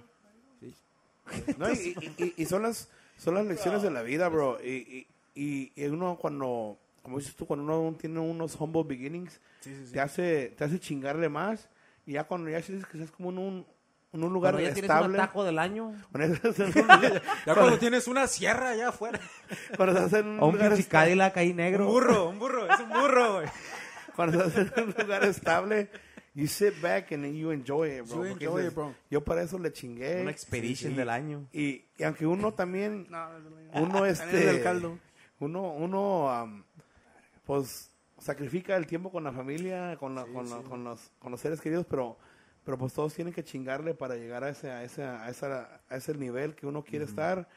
Sí. No, y, y- y- y son las son las lecciones de la vida, bro. Y, y, y uno cuando, como dices tú, cuando uno tiene unos humble beginnings, Sí, sí, sí. te hace te hace chingarle más. Y ya cuando ya sientes que estás como en un, en un lugar Cuando ya tienes un estable. atajo del año. Ya cuando tienes una sierra allá afuera. cuando estás en un O un lugar estable. Cadillac ahí negro. Un burro, un burro, es un burro, güey. Cuando estás en un lugar estable, you sit back and then you enjoy it, bro. You enjoy dices, it, bro. Yo para eso le chingué. Una expedition Y- del año. Y, y aunque uno también, uno este, del caldo. uno, uno, am, pues sacrifica el tiempo con la familia, con, la- con, la- con los, con los seres queridos, pero, pero pues todos tienen que chingarle para llegar a ese, a ese, a esa, a ese nivel que uno quiere estar.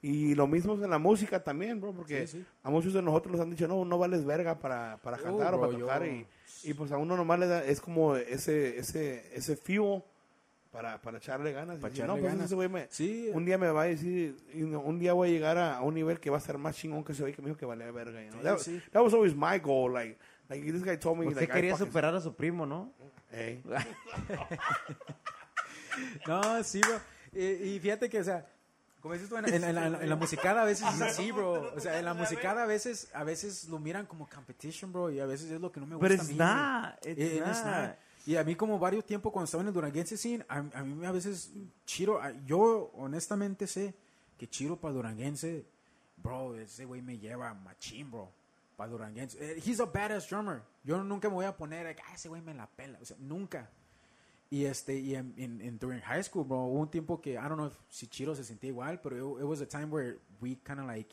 Y lo mismo es en la música también, bro, porque Sí, sí. a muchos de nosotros nos han dicho, no, no vales verga para, para Oh, cantar o bro, para tocar. Y, y pues a uno nomás le da, es como ese, ese, ese fuel para, para echarle ganas. Para echarle no, pues ganas. ese me, Sí, un día me va a decir, un día voy a llegar a, a un nivel que va a ser más chingón que ese güey que me dijo que valía verga. You know? That, that was always my goal. Like, like this guy told me, Usted like, quería superar a su primo, ¿no? Hey. No, sí, bro. Y, y fíjate que, o sea, como dices tú, en, en- en la, en la musicada a veces es así, bro. O sea, en la musicada a veces, a veces lo miran como competition, bro, y a veces es lo que no me gusta But a it's mí. güey. not. It's Eh. Y a mí como varios tiempos cuando estaba en el duranguense scene, a, a mí a veces Chiro, a- yo honestamente sé que Chiro para duranguense, bro, ese güey me lleva machín, bro. Para duranguense. Eh, he's a badass drummer. Yo nunca me voy a poner, like, ah, ese güey me la pela. O sea, nunca. Y este, y en, en, en- during high school, bro, hubo un tiempo que, I don't know if si Chiro se sentía igual, pero it, it was a time where we kind of like,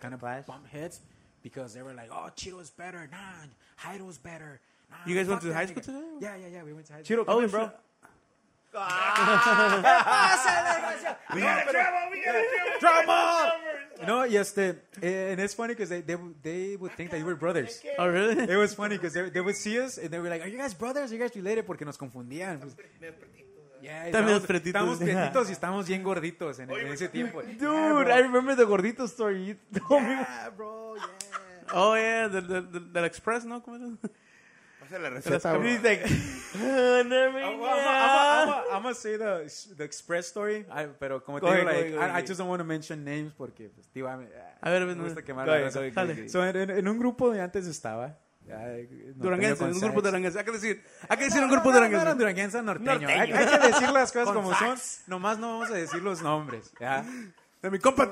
kind of Clash. bump heads because they were like, oh, Chiro's better, nah, Heido's better. Nah, You guys went to that high school nigga." together? Yeah, yeah, yeah, we went to high school. Chiro, come in, bro. Oh, drama! No, y este, eh, and it's funny because they, they, they would think that you were brothers. Oh, really? It was funny because they, they would see us and they were like, are you guys brothers? Are you guys related? Porque nos confundían. Pues, yeah, pretitos. Estábamos pretitos y estábamos bien gorditos en, en ese tiempo. Dude, I remember the gordito story. You told me. Yeah, bro, yeah. Oh, yeah, del, del, del Express, ¿no? ¿Cómo era? Pásale la receta, bro. He's like, "Oh, never I'm, mind." gonna say the, the express story, I- pero como te Go digo, ahead, go like, go I, I ahead. just don't want to mention names porque, pues, tío, a ver, me gusta no. quemar Go la ahead, go go. So, en, en un grupo de antes estaba. norteño Duranguense, un grupo duranguense. Hay que decir, hay que decir un No, grupo no, no, no duranguense. duranguense, norteño. Norteño. Hay, hay que decir las cosas como son. Nomás no vamos a decir los nombres. ¿ya? De mi compa eh,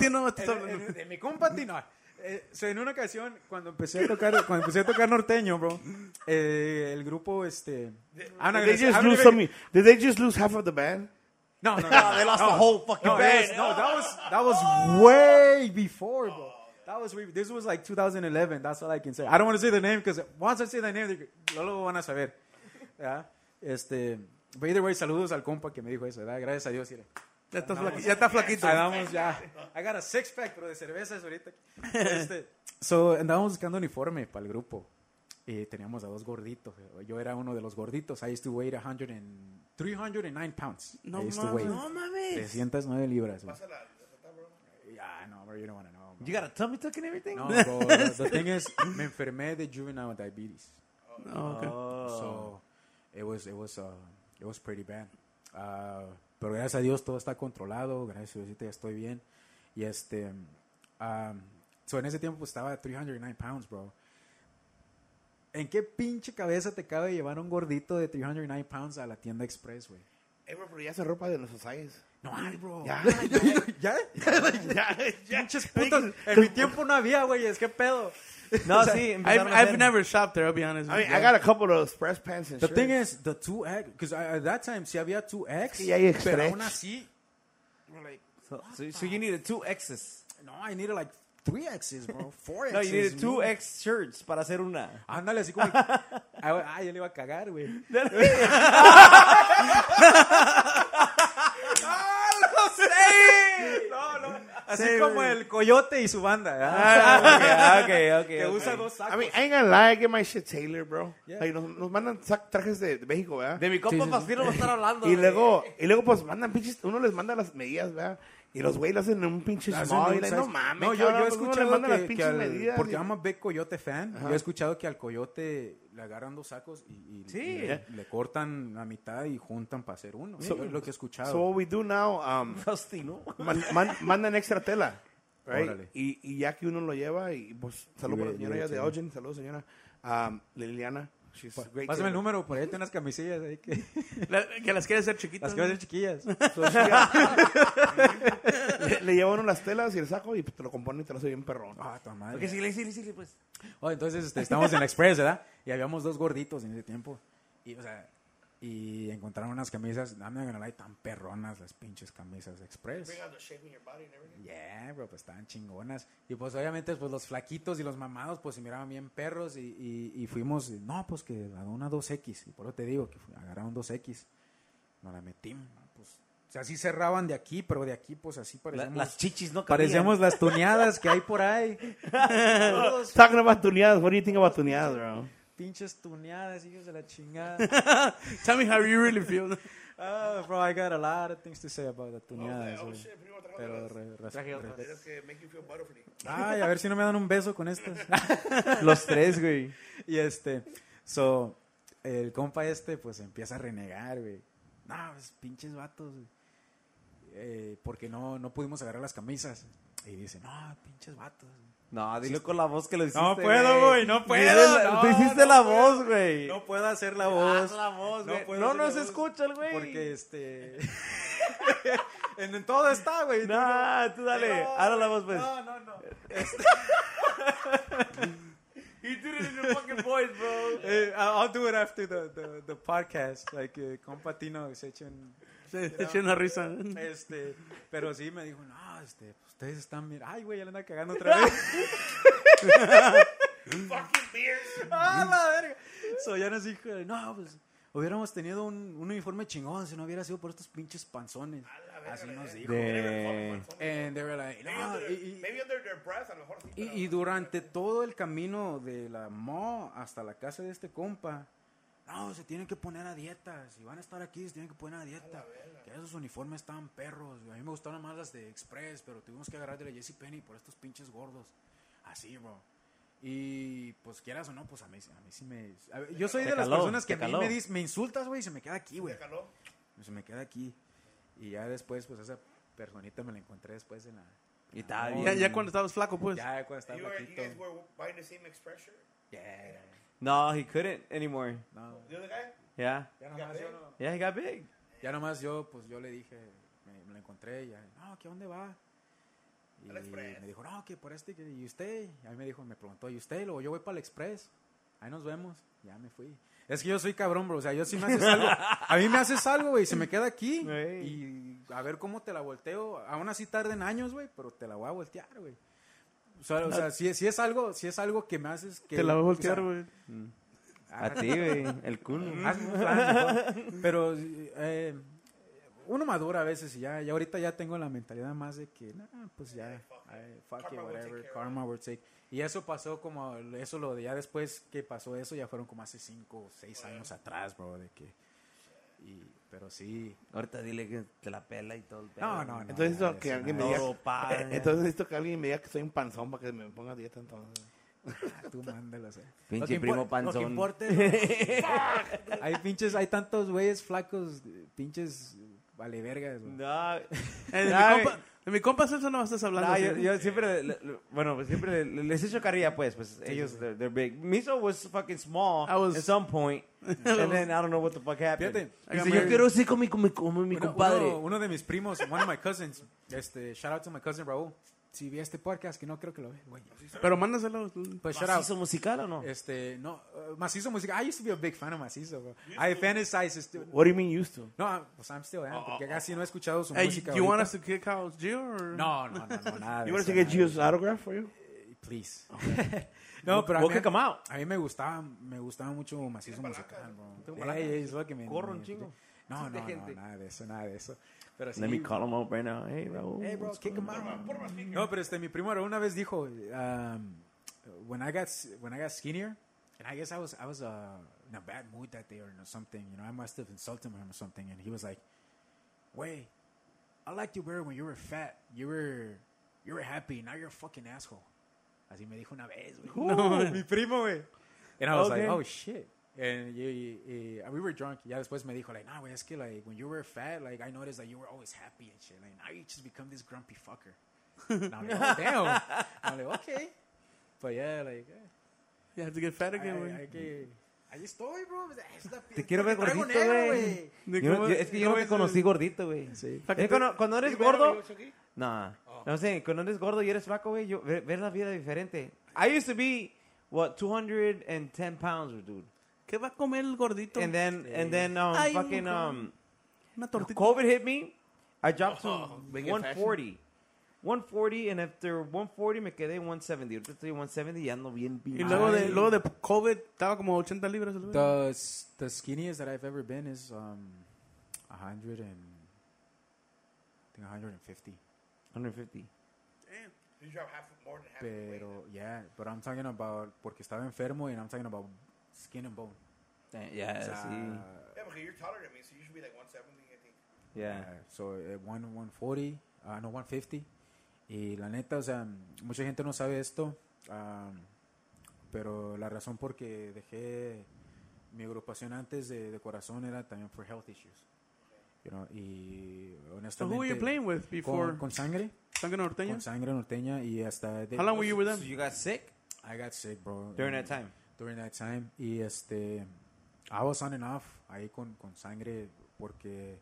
hablando. de mi compa Tino. Eh, so, en una ocasión, cuando empecé a tocar, cuando empecé a tocar norteño, bro, eh, el grupo, este... I'm not Did they gonna say- just I'm lose some? Did they just lose half of the band? No, no, no. they lost the whole fucking no, band. was- no, that was that was way before, bro. That was way, this was like 2011. That's all I can say. I don't want to say the name because once I say the name, they- no lo van a saber. ¿Ya? Este, but either way, saludos al compa que me dijo eso, ¿verdad? Gracias a Dios. Ya está, flaqui- ya está flaquito. Andamos ya. I got a six pack, pero de cervezas ahorita. Este, so, andábamos buscando uniforme para el grupo. Y teníamos a dos gorditos. Yo era uno de los gorditos. I used to weigh 100 and, 309 pounds. No mames. No mames. 309 libras. güey. Yeah, no, bro, you don't want to know. bro. You got a tummy tuck and everything? No, bro. the, the thing is, me enfermé de juvenile diabetes. Oh, okay. So, it was, it was, uh, it was pretty bad. Uh, pero gracias a Dios todo está controlado. Gracias a Dios ya estoy bien. Y este, um, so en ese tiempo pues, estaba 309 pounds, bro. ¿En qué pinche cabeza te cabe llevar un gordito de 309 pounds a la tienda Express, güey? Eh, bro, pero ya se ropa de nuestros años. No hay, bro. Ya, ¿Ya? ya, ya. Pinches putos. En mi tiempo no había, güey. Es que pedo. No, sí, I've, empezaron a I've never shopped there, I'll be honest. I with mean, you. I got a couple of express pants and The shit. thing is, the 2X, because at that time sí había 2X. Sí, hay pero stretch. aún así, So, so, so you needed two X's. no, I needed like 3X's, bro. 4X's. No, you needed two man. X shirts para hacer una. Ándale, así como. Ah, yo le iba a cagar, güey. No, no. Así Sí, como el coyote y su banda. ¿verdad? Ah, ok, ok, que usa dos sacos. I mean, I ain't gonna lie, I get my shit tailored, bro. Yeah. Like, nos, nos mandan trajes de, de México, ¿verdad? De mi compa Faustino va a estar hablando. Y luego, y luego pues mandan pinches, uno les manda las medidas, ¿verdad? Y los güeyes lo hacen en un pinche size- no mames, No, yo, cabrón, yo he pues, escuchado manda las que, que al, medidas. porque a big coyote fan, Ajá. yo he escuchado que al coyote le agarran dos sacos y, y- Sí. y le, le cortan la mitad y juntan para hacer uno. So- es lo que he escuchado. So what we do now, um, Faustino. man- man- mandan extra tela, right? Y, y ya que uno lo lleva, y pues, saludos para la señora ya de. Elgin, saludos señora, um, Liliana, Pásame el número, por ahí hay unas camisillas ahí que La- que las quiere hacer chiquitas. las quiero hacer chiquillas. Le, le lleva uno las telas y el saco y pues, te lo compone y te lo hace bien perrón. Ah, tu madre. Ok, sí, sí, sí, pues. Oh, entonces este, estamos en la Express, ¿verdad? Y habíamos dos gorditos en ese tiempo. Y, o sea, y encontraron unas camisas, dame gonna lie, tan perronas las pinches camisas de Express. Yeah, bro, pues estaban chingonas. Y pues obviamente pues los flaquitos y los mamados pues se miraban bien perros y, y, y fuimos, no, pues que a una 2X. Y por eso te digo que agarraron 2X. Nos la metimos, ¿no? pues. O sea, sí cerraban de aquí, pero de aquí pues así La- parecíamos. las chichis no cabían. parecíamos las tuneadas que hay por ahí. Talking about tuneadas, what do you think about tuneadas, bro? Pinches tuneadas, hijos de la chingada. Tell me how you really feel. Ah, bro, I got a lot of things to say about the tuneadas. Oh, güey. shit, primo, trajo Pero, re- re- Traje re- otras. las que make you feel butterfly. Ay, a ver si no me dan un beso con estas. Los tres, güey. y este, so, el compa este, pues empieza a renegar, güey. No, pues, pinches vatos, güey. Eh, porque no, no pudimos agarrar las camisas. Y dice, no, pinches vatos. No, dilo con la voz que lo hiciste. No puedo, güey, no puedo. No, Tú hiciste no la puedo. voz, güey. No puedo hacer la Haz voz. la voz, No puedo No, hacer no se voz. escucha el güey. Porque este. en, en todo está, güey. No, tú dale. Hazla la voz, pues. No, no, no. He did it in your fucking voice, bro. Eh, I'll do it after the, the, the podcast. Like, eh, compa Tino se echan. Se eché una risa. Este, pero sí me dijo, no, este, ustedes están bien. Ay, güey, ya le anda cagando otra vez. ¡Ah, la verga! So ya nos dijo, no, pues hubiéramos tenido un, un uniforme chingón si no hubiera sido por estos pinches panzones. Así nos dijo. De... And they were like, no, y- y- Maybe under their breath, a lo mejor sí. Y, y durante todo el camino de la mall hasta la casa de este compa, no, se tienen que poner a dieta. Si van a estar aquí, se tienen que poner a dieta. Que esos uniformes estaban perros. A mí me gustaron más las de Express, pero tuvimos que agarrar de la JCPenney por estos pinches gordos. Así, bro. Y pues quieras o no, pues a mí, a mí sí me... a ver, yo soy de las personas que a mí me, dis- me insultas, güey, y se me queda aquí, güey. caló? Se me queda aquí. Y ya después, pues esa personita me la encontré después en la... Y tal, Ya, ya cuando estabas flaco, pues. Ya cuando estaba You, were, you flaquito. guys were buying the same express shirt? Yeah. No, he couldn't anymore. No, The other guy? Yeah. ya nomás yo no- Yeah, he got big. Ya nomás yo, pues yo le dije, me, me la encontré y ya, no, ¿qué dónde va? Y Al Express. me dijo, no, que por este, que- ¿y usted? Y ahí me dijo, me preguntó, ¿y usted? Luego yo voy para el Express. Ahí nos vemos. Ya me fui. Es que yo soy cabrón, bro. O sea, yo sí me haces algo. A mí me haces algo, güey. Se me queda aquí. Güey. Y a ver cómo te la volteo. Aún así tarden años, güey, pero te la voy a voltear, güey. O sea, o sea si, si es algo, si es algo que me haces que... Te la voy a o voltear, sea, güey. A ti, güey. El culo. Hazme un plan, mejor. Pero eh, uno madura a veces y ya, ya ahorita ya tengo la mentalidad más de que, nah, pues ya, fuck it, Karma whatever, karma will take. Y eso pasó como, eso lo de ya después que pasó eso, ya fueron como hace cinco o seis años atrás, bro, de que, y, pero sí. Ahorita dile que te la pela y todo el pedo. No, no, no. Entonces necesito que alguien me diga... Entonces necesito que alguien me diga que soy un panzón para que me ponga a dieta entonces. Ah, Tú mándalas, eh. Pinche primo impor- Lo que panzón. importa es- hay pinches, hay tantos güeyes flacos, pinches vale vergas, güey. No, Eh, de, mi compa, de mi compa Celso no estás hablando. no, yo, yo siempre, le- le- bueno, pues siempre le- les echo carrilla, pues, pues ellos, they're, they're big. Miso was fucking small was- at some point, and then I don't know what the fuck happened. Fíjate, Dice, yo quiero ser como mi, como mi Uno, compadre. uno- uno de mis primos, one of my cousins, este, shout out to my cousin Raúl. Si vi este podcast, que no creo que lo ve, güey. Pero mándaselo. Pues shout out. ¿Macizo musical o no? Este, no, uh, Macizo Música. I used to be a big fan of Macizo, bro. I fantasize. Este, What do you mean used to? no, I'm- pues I'm still am, porque casi no he escuchado su Hey, música. do you want ahorita. us to kick out Gio? Or? No, no, no, no, nada. de You want us to get Gio's autograph for you? Please. no, pero a mí, kick 'em out. a mí me gustaba, me gustaba mucho Macizo Musical, bro. Ey, ey, es lo que me- Corro un chingo. No, De no, no, nada de eso, nada de eso. Pero sí, Let me call him up right now. Hey, Raúl. Hey, bro, kick him out. No, pero este, mi primo Raúl una vez dijo, um, when I got when I got skinnier, and I guess I was I was uh, in a bad mood that day or something. You know, I must have insulted him or something, and he was like, "Wait, I liked you better when you were fat. You were you were happy. Now you're a fucking asshole." Así me dijo una vez, güey. mi primo, güey. And I was Okay. like, "Oh shit." And y, y- y- we were drunk. Ya después me dijo, like, nah, güey, es que, like, when you were fat, like, I noticed that you were always happy and shit. Like, now you just become this grumpy fucker. And I'm like, oh, damn. I'm like, okay. But yeah, like, eh, You have to get fat I, again, güey. Ahí estoy, bro. Te quiero ver gordito, güey. No- es que yo no te conocí gordito, güey. Sí. Es te- cuando, cuando eres gordo, estoy aquí. no, no sé, cuando eres gordo y eres flaco, güey, yo ver, ver la vida diferente. I used to be what 210 pounds, dude. ¿Qué va a comer el gordito? And then and then um Ay, fucking um Una tortita. COVID hit me. I dropped to Oh, big in 140. 140 and after 140 me quedé en 170. Ahorita estoy en 170 y ando bien bien. Y luego de, Ay. luego de COVID estaba como 80 libras. el güey. The, s- the skinniest that I've ever been is um, 100 and, I think 150. 150. You drop half, more than half the weight. Pero, yeah, but I'm talking about, porque estaba enfermo and I'm talking about skin and bone. Yeah, O sea, sí. Yeah, because you're taller than me, so you should be like 170, I think. Yeah. So eh, one, 140, ah, no, 150. Y la neta, o sea, mucha gente no sabe esto, pero la razón por que dejé mi agrupación antes de, de corazón era también por health issues. You know, y So honestamente... who were you playing with before? con, con sangre, Sangre norteña? con sangre norteña y hasta... de- How long were you with them? So you got sick I got sick, bro. during that time? During that time y este I was on and off ahí con, con sangre porque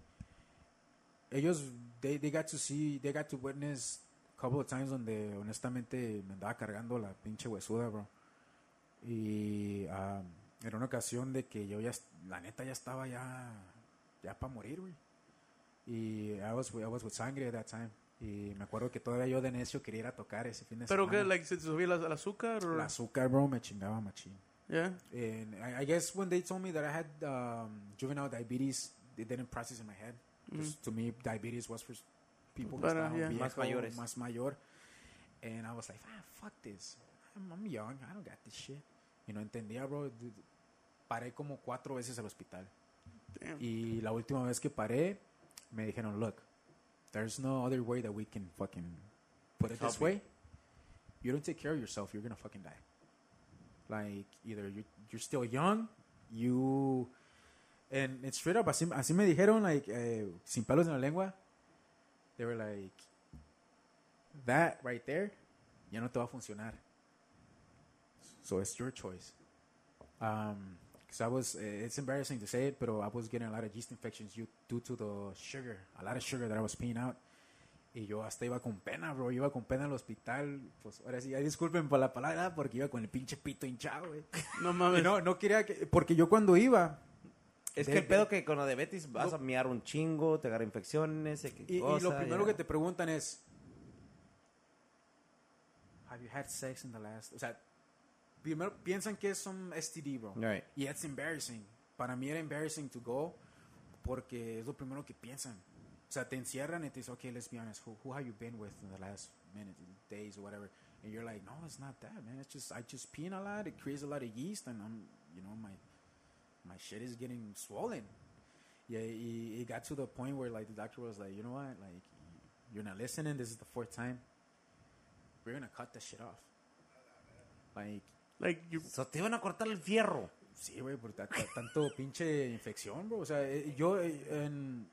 ellos they, they got to see they got to witness a couple of times donde honestamente me andaba cargando la pinche huesuda bro y um, era una ocasión de que yo ya la neta ya estaba ya ya para morir güey y I was, I was with sangre at that time y me acuerdo que todavía yo de necio quería ir a tocar ese fin de ¿Pero qué? semana Like, ¿Se te subía el, el azúcar? Or? el azúcar bro me chingaba machín Yeah. and I, I guess when they told me that I had um, juvenile diabetes, they didn't process in my head. 'Cause to me, diabetes was for people que Para, estaban yeah. viejo, Más mayores. más mayor. And I was like, ah, fuck this. I'm, I'm young. I don't got this shit. You know, entendía, bro. D- Paré como cuatro veces al hospital. Damn. Y la última vez que paré, me dijeron, look, there's no other way that we can fucking put it this Help you. way. You don't take care of yourself, you're gonna fucking die. Like, either you, you're still young, you... And it's straight up, así, así me dijeron, like, eh, sin pelos en la lengua. They were like, that right there, ya no te va a funcionar. So it's your choice. Um, because I was, eh, it's embarrassing to say it, but I was getting a lot of yeast infections due to the sugar, a lot of sugar that I was peeing out. Y yo hasta iba con pena, bro. Iba con pena al hospital. Pues ahora sí, ahí disculpen por la palabra, porque iba con el pinche pito hinchado, güey. No Y mames. no, no quería que. Porque yo cuando iba. Es de- que el pedo que con la diabetes vas a miar un chingo, te agarra infecciones, y, Y, y cosa, lo primero ya. que te preguntan es. Have you had sex in the last. O sea, primero piensan que es un STD, bro. Right. Y it's embarrassing. Para mí era embarrassing to go porque es lo primero que piensan. O sea, te encierran y te dicen, okay, let's be honest, who, who have you been with in the last minute, days, or whatever? And you're like, no, it's not that, man. It's just, I just pee a lot, it creates a lot of yeast, and I'm, you know, my, my shit is getting swollen. Yeah, it, it got to the point where, like, the doctor was like, you know what, like, you're not listening, this is the fourth time. We're gonna cut that shit off. Like, Like, you, So te iban a cortar el fierro. Sí, güey, por ta- ta- tanto pinche infección, bro. O sea, eh, yo, eh, en-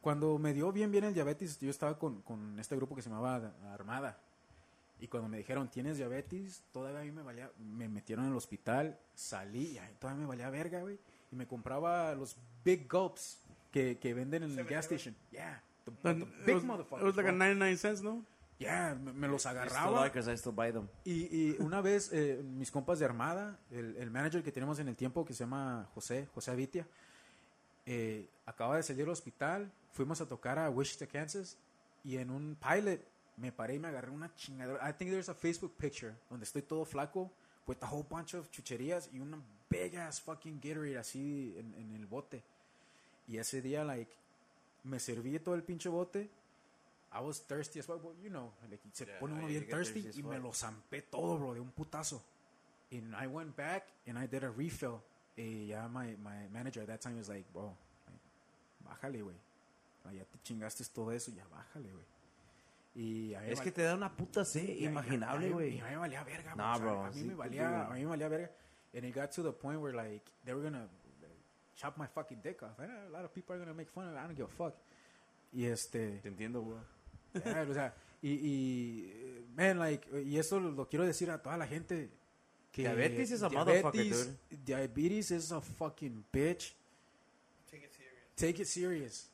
cuando me dio bien, bien el diabetes, yo estaba con, con este grupo que se llamaba Armada. Y cuando me dijeron, tienes diabetes, todavía a mí me valía, me metieron en el hospital, salí y todavía me valía verga, güey. Y me compraba los Big Gulps que, que venden en el gas station. Yeah, the, the big it, was, motherfuckers. it was like a bro. 99 cents, no? Yeah, me, me los I still agarraba. like 'cause I still buy them. Y, y una vez, eh, mis compas de Armada, el, el manager que tenemos en el tiempo, que se llama José, José Avitia, eh, acaba de salir del hospital, fuimos a tocar a Wichita, Kansas, y en un pilot me paré y me agarré una chingadera. I think there's a Facebook picture donde estoy todo flaco, with a whole bunch of chucherías y una big ass fucking Gatorade así en, en el bote. Y ese día, like, me serví todo el pinche bote. I was thirsty as well, well, you know, like, se Yeah, pone uno bien thirsty thirsty y me fuck. lo zampé todo, bro, de un putazo. And I went back and I did a refill. Y ya my, my manager at that time was like, bro, bájale, güey. Ya te chingaste todo eso, ya bájale, güey. Y a mí me Es que te da una puta a- imaginable, güey. Y a mí me valía verga, Nah, o sea, bro, A mí sí, me valía, a mí me valía verga. And it got to the point where, like, they were gonna chop my fucking dick off. And a lot of people are gonna make fun of it. I don't give a fuck. Y este... Te entiendo, güey. Yeah, o sea, y, y, eh, man, like, y esto lo, lo quiero decir a toda la gente. Que Diabetes is a diabetes- motherfucker, Diabetes is a fucking bitch. Take it serious. Take it serious.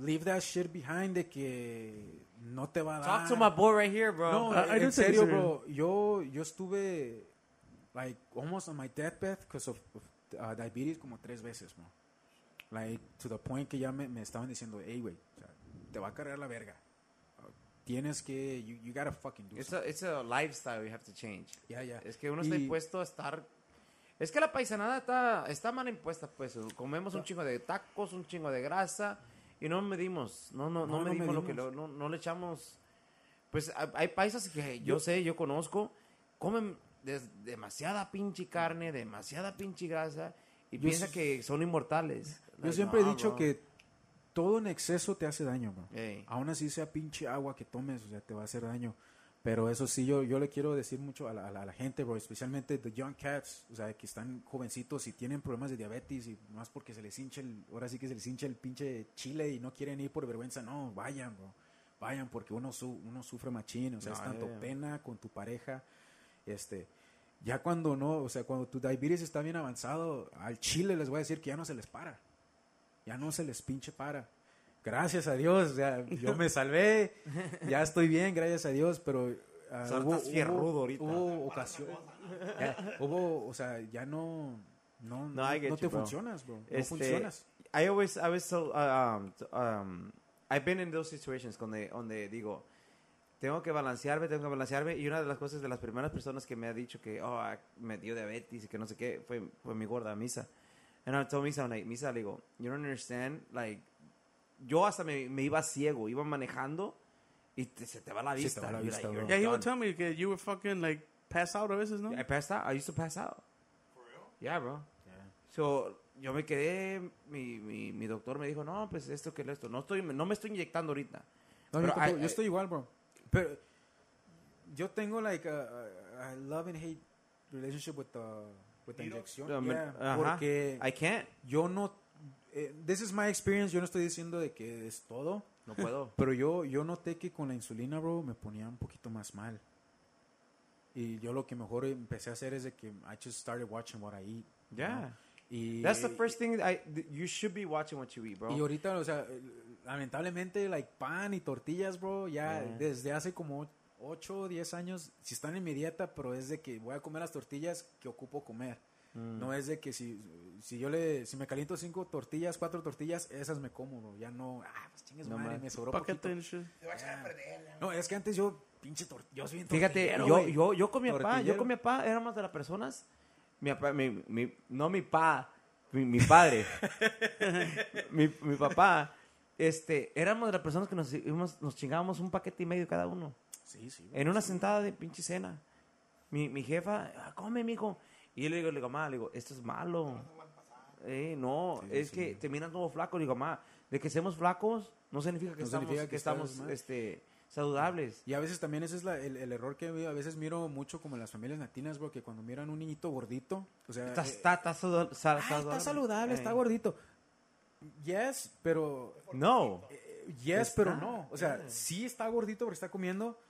Leave that shit behind de que no te va a dar. Talk to my boy right here, bro. No, I- I en serio, serious. bro. Yo, yo estuve, like, almost on my deathbed because of, of, uh, diabetes como tres veces, bro. Like, to the point que ya me, me estaban diciendo, hey, güey, o sea, te va a cargar la verga. Tienes que, you, you gotta fucking do It's a, it's a lifestyle you have to change. Ya, ya. Es que uno está Y- impuesto a estar... Es que la paisanada está, está mal impuesta, pues. Comemos un chingo de tacos, un chingo de grasa y no medimos. No, no, no, No, no medimos, lo que... medimos. lo- no, no le echamos... Pues ha- hay paisas que yo sé, yo conozco, comen des- demasiada pinche carne, demasiada pinche grasa y Yo piensan s- que son inmortales. Yo Like, siempre he dicho bro. que todo en exceso te hace daño, bro. Ey. Aún así sea pinche agua que tomes, o sea, te va a hacer daño. Pero eso sí, yo, yo le quiero decir mucho a la, a la- a la gente, bro, especialmente the young cats, o sea, que están jovencitos y tienen problemas de diabetes y más porque se les hincha el, ahora sí que se les hincha el pinche chile y no quieren ir por vergüenza, no, vayan, bro, vayan porque uno, su, uno sufre machín, o sea, No, es tanto ya. pena con tu pareja, este, ya cuando no, o sea, cuando tu diabetes está bien avanzado, al chile les voy a decir que ya no se les para, ya no se les pinche para. Gracias a Dios, yo me salvé, ya estoy bien, gracias a Dios, pero Solo estás fierrudo ahorita. hubo ocasión, ya, hubo, o sea, ya no, no, No, get no te bro. funcionas, bro, no Este, funcionas. I always, I always tell, uh, um, um, I've been in those situations donde, donde digo, tengo que balancearme, tengo que balancearme. Y una de las cosas de las primeras personas que me ha dicho que, oh, me dio diabetes y que no sé qué, fue, fue mi gorda, Misa. And I told Misa, I'm like, Misa, le digo, you don't understand, like, yo hasta me, me iba ciego, iba manejando y te- se te va la Se te vista. va la You're vista, like, bro. you're Yeah, he would tell me that you were fucking like pass out a veces, no? I passed out. I used to pass out. For real? Yeah, bro. So, yo me quedé, mi, mi, mi doctor me dijo, no, pues esto que esto. No, estoy, no me estoy inyectando ahorita. No, Pero yo, I- yo estoy igual, bro. Pero yo tengo like a, a- a love and hate relationship with the with. Um, Yeah, porque I can't. yo no eh, this is my experience, yo no estoy diciendo de que es todo, No puedo. pero yo yo noté que con la insulina, bro, me ponía un poquito más mal. Y yo lo que mejor empecé a hacer es de que I just started watching what I eat. you Yeah. know? Y That's the first thing I, you should be watching what you eat, bro. y ahorita, o sea, lamentablemente, like pan y tortillas, bro, ya Yeah. desde hace como 8 o 10 años, si están en mi dieta, pero es de que voy a comer las tortillas que ocupo comer. Mm. No es de que si, si yo le, si me caliento cinco tortillas, cuatro tortillas, esas me como, bro. Ya no, ah, pues chingues No madre, más. me sobró Paquete poquito. and shit. Se va a echar a perder. la- No, es que antes yo, pinche tortilla, yo soy bien Fíjate, yo, yo, yo con mi papá, yo con mi papá éramos de las personas, mi papá, mi, mi- no mi pa, mi, mi padre, mi, mi papá, este, éramos de las personas que nos, nos chingábamos un paquete y medio cada uno. Sí, sí, güey. En una sentada de pinche cena. Mi, mi jefa, "Ah, come, mijo. Y yo le digo, le digo, mamá, le digo, esto es malo. Eh, no, Sí, es sí. que te miran todo flaco. Le digo, mamá, de que seamos flacos no significa que No estamos, significa que estamos este, saludables. Y a veces también ese es la- el, el error que a veces miro mucho como en las familias latinas, bro, que cuando miran un niñito gordito, o sea... Está, eh, está, está salu- sa- "Ah, está saludable, Eh. está gordito. Yes, pero No. Eh, Yes, Está, pero no. O sea, yeah. sí está gordito porque está comiendo,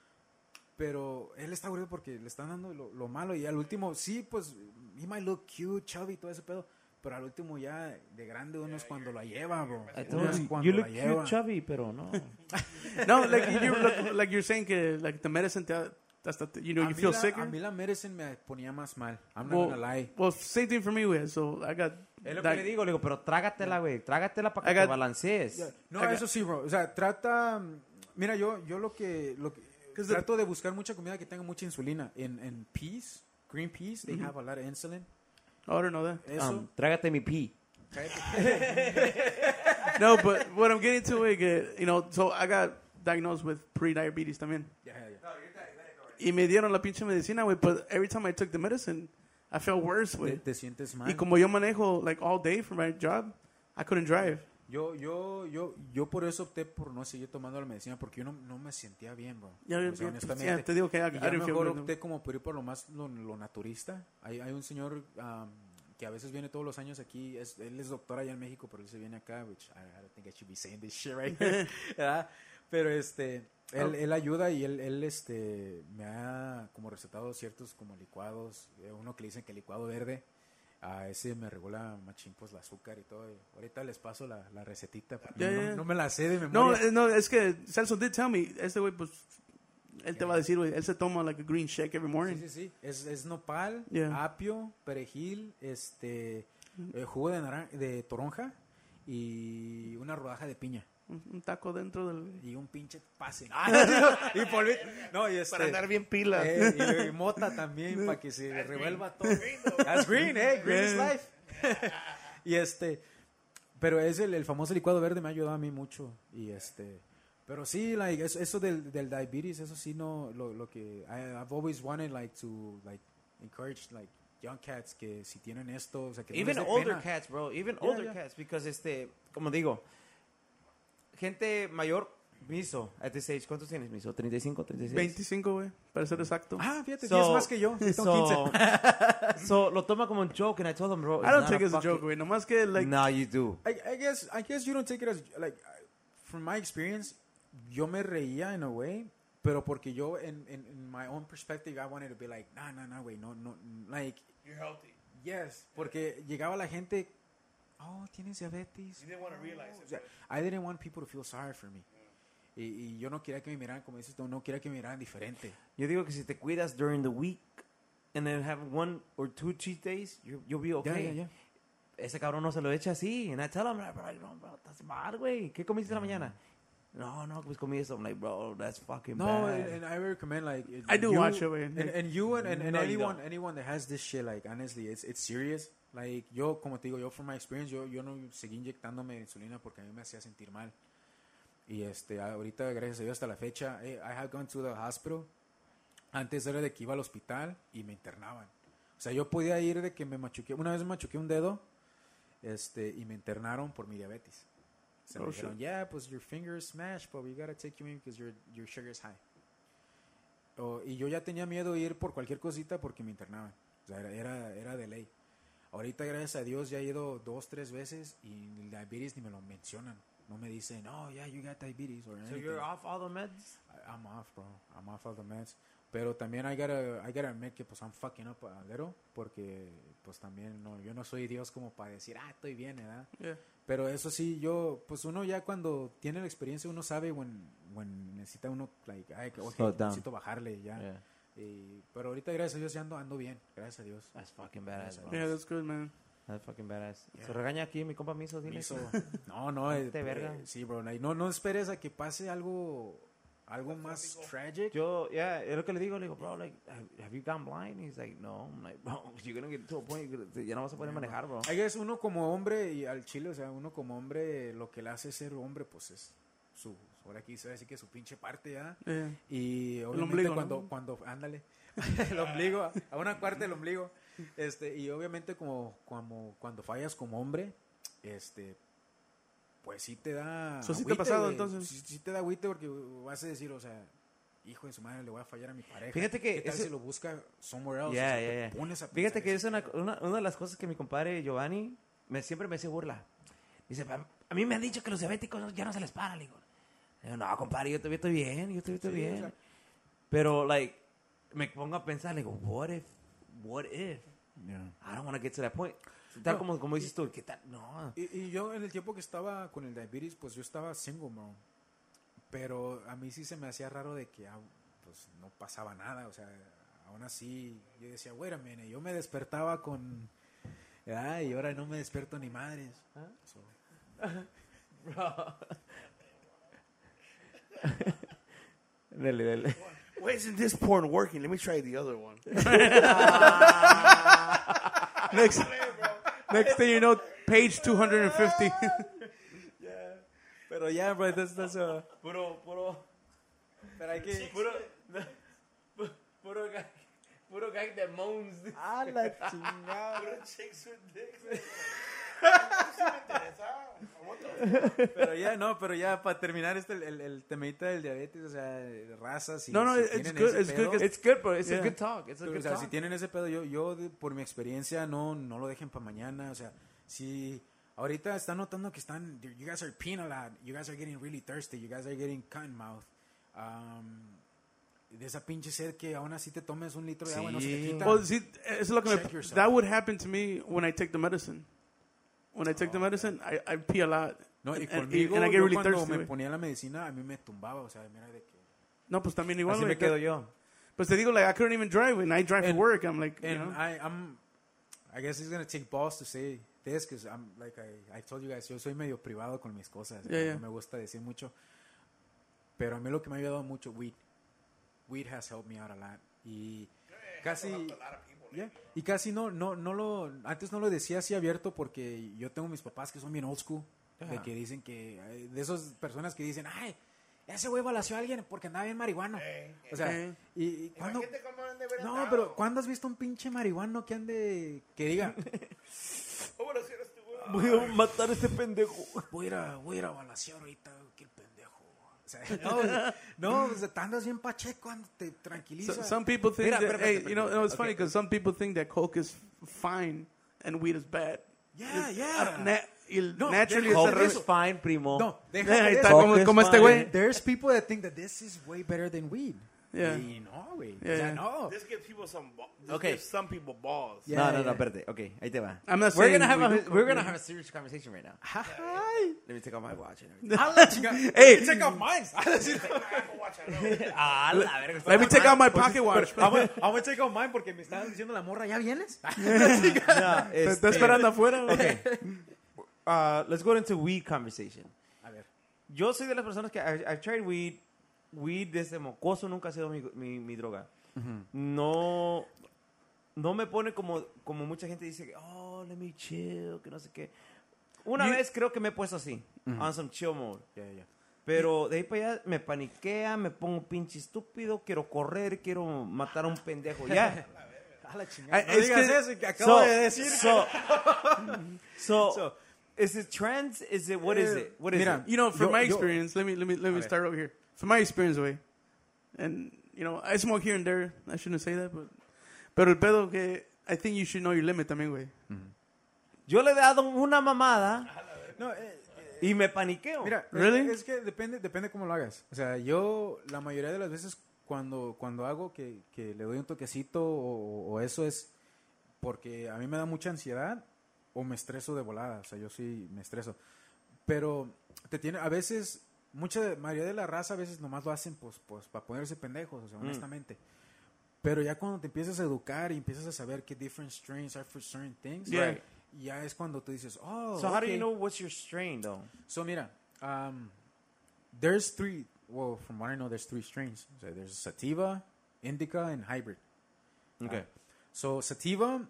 pero él está gordito porque le están dando lo, lo malo. Y al último, sí, pues, he might look cute, chubby, todo ese pedo. Pero al último ya de grande uno es cuando la lleva, bro. I Uno es cuando you la look lleva. cute, chubby, pero no. No, like you look, like you're saying que like the medicine te, that's the, you know a, you feel la, sicker. a mí la medicine me ponía más mal. I'm not well, gonna lie. well, same thing for me, güey. So I got. Es lo that- que le digo, le digo, pero trágatela, güey. Trágatela para I que te got- balancees. No, eso sí, bro. O sea, trata. Mira, yo, yo lo que. Lo que trato de buscar mucha comida que tenga mucha insulina. En, en peas, green peas, they have a lot of insulin. Oh, I don't know that. Eso. Um, trágate mi pi. no, but what I'm getting to, güey, que, you know, so I got diagnosed with pre-diabetes también. Ya, ya. Y me dieron la pinche medicina, güey, but every time I took the medicine, I felt worse, Te, güey. te sientes mal. Y como yo manejo, like, all day for my job, I couldn't drive. Yo, yo, yo, yo por eso opté por no seguir tomando la medicina porque yo no, no me sentía bien, bro. Ya, O ya, sea, ya, honestamente. ya, te digo que ya feel mejor opté como por ir por lo más lo, lo naturista. Hay, hay un señor um, que a veces viene todos los años aquí. Es, él es doctor allá en México, pero él se viene acá. Which I, I don't think I should be saying this shit right. Pero este, él, él ayuda y él, él este, me ha como recetado ciertos como licuados. Eh, Uno que le dicen que licuado verde. A ese me regula machín pues el azúcar y todo. y ahorita les paso la, la recetita. Ya, no, no me la sé de No, memoria. eh, no, es que Celso did tell me, este güey, pues, él te va a decir, güey, él se toma, like, a green shake every morning. Sí, sí, sí. Es, es nopal, Yeah. apio, perejil, este, eh, jugo de, naran- de toronja y una rodaja de piña. Un taco dentro del... Y un pinche pase. Ah, y polvi- No, y este, Para andar bien pila. eh, y, y mota también para que se revuelva todo. That's green, eh. Green is life. y este, pero es el, el famoso licuado verde me ha ayudado a mí mucho. Y este, pero sí, like, eso, eso del, del diabetes, eso sí no, lo, lo que, I, I've always wanted, like, to, like, encourage, like, young cats que si tienen esto, o sea, que no Even older pena. cats, bro. Even Yeah, older yeah. cats. Because, este, como digo, gente mayor, Miso, at this age, ¿cuántos tienes, Miso? ¿35, 36? 25, güey, para ser exacto. Ah, fíjate, So- 10 más que yo. Yo tengo 15. So, so, lo toma como un joke, and I told him, bro, I don't take it as a joke, güey, nomás que, like, No, you do. I, I guess I guess you don't take it as like from my experience yo me reía in a way pero porque yo in, in, in my own perspective I wanted to be like no no no güey no no like You're healthy. yes porque llegaba la gente oh tienes diabetes You didn't want to oh, realize O it. sea, I didn't want people to feel sorry for me y, y yo no quería que me miraran como dices tú no quería que me miraran diferente Yo digo que si te cuidas during the week, and then have one or two cheat days, you, you'll be okay. ya, ya. Ese cabrón no se lo echa así. And I tell him, like, bro, no, bro, estás mal, güey. ¿Qué comiste en la mm. mañana? No, no, pues comí eso. I'm like, bro, that's fucking No, bad. and, and I recommend like it- I do you- watch it, güey. And, and you and, and, and No, anyone don't. anyone that has this shit, like honestly, it's it's serious. Like yo, como te digo, yo from my experience, yo yo no seguí inyectándome insulina porque a mí me hacía sentir mal. Y este, ahorita gracias a Dios hasta la fecha, eh, I have gone to the hospital. Antes era de que iba al hospital y me internaban. O sea, yo podía ir de que me machuqué, una vez me machuqué un dedo, este, y me internaron por mi diabetes. Se me Oh, dijeron, shit. yeah, pues your finger is smashed, but we gotta take you in because your, your sugar is high. O- y yo ya tenía miedo de ir por cualquier cosita porque me internaban. O sea, era, era, era de ley. Ahorita, gracias a Dios, ya he ido dos, tres veces y el diabetes ni me lo mencionan. No me dicen, oh, yeah, you got diabetes or So anything. you're off all the meds? I- I'm off, bro. I'm off all the meds. Pero también I gotta, I gotta admit que pues I'm fucking up a little porque pues también no, yo no soy Dios como para decir, ah, estoy bien, ¿verdad? yeah. Pero eso sí, yo, pues uno ya cuando tiene la experiencia, uno sabe when, when necesita uno, like, ay, ok, Slow down. necesito bajarle ya. Yeah. Y, pero ahorita, gracias a Dios, ya ando, ando bien, gracias a Dios. That's fucking badass, bro. Yeah, that's good, man. That's fucking badass. Yeah. Se regaña aquí mi compa Miso, dile. Miso. No, no, eh, verga. eh, sí, bro, no, no esperes a que pase algo, algo más tragic. Yo, yeah, es lo que le digo, le digo, bro, like, have, have you gone blind? He's like, no. I'm like, bro, you're gonna get to a point, ya no vas a poder manejar, bro. I guess uno como hombre y al chile, o sea, uno como hombre, lo que le hace ser hombre, pues es su, ahora aquí se va a decir que su pinche parte ya. Yeah. Y obviamente ombligo, ¿no? cuando, cuando, ándale, el ombligo, a una parte del ombligo. Este, y obviamente como, como cuando fallas como hombre, este, pues sí te da. So, sí te ha pasado, entonces. Sí, sí te da agüite porque vas a decir, o sea, hijo de su madre, le voy a fallar a mi pareja. Fíjate que ¿Qué tal ese- si lo busca somewhere else? Yeah, O sea, yeah, te yeah. pones a Fíjate que es eso, una, una, una de las cosas que mi compadre Giovanni me, siempre me hace burla. Dice, "Pam, a mí me han dicho que los diabéticos ya no se les para, le digo. Digo, no, compadre, yo todavía estoy bien, yo todavía estoy Sí, bien. o sea- Pero, like, me pongo a pensar, le digo, what if, what if? Yeah. I don't want to get to that point. Tal No, como, como dices tú, ¿qué tal? No. Y, y yo en el tiempo que estaba con el diabetes, pues yo estaba single, bro. Pero a mí sí se me hacía raro de que ah, pues no pasaba nada, o sea, aún así yo decía, wait a minute, yo me despertaba con... Ay, y ahora no me despierto ni madres. So, Dale, dale. Why isn't this porn working? Let me try the other one. Next, next thing you know, page 250. yeah. Pero ya, bro, that's, that's uh, Puro, puro, pero hay que... puro, puro guy, puro guy that moans. ¡Ah, la chingada! Chicks with dicks. Pero ya, no, pero ya para terminar este, el, el, temita del diabetes, o sea, razas y No, no, si it's good, it's good, It's good, bro. It's Yeah. a good talk. It's a o good sea, talk. si tienen ese pedo, yo, yo por mi experiencia no, no lo dejen para mañana, o sea, si ahorita están notando que están, you guys are peeing a lot, you guys are getting really thirsty, you guys are getting cotton mouth, um, de esa pinche sed que aún así te tomes un litro de agua y no se te Sí. quita. Well, see, it's lo que me, that would happen to me when I take the medicine. When I take the medicine, I, I pee a lot. no, y and- conmigo, and I get yo really cuando thirsty. me güey. ponía la medicina, a mí me tumbaba, o sea, mira de que... No, pues también igual. Así güey, me quedo que- yo. Pues te digo, like, I couldn't even drive, and I drive And- for work. I'm like, you And know. I, I'm, I guess it's gonna take balls to say this because I'm like I, I told you guys, yo soy medio privado con mis cosas. Yeah, yeah. No me gusta decir mucho. Pero a mí lo que me ha ayudado mucho, weed. Weed has helped me out a lot. Y casi, yeah. y casi no, no, no lo, antes no lo decía así abierto porque yo tengo mis papás que son bien old school, de que dicen que, de esas personas que dicen, ay, ese güey balació a alguien porque andaba bien marihuano. o sea, Eh. y, cuando, no, andado. pero ¿cuándo has visto un pinche marihuano que ande, que diga, ¿Cómo lo hicieras tú, güey? Voy a matar a este pendejo. voy a ir a, voy a, ir a balasear ahorita? O sea, no, no, o andas bien pacheco, te tranquiliza. So- some people think Mira, that, espérate, hey, espérate, you know, no, it's funny okay. because some people think that coke is fine and weed is bad. yeah, Uh, yeah. na- No, naturally, it's Coke is fine, primo. No, deja ahí de está, como, como este güey. There's people that think that this is way better than weed. Yeah. Y no, güey. Yeah, o sea, yeah. no. This gives people some ba- this Okay. gives some people balls. Yeah, no, no, yeah. no, espérate. Okay, ahí te va. I'm not We're gonna have we a, we're coke, gonna have a serious conversation right now. Hi. Let me take off my watch and everything. I'll let you go. Hey. take off mine. ah, la verga. Let me take out my pocket watch. I'm gonna, I'm gonna take off mine porque me estaban diciendo la morra, ¿ya vienes? No, Te este- está esperando afuera. Okay. Uh, let's go into weed conversation. A ver. Yo soy de las personas que I- I've tried weed. Weed desde mocoso nunca ha sido mi, mi, mi droga. No, no me pone como, como mucha gente dice, que, oh, let me chill, que no sé qué. Una You- vez creo que me he puesto así, on some chill mode. Ya, ya. Pero de ahí para allá me paniquea, me pongo pinche estúpido, quiero correr, quiero matar a un pendejo. Ya. A la chingada. Ay, No es digas que- eso que acabo de decir. So, so, So- is it trends? Is it, what is it? What is Mira, it? You know, from Yo- my yo- experience, let me let me let me start over here. From my experience, way, and you know, I smoke here and there. I shouldn't say that, but pero el pedo que I think you should know your limit también, güey. Yo le he dado una mamada No, eh, y me paniqueo. Mira, es- Really? es, que depende, depende cómo lo hagas. O sea, yo la mayoría de las veces cuando, cuando hago que, que le doy un toquecito o, o eso es porque a mí me da mucha ansiedad o me estreso de volada. O sea, yo sí me estreso. Pero te tiene, a veces, mucha mayoría de la raza a veces nomás lo hacen pues, pues para ponerse pendejos, o sea, honestamente. Pero ya cuando te empiezas a educar y empiezas a saber qué different strains are for certain things, Yeah. ya es cuando tú dices, oh, so how do okay. you know what's your strain though? So mira, um, there's three. Well, from what I know, there's three strains. So there's sativa, indica, and hybrid. Okay. So sativa,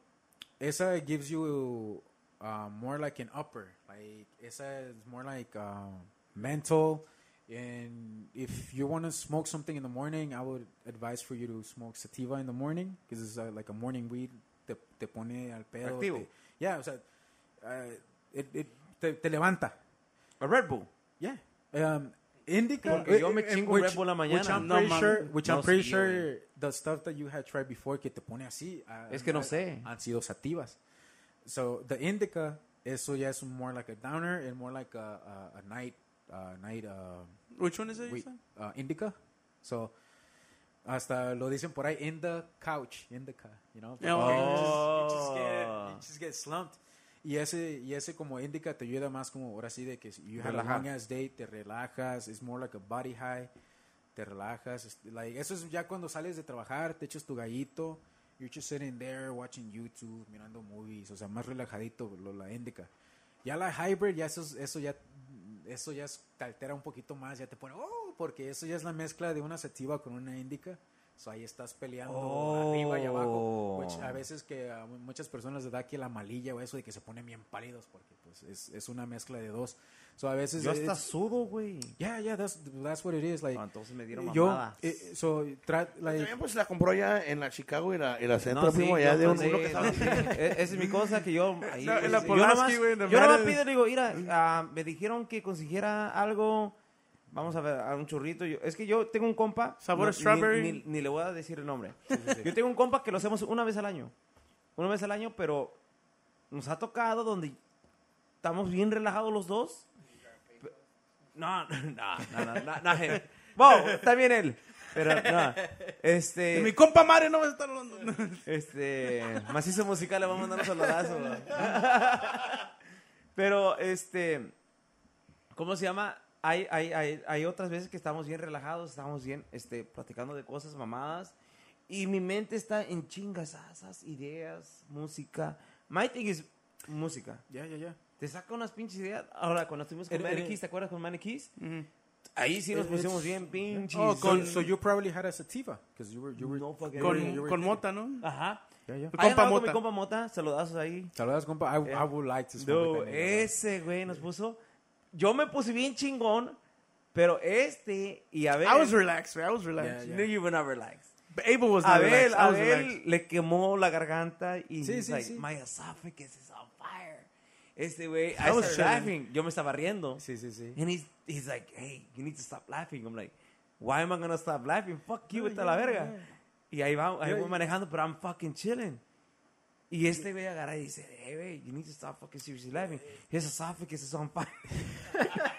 esa gives you uh, more like an upper. Like esa is more like uh, mental. And if you want to smoke something in the morning, I would advise for you to smoke sativa in the morning because it's uh, like a morning weed. Te, te pone al pedo. Te- yeah, o sea, uh, it, it, te, te levanta. A Red Bull. Yeah. Um, indica. Porque yo me eh, chingo which- Red Bull la mañana. Which I'm No pretty sure, which I'm pretty sure the stuff that you had tried before que te pone así. ah, Es que no ah, sé. Han sido sativas. So the indica eso ya es more like a downer and more like a, a, a night, uh, night, uh, Which one is it? said? uh, indica. So, hasta lo dicen por ahí, in the couch, indica, you know. Yeah, Porque okay. you, just, you, just get, you just get slumped. Y ese, y ese como indica te ayuda más como ahora sí de que you have a long ass date, te relajas, it's more like a body high, te relajas. es- like, eso es ya cuando sales de trabajar, te echas tu gallito, you're just sitting there watching YouTube, mirando movies, o sea, más relajadito lo, la indica. Ya la hybrid, ya eso, es- eso ya eso ya es- te altera un poquito más, ya te pone, oh, porque eso ya es la mezcla de una sativa con una indica. So ahí estás peleando Oh. arriba y abajo. which a veces que a mu- muchas personas les da aquí la malilla o eso de que se ponen bien pálidos porque pues es, es una mezcla de dos. So a veces Yo hasta sudo, güey. Yeah, yeah, that's that's what it is like. Ah, entonces me dieron yo mamada. eh, so like También pues la compró ya en la Chicago y la, y la Centro, No, sí, primo, yo ya de un, sí, uno que estaba sí. E- Esa es mi cosa que yo. ahí, No, en la yo güey, yo nomás matter- pido, digo, mira, ah, me dijeron que consiguiera algo. Vamos a ver, a un churrito. Yo- es que yo tengo un compa. Sabor ni- strawberry. Ni, ni le voy a decir el nombre. Yo tengo un compa que lo hacemos una vez al año. Una vez al año, pero nos ha tocado donde estamos bien relajados los dos. No, no, no, no, no, no, no. Wow, también él. Pero no. Este. Mi compa Mario no va a estar hablando. Este, macizo musical, le vamos a mandar un saludazo. ¿no? Pero, este, ¿cómo se llama? Hay, hay, hay, hay otras veces que estamos bien relajados, estamos bien, este, platicando de cosas mamadas. Y mi mente está en chingas, esas ideas, música. My thing is música. yeah, yeah, yeah. Te saca unas pinches ideas. Ahora, cuando estuvimos con Manny el- Keys, ¿te acuerdas con Manny Keys? Ujú. Ahí sí nos It's- pusimos bien pinches. Oh, So, con- so you probably had a sativa because you were you were No fucking Con, you were- con mota, ¿no? Ajá. Yeah, yeah. Compa con mi Mota. compa Mota, saludazos ahí. Saludos, compa. I, Eh, I would like to nigga, ese güey nos puso. Yo me puse bien chingón, pero este y Abel. I was relaxed, man. I was relaxed. Yeah, No, you were not relaxed. But Abel was not Abel, relaxed. Abel le quemó la garganta y Sí, he's sí, like, sí. my esophagus is on fire. Este güey, I I was laughing. Yo me estaba riendo. Sí, sí, sí. And he's, he's like, hey, you need to stop laughing. I'm like, why am I gonna stop laughing? Fuck you, a la verga. Y ahí, va, ahí voy manejando, pero I'm fucking chilling. Y este güey agarra y dice, hey, güey, you need to stop fucking seriously laughing. His esophagus is on fire.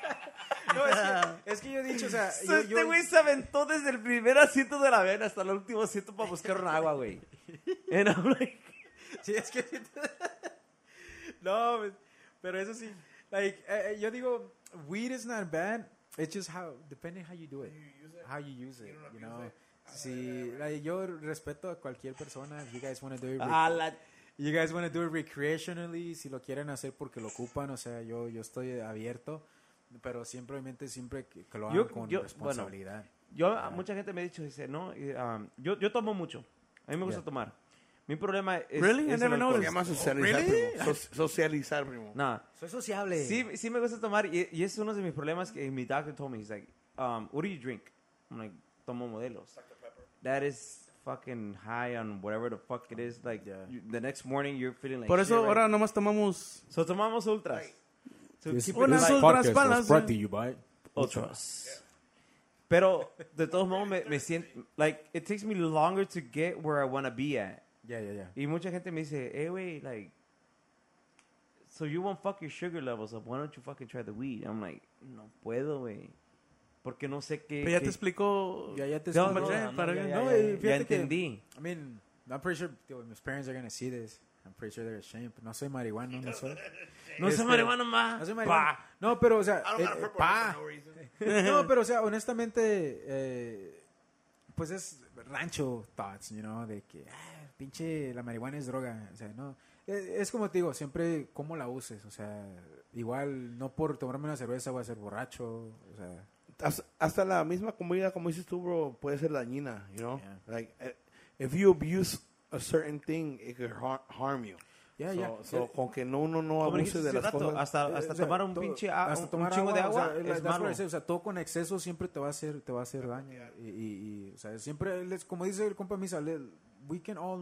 No, es que, es que yo he dicho, o sea, So, yo, este yo- güey se aventó desde el primer asiento de la vena hasta el último asiento para buscar un agua, güey. And I'm like, Sí, es que. no, pues, pero eso sí. Like, eh, eh, yo digo, weed is not bad. It's just how, depending how you do it. How you use it, you know. Sí, like, yo respeto a cualquier persona. If you guys want to do it, rec- a la you guys want to do it recreationally, si lo quieren hacer porque lo ocupan, o sea, yo, yo estoy abierto. Pero siempre, obviamente, siempre que, que lo hagan Yo- con yo- responsabilidad. Yo, a mucha gente me ha dicho, dice, no, y, um, yo, yo tomo mucho. A mí me gusta Yeah. tomar. Mi problema es. Really? I es never el alcohol. Se llama socializar, Really? primo. So- socializar, primo. No, Soy sociable. sí, sí me gusta tomar y, y es uno de mis problemas que mi doctor told me. He's like, um, what do you drink? I'm like, tomo modelos. That is fucking high on whatever the fuck it is. Like, Yeah. you- the next morning you're feeling like Por eso shit, right? ahora nomás tomamos So tomamos ultras. To This- keep it light. brought eh. to you by Ultras. Pero de todos modos me, me siento like it takes me longer to get where I want to be at. Yeah, yeah, yeah. Y mucha gente me dice, "Hey, wey, like so you won't fuck your sugar levels up. Why don't you fucking try the weed?" I'm like, "No puedo, güey." Porque no sé qué Pero ya qué- te explicó. Ya, ya te No, explico. no, Para- no, para- ya, no, ya, y ya, fíjate ya que- entendí. I mean, I'm pretty sure dude, mis parents are gonna see this. I'm pretty sure they're ashamed. No soy marihuano, no soy. No soy Este, marihuana más. No soy marihuano. No, pero o sea, I don't eh, eh, pa. for no reason. No, pero o sea, honestamente, eh, pues es rancho thoughts, you know, de que ah, pinche la marihuana es droga, o sea, no. Eh, Es como te digo, siempre cómo la uses, o sea, igual no por tomarme una cerveza voy a ser borracho, o sea, Hasta, hasta la misma comida, como dices tú, bro, puede ser dañina, you know? Yeah. Like, eh, if you abuse a certain thing, it could har- harm you. so, ya. so, Eh, con que no, uno no Como abuse de las rato, cosas. hasta Eh, hasta o sea, tomar un todo- pinche a- hasta un, tomar un chingo de agua o sea, es malo. o sea, todo con exceso siempre te va a hacer te va a hacer daño y, y, y, o sea, siempre les- como dice el compa Misa, le- we can all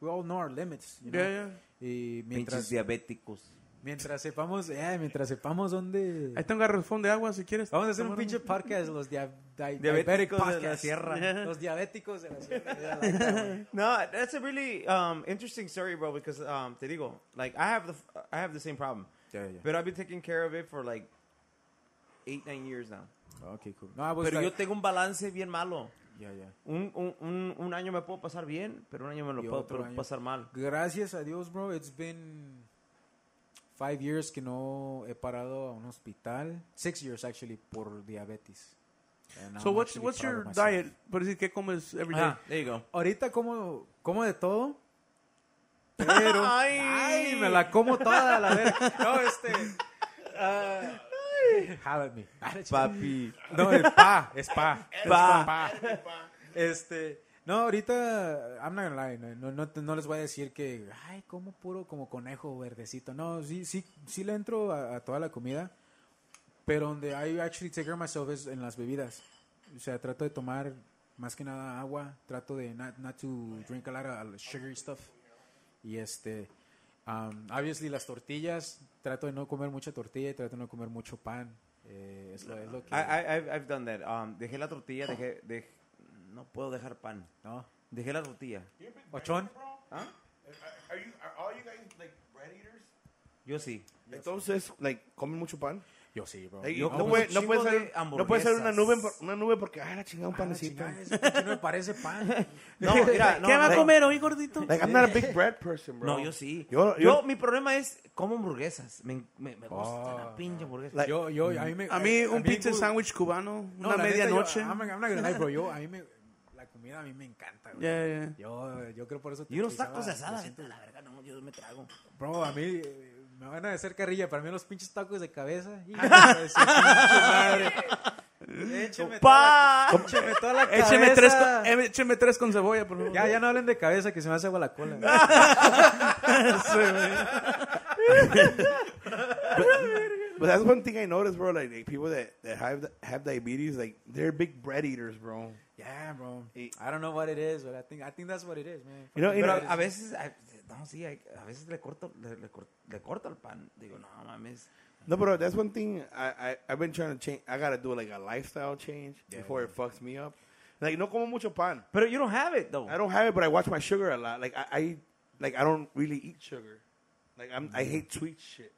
we all know our limits, you know? Yeah, yeah. y Pinches mientras diabéticos. Mientras sepamos, eh, mientras sepamos dónde... Ahí tengo un garrafón de agua si quieres. Vamos a hacer un pinche podcast, los dia- di- Diabéticos diabetic de la podcast. sierra. Los diabéticos de la sierra. Like that. No, that's a really um, interesting story, bro. Because um, te digo, like I have the I have the same problem, Yeah, yeah. but I've been taking care of it for like eight nine years now. Okay, cool. No, I was Pero yo like- tengo un balance bien malo. Yeah, yeah. Un, un, un, año me puedo pasar bien, pero un año me lo Y puedo, pasar mal. Gracias a Dios, bro. It's been five years que no he parado a un hospital. Six years, actually, por diabetes. And So I'm what's what's your diet? Por decir, ¿qué comes every day? Ah, there you go. Ahorita como, como de todo. Pero, Ay. ay, me la como toda la verga. No, este. ah, have at me. Papi. No, es pa, es pa. Es Pa. pa. Este, no, ahorita, I'm not gonna lie, no, no, no, no les voy a decir que, ay, como puro como conejo verdecito. No, sí, sí, sí le entro a, a toda la comida, pero donde I actually take care of myself es en las bebidas. O sea, trato de tomar más que nada agua, trato de not, not to drink a lot of sugary stuff. Y este, um, obviously las tortillas, trato de no comer mucha tortilla y trato de no comer mucho pan. Eh, es, lo, es lo que... I, I, I've, I've done that. Um, dejé la tortilla, dejé, dej- no puedo dejar pan. ¿no? Dejé la tortilla. Ochón. ¿Ah? Yo sí. Entonces, like, comen mucho pan. Yo sí, bro. Yo no, puede, no, puede ser, no puede ser una nube, una nube porque, ah, la chingada, un Ah, panecito. no me parece pan. No, mira, no, ¿Qué va a comer hoy, gordito? Like, I'm not a big bread person, bro. No, yo sí. Yo- Yo, yo- mi problema es como hamburguesas. Me, me, me gusta Oh. la pinche hamburguesa. Like- yo, yo, a mí me... A mí a un pizza sándwich cubano, No, una medianoche. Yo, I'm, I'm not gonna lie, bro. Yo, a mí me... La comida a mí me encanta, güey. Yeah, yeah. Yo, yo creo por eso... te y unos tacos de asada, a la verga, no, yo me trago. Bro, a mí eh, me van a hacer carrilla. Para mí los pinches tacos de cabeza. Écheme toda la, écheme toda la cabeza. Écheme tres, con, écheme tres con cebolla, por favor. Ya, ya no hablen de cabeza, que se me hace agua la cola. But that's one thing I noticed, bro. Like, like people that, that have have diabetes, like they're big bread eaters, bro. yeah, bro. I don't know what it is, but I think, I think that's what it is, man. You know, you Pero know, a veces, a- no, sí, hay- a veces le corto, le, le cor- le corto el pan. Digo, no mames. no, bro. That's one thing I, I I've been trying to change. I gotta do like a lifestyle change before it fucks me up. Like, no como mucho pan. Pero you don't have it, though. I don't have it, but I watch my sugar a lot. Like, I, I like I don't really eat sugar. Like, I'm I hate sweet shit.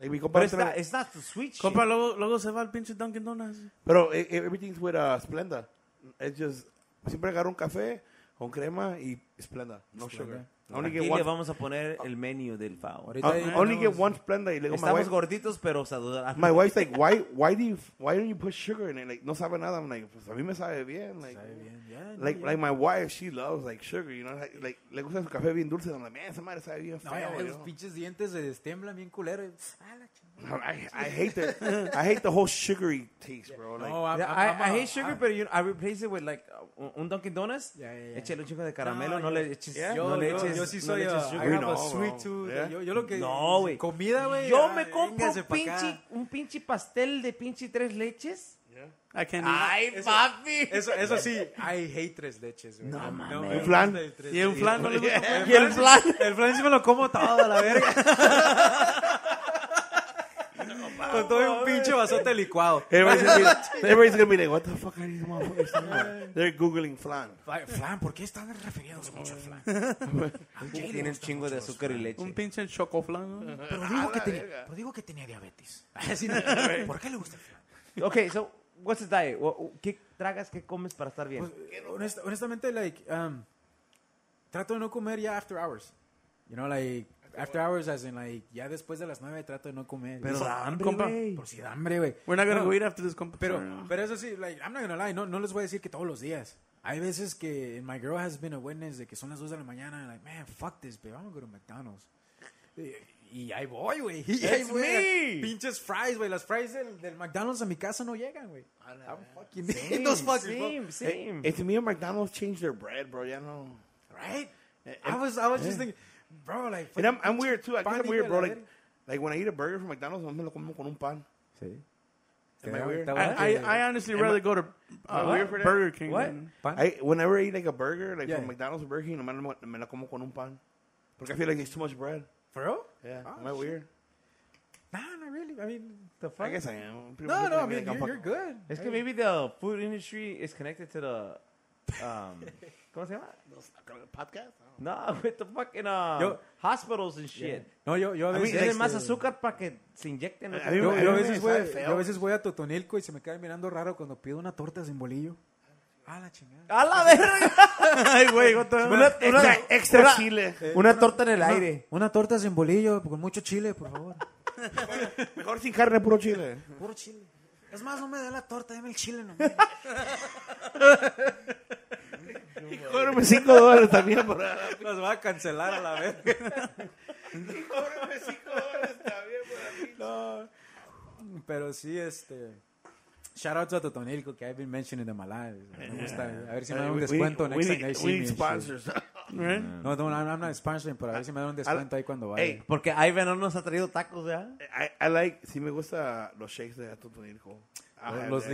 Like, mi compa But no it's not, it's not the sweet shit. Compa, luego, luego se va al pinche Dunkin' Donuts. Pero eh, eh, everything's with uh, Splenda. It's just siempre agarro un café con crema y Splenda, no sugar. Only Aquí get le one. vamos a poner el menú del FAO. Ahorita I ahí only get one Splenda y luego my Estamos wife, gorditos, pero saludables. my wife's like, why, why do you, why don't you put sugar in it? Like, no sabe nada. I'm like, pues a mí me sabe bien. Like, Sabe bien, ya, like, ya. like my wife, she loves like sugar. You know, like, like le gusta su café bien dulce. I'm like, man, esa madre sabe bien No, feo. ya, you los know? pinches dientes se destiemblan bien culero. Ah, la chingada. I, I hate the, I hate the whole sugary taste, bro. Like, No, I'm- Yeah, I'm- I, I'm I a- hate sugar, pero you, I replace it with like uh, un Dunkin' Donuts. Ya, ya, ya. Échale un de caramelo, No, no, yo- le eches, Yeah. Yo, no le yo- eches, yo sí no soy le eches a, sugar. I have No, a sweet bro. tooth. Yeah. Yo, yo lo que... No, güey. Comida, güey. Yo ah, me compro véngase un pa' acá. pinche, un pinche pastel de pinche tres leches. I can't Ay, Eso- papi. Eso, eso sí, I hate tres leches, güey. No me mames. gusta Un flan. el tres Y un leches. flan no le gusta. Y el flan. El flan sí me lo como todo a la verga. Con todo un pinche vasote licuado. everybody's, gonna be, everybody's gonna be like, what the fuck are these motherfuckers talking about? They're googling flan. Flan, ¿por qué están refiriéndose mucho al flan? Tiene un chingo de azúcar y leche. Un pinche chocoflan. ¿no? Pero digo, que tenía, pero digo que tenía diabetes. Así, ¿Por qué le gusta el flan? Ok, so, what's the diet? ¿Qué tragas, qué comes para estar bien? Pues, honest- honestamente, like, um, trato de no comer ya after hours. You know, like, after hours, as in, like, ya después de las nueve trato de no comer. pero da hambre, compa. Por si da hambre, güey. We're not gonna No, go eat after this, compa. Pero, pero eso sí, like, I'm not gonna lie, no, no les voy a decir que todos los días. Hay veces que my girl has been a witness de que son las 2 de la mañana, and like, man, fuck this, babe, I'm gonna go to McDonald's. Y, y ahí voy, güey. Y ahí voy. me. Pinches fries, güey. Las fries del, del McDonald's a mi casa no llegan, güey. I'm fucking Same, those fuckers, bro. same, same. It's me and McDonald's changed their bread, bro. Ya no. Right? I was, I was just thinking, bro, like, And I'm, I'm weird too. I guess pan, I'm weird, bro. Like, like when I eat a burger from McDonald's, me lo como con un pan. Sí. Am I weird? I, I, I honestly rather go to uh, weird for? Burger King. What? than- I whenever I eat like a burger, like Yeah. from McDonald's or Burger King, nomás me, me la como con un pan. Because I feel like it's too much bread. For real? Yeah, Oh, am I weird? Nah, not really. I mean, the I fuck? guess I am. People No, look no, I mean, like you're, you're good. Es que maybe the food industry is connected to the. Um, ¿Cómo se llama? Podcast? No, with the fucking uh, Yo- hospitals and shit. No, yo, yo a veces... Tienen más este, azúcar para que se inyecten. A mí- Yo, a yo a veces voy, yo a veces voy a Totonilco y se me queda mirando raro cuando pido una torta sin bolillo. Ah, la chingada. ¡A la verga! Ay, güey, otra Una, Extra, una, extra una- chile. una torta en el Una- aire. Una torta sin bolillo, con mucho chile, por favor. Mejor sin carne, puro chile. Puro chile. Es más, no me dé la torta, dame el chile nomás. Cóbrame 5 dólares también por Los va a cancelar a la vez. Cóbrame 5 dólares también por No. Pero sí, este. Shout out to Totonilco, que I've been mentioning in my life. Me gusta. A ver si me dan un descuento next time We need and shit. sponsors. No, no, I'm I'm not sponsoring, pero a ver si me dan un descuento ahí cuando vaya. Hey, Porque Ivan no nos ha traído tacos, ¿verdad? I, I like, sí me gusta los shakes de have los.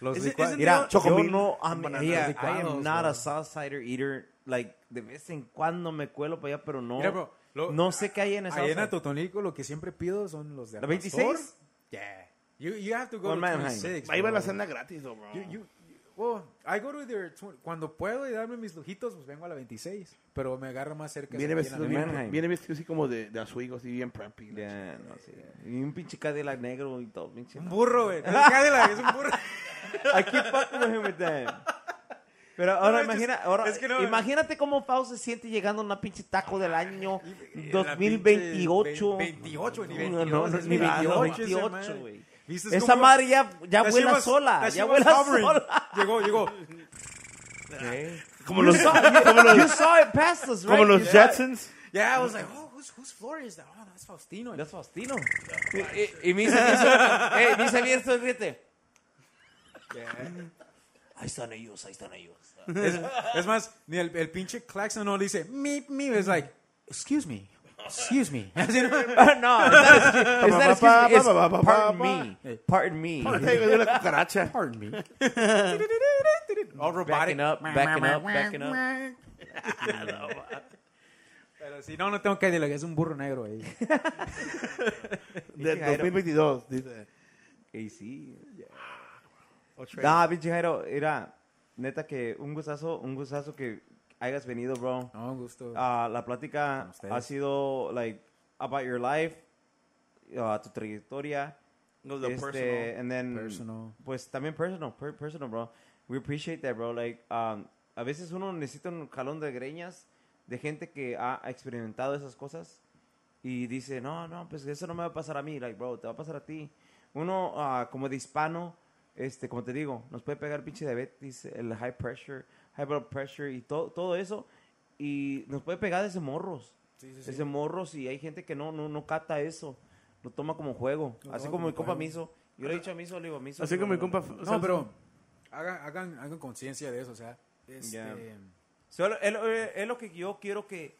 Los Is it- licua- isn't Mira, there yo chocomil no, con I'm, banana? yeah, I licuados, am not bro. a South Sider eater. Like, de vez en cuando me cuelo para allá, pero no. Mira, bro, lo- no sé qué hay en esa Ahí en Totonilco lo que siempre pido son los de ¿La al 26? pastor. Yeah. You, you have to go to Manheim. 26. Ahí va bro. la cena gratis, though, bro. You, you- well, I go to tw- cuando puedo y darme mis lujitos, pues vengo a la 26. Pero me agarro más cerca. Viene vestido, la- bien, viene vestido así como de, de azuigo, así bien preppy. Ya, no sé. Y un pinche Cadillac negro y todo, pinche. Un burro, güey. Cadillac, es un burro. I keep fucking with him with that. Pero ahora, No, imagina, just- ahora es que no- imagínate cómo Pau se siente llegando a una pinche taco del año Y- y la 2028. pinche 28, ni No, 22, no, no, ni 28, 28, esa madre. güey. ¿Viste Esa cómo- madre ya, ya That vuela was- sola. that Ya was vuela hovering. sola. Llegó, llegó. Como los, como los, you saw it past us, right? como los. Jetsons. Yeah, I was like, oh, who's, whose floor is that? Oh, that's Faustino. That's Faustino. Y, y- y me dice eh, me dice fíjate. Ahí están ellos, ahí están ellos. Es, es más, ni el, el pinche claxon no dice, meep, meep. Es like, excuse me, excuse me. Así, ¿no? no, it's not, it's not excuse me, it's pardon me. Pardon me. cucaracha. Pardon me. All robotic. Backing up, backing up, backing up. Pero si no, no tengo que decirle que es un burro negro ahí. Del Jairo. 2022, dice. Y sí. O trade. Nah, pinche Jairo, era neta que un gustazo, un gustazo que hayas venido, bro. No, gusto. Ah, la plática ha sido, like, about your life, ah, tu trayectoria. No, the este, personal. and then, Personal. Pues también personal, per- personal, bro. We appreciate that, bro. Like, um, a veces uno necesita un jalón de greñas de gente que ha experimentado esas cosas y dice, no, no, pues eso no me va a pasar a mí. Like, bro, te va a pasar a ti. Uno, ah, como de hispano, este, como te digo, nos puede pegar pinche diabetes, el high pressure, high blood pressure y todo, todo eso. Y nos puede pegar desde morros. Desde morros y hay gente que no, no, no cata eso. Lo toma como juego. Lo Así como como mi compa juego. Miso. Yo le he dicho a Miso, le digo, Miso. Así como mi compa. No, pero hagan, hagan, hagan conciencia de eso, o sea. Este, Ya. Solo- es, lo- es lo que yo quiero que...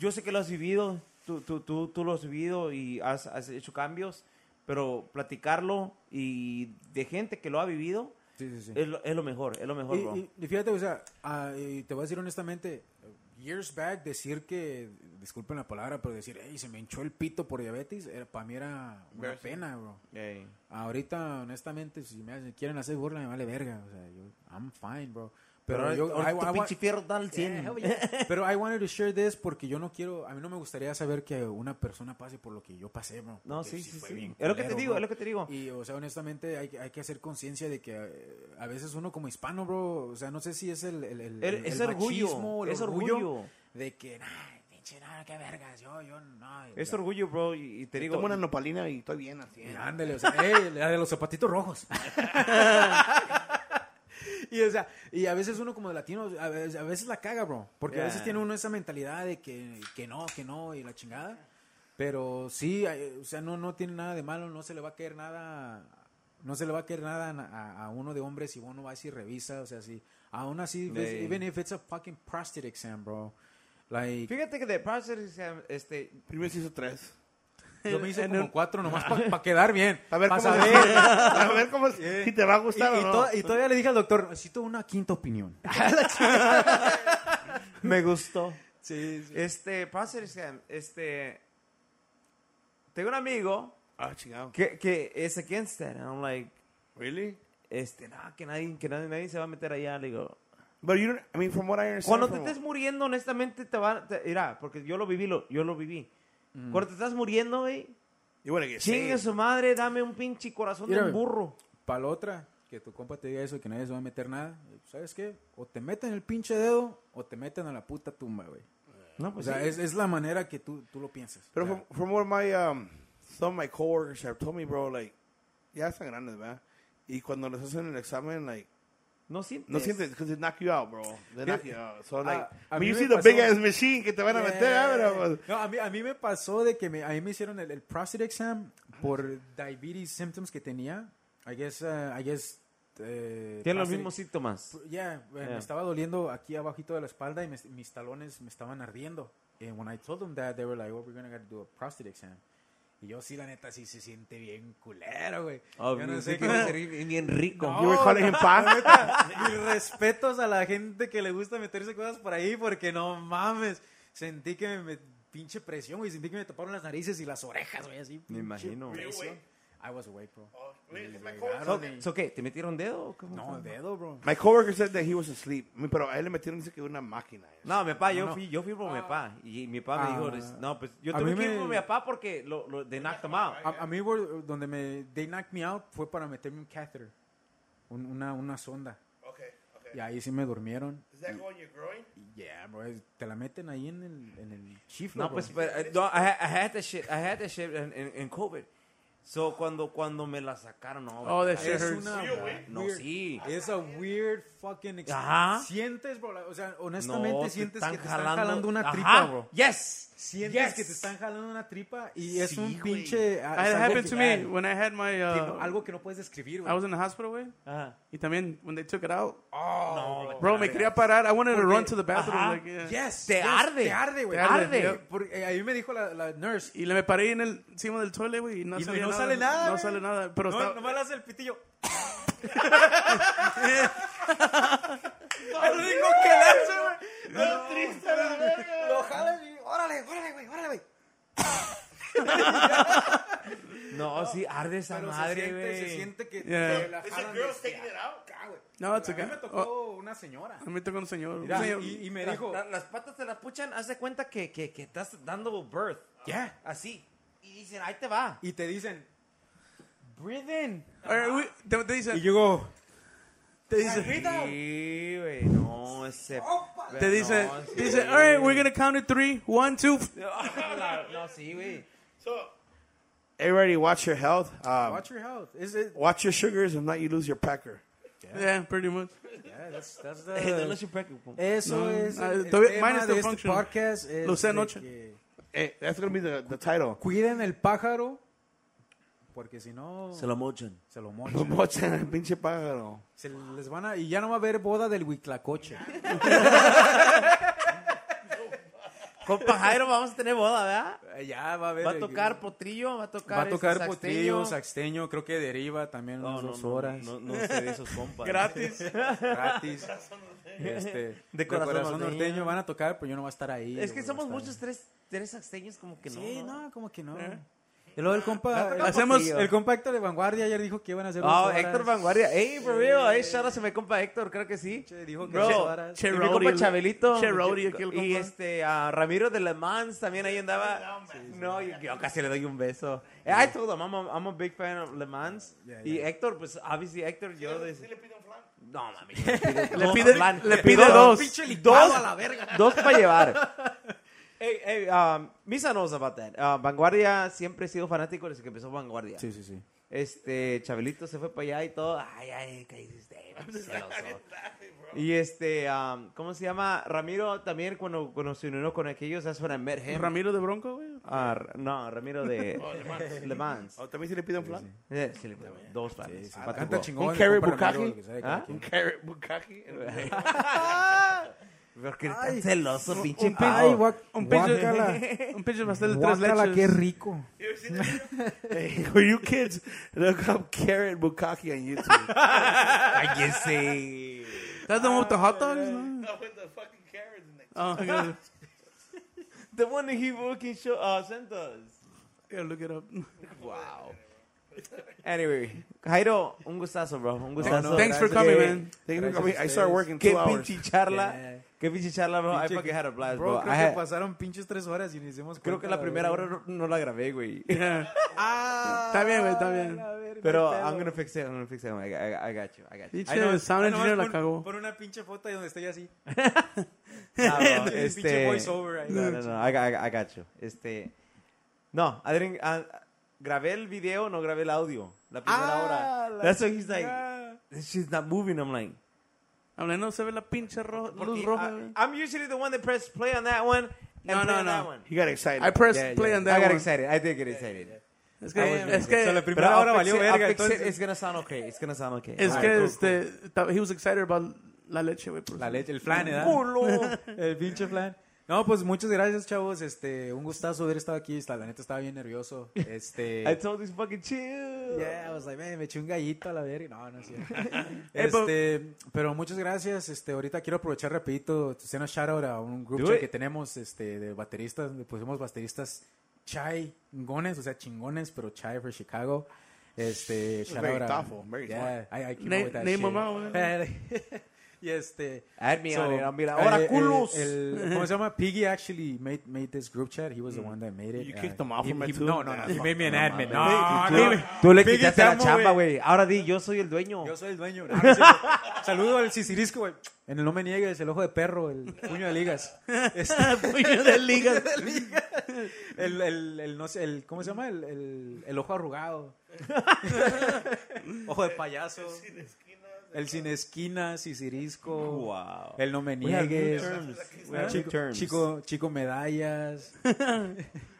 Yo sé que lo has vivido, tú, tú, tú, tú lo has vivido y has, has hecho cambios, pero platicarlo y de gente que lo ha vivido Sí, sí, sí. es, lo, es lo mejor, es lo mejor, bro. Y, y fíjate, o sea, ah, y te voy a decir honestamente, years back decir que, disculpen la palabra, pero decir, hey, se me hinchó el pito por diabetes, era, para mí era una pena, bro. Ahorita, honestamente, si me quieren hacer burla, me vale verga, o sea, yo, I'm fine, bro. Pero, Pero, yo, I- I pinche fierro está al 100. Yeah. Pero I wanted to share this porque yo no quiero, a mí no me gustaría saber que una persona pase por lo que yo pasé, bro. No, sí, sí, fue sí. bien Es lo que te digo, bro. es lo que te digo. Y, o sea, honestamente, hay, que- hay que hacer conciencia de que eh, a veces uno como hispano, bro, o sea, no sé si es el... el, el- El- es el orgullo, machismo, el es orgullo. De que, nah, pinche, nada, qué vergas, yo, yo, no. Es sea, orgullo, bro, y, y te digo... Tomo una nopalina y estoy bien así. y Ándale, o sea, ey, la de los zapatitos rojos. y, o sea, y a veces uno como latino, a veces, a veces la caga, bro. Porque a veces Yeah. tiene uno esa mentalidad de que, que no, que no, y la chingada. Pero sí, o sea, no, no tiene nada de malo, no se le va a caer nada, no se le va a caer nada a, a uno de hombres si uno va y revisa, o sea, si, aún así, Yeah. even if it's a fucking prostate exam, bro. Like, Fíjate que de process exam, este... Primero se hizo tres. Yo me hice en como un- cuatro nomás para quedar bien. A ver pa' cómo saber. se- A ver cómo si te va a Y, gustar y o no. to- y todavía le dije al doctor, necesito una quinta opinión. Me gustó. Sí, sí. Este, process exam, este... tengo un amigo Ah, chingado. que, que es against that. And I'm like, Really? este, no, que nadie, que nadie, nadie se va a meter allá. Le digo, But you don't, I mean, from what I understand. cuando te estés muriendo, honestamente, te va, te, mira, porque yo lo viví, lo, yo lo viví. Cuando te estás muriendo, güey, You wanna get chingue saved. su madre, dame un pinche corazón de Mira, un burro. Para la otra, que tu compa te diga eso y que nadie se va a meter nada, ¿sabes qué? O te meten el pinche dedo o te meten a la puta tumba, güey. No, O pues sea, sí. es, es la manera que tú, tú lo piensas. Pero O sea, from, from what my, um, some of my coworkers have told me, bro, like, ya están grandes, ¿verdad? Y cuando les hacen el examen, like, no sientes. no sientes, because they knock you out, bro. They knock you out. So, like, a I mí mean, you see the pasó- big ass machine que te van a meter, ah, pero, pues, No, a mí, a mí me pasó de que me, a mí me hicieron el, el prostate exam por diabetes symptoms que tenía. I guess, uh, I guess, eh, Tienen los mismos síntomas. Yeah, eh, Yeah. me estaba doliendo aquí abajito de la espalda y me- mis talones me estaban ardiendo. And when I told them that, they were like, oh, we're gonna gotta do a prostate exam. Y yo sí, la neta, sí se siente bien culero, güey. Oh, Yo no sé qué- ser bien rico. No, You were calling him la pa? neta, Mis respetos a la gente que le gusta meterse cosas por ahí porque no mames. Sentí que me, me- pinche presión, güey. Sentí que me taparon las narices y las orejas, güey, así. Me imagino. presión. I was awake, bro. my, So, Llegaron y- so, ¿qué? ¿Te metieron dedo? o cómo No, fue? dedo, bro. my coworker said that he was asleep. I mean, pero a él le metieron, dice que una máquina. No, mi papá, yo fui, yo fui por mi papá. Y mi papá me Ah. dijo, no, pues yo A tuve mí que ir me- por mi papá porque lo, lo, they knocked him out. A, a mí, güey, donde me, they knocked me out fue para meterme un catheter. Un- una, una sonda. Okay, okay. Y ahí sí me durmieron. Does that go in your groin? Y Yeah, bro. es- Te la meten ahí en el, en el chiflo, No, bro. pues, pero, eh, no, I, had- I had that shit, I had that shit en, en, en COVID. So, cuando, cuando me la sacaron, no. Oh, that shit es hurts. una No, weird- sí. Es a weird fucking ex- Ajá. Sientes, bro, o sea, honestamente No, te sientes que te están jalando- jalando una Ajá. tripa, bro. Yes. Sientes Yes. que te están jalando una tripa y es Sí, un pinche algo happened que- to me when I had my. que no- Uh, algo que no puedes describir, I was in the hospital, güey. Ajá. Y también, when they took it out, No, bro, me quería parar. I wanted to Porque- run to the bathroom. Ajá. Like, yeah. Yes, Te yes, arde. Te arde, güey. Te arde, Arde. yeah. Porque eh, ahí me dijo la, la nurse. Y le me paré en el, encima del toilet, güey, y no, Y no- salía no nada. sale nada, No sale nada. Pero No, está, nomás le hace el pitillo. el único que le hace, güey. No, triste, la verga. Lo y órale, órale, güey, órale, güey. No, sí, arde esa Pero madre, se siente, güey. se siente que Yeah. que la jalan güey. No, it's A mí me tocó una señora. A mí tocó un señor. Mira, un señor- y, y me Las- dijo, la- las patas te las puchan, haz de cuenta que, que, que estás dando birth. ya. Así. Y dicen, ahí te va. Y te dicen, breathe in. Right, we- te, te dicen, Y llegó, te dice, Sí, güey, no, ese... te dice, no, sí. dice, all right, we're gonna count it three, one, two. No, no, sí, güey. So, everybody watch your health. Um, watch your health. Is it? watch your sugars, if not, you lose your pecker. Yeah, pretty much. Yeah, that's, that's Eh, no the... lo supe que- Eso No, es ah, el, el todavía- tema mine is de still este functional. podcast. Es Lo usé de anoche. que Hey, that's gonna be the, the title. Cuiden el pájaro, porque si no, Se lo mochan. se lo mochan. Mochan el pinche pájaro. Se les van a, y ya no va a haber boda del Huitlacoche. Compa Jairo, vamos a tener boda, ¿verdad? ya va a haber. Va a tocar potrillo, va a tocar... va a tocar este, potrillo, saxteño. creo que deriva también No, unas no, dos no, horas. No, no sé de esos compas. Gratis. gratis. Este, De corazón norteño. norteño van a tocar, pero yo no voy a estar ahí. Es que somos muchos tres, tres saxteños como que no. Sí, ¿no? no, como que no. Eh. Y luego el compa, Hacemos- el compa Héctor de Vanguardia ayer dijo que iban a hacer Oh. Héctor Vanguardia. Hey, for real. Hey, shout out a mi compa Héctor, creo que sí. Che, Dijo que Bro. Che y mi compa el- Chabelito. Che aquí el Y compa. este, a Ramiro de Le Mans también ahí andaba. No, yo, yo casi le doy un beso. I told him, I'm a, I'm a big fan of Le Mans. Yeah, Y. Héctor, pues, obviously, Héctor, yo... de- No, mami. Le pide, le pide dos. Dos, dos para llevar. Hey, hey, um, Misa knows about that. Uh, Vanguardia siempre he sido fanático desde que empezó Vanguardia. Sí, sí, sí. Este, Chabelito se fue para allá y todo. Ay, ay, ¿qué hiciste? Celoso. Y este, um, ¿cómo se llama? Ramiro también cuando, cuando se unió con aquellos, that's when I met him. Ramiro de Bronco, güey. Ah, R- no, Ramiro de Le Mans. Oh, también si le piden flan. Eh, sí, le dos planes. Ah, Canta chingón. Un que sabe cada ¿Ah? Un carrot bukkake. Porque eres tan celoso, pinche un. Ay, guac- Un pinche, guácala. un pinche pastel de tres leches. qué rico. Hey, for you kids, look up carrot bukkake on YouTube. Cállese. That's the one with the hot dogs, no? with the fucking carrots in Oh, yeah. The one that he fucking show, uh, sent us. Gotta look it up. Wow. Anyway, Jairo, un gustazo, bro. Un gustazo. Thanks for Qué- coming, man. Thank you for coming. I started working Qué two hours. pinche charla. Yeah. Qué pinche charla, bro. I Pinche- fucking had a blast, Bro, bro. creo I que had- pasaron pinches tres horas y ni hicimos creo que la primera hora no, no la grabé, güey. Yeah. Ah, Está bien, güey, está bien. verga, Pero I'm gonna fix it. I'm gonna fix it. I, I, I got you. I got you. Pinche Ay, no, sound engineer la cagó. Pon una pinche foto ahí donde estoy así. Nah, bro, Pinche este, voiceover ahí. No, no, no. I, got- I, I got you. Este, no, I didn't, uh, grabé el video, no grabé el audio. La primera Ah, hora. la That's why he's like, this shit's not moving. I'm like, Habla, no se ve la pinche ro- luz roja. I, güey. I'm usually the one that press play on that one and No, play no, on that no. one. He got excited. I pressed Yeah, play yeah. on that I got one. excited. I did get excited. Es que, es que, so la But primera I'll hora fix valió verga, entonces. It's gonna sound okay. It's gonna sound okay. es All que right, cool, este, ta- he was excited about la leche, güey. La leche, el flan, ¿eh? Culo. El pinche flan. No, pues muchas gracias, chavos. Este, un gustazo haber estado aquí. Está- La neta estaba bien nervioso. Este. I told this fucking chill. Yeah, I was like, man, me eché un gallito a la verga. No, no es cierto. Eh, pero- este, pero muchas gracias. Este, ahorita quiero aprovechar rapidito, hacer una shout out a un it. que tenemos, este, de bateristas. Le pusimos bateristas chingones, o sea, chingones, pero chai for Chicago. Este, shout very out thoughtful, very yeah, I, I came Name- up with that name shit. y este, on So, it. El- el- ¿Cómo se llama? Piggy actually made, made this group chat. He Mm. was the one that made it. You Uh, kicked him off he- from it he- too? No, no, no. He made me an no, admin. No, Tú, no. tú le Piggy, quitaste te la chamba, güey. Ahora di, yo soy el dueño. Yo soy el dueño. No, no. Saludo al Cicirisco, güey. En el no me niegues, el ojo de perro, el puño de ligas. Este, Puño de liga. el, el, el, no sé, el, ¿cómo se llama? El, el, el ojo arrugado. ojo de payaso. El sin esquinas, Cicirisco. Wow. El no me niegues. Chico, chico, chico medallas.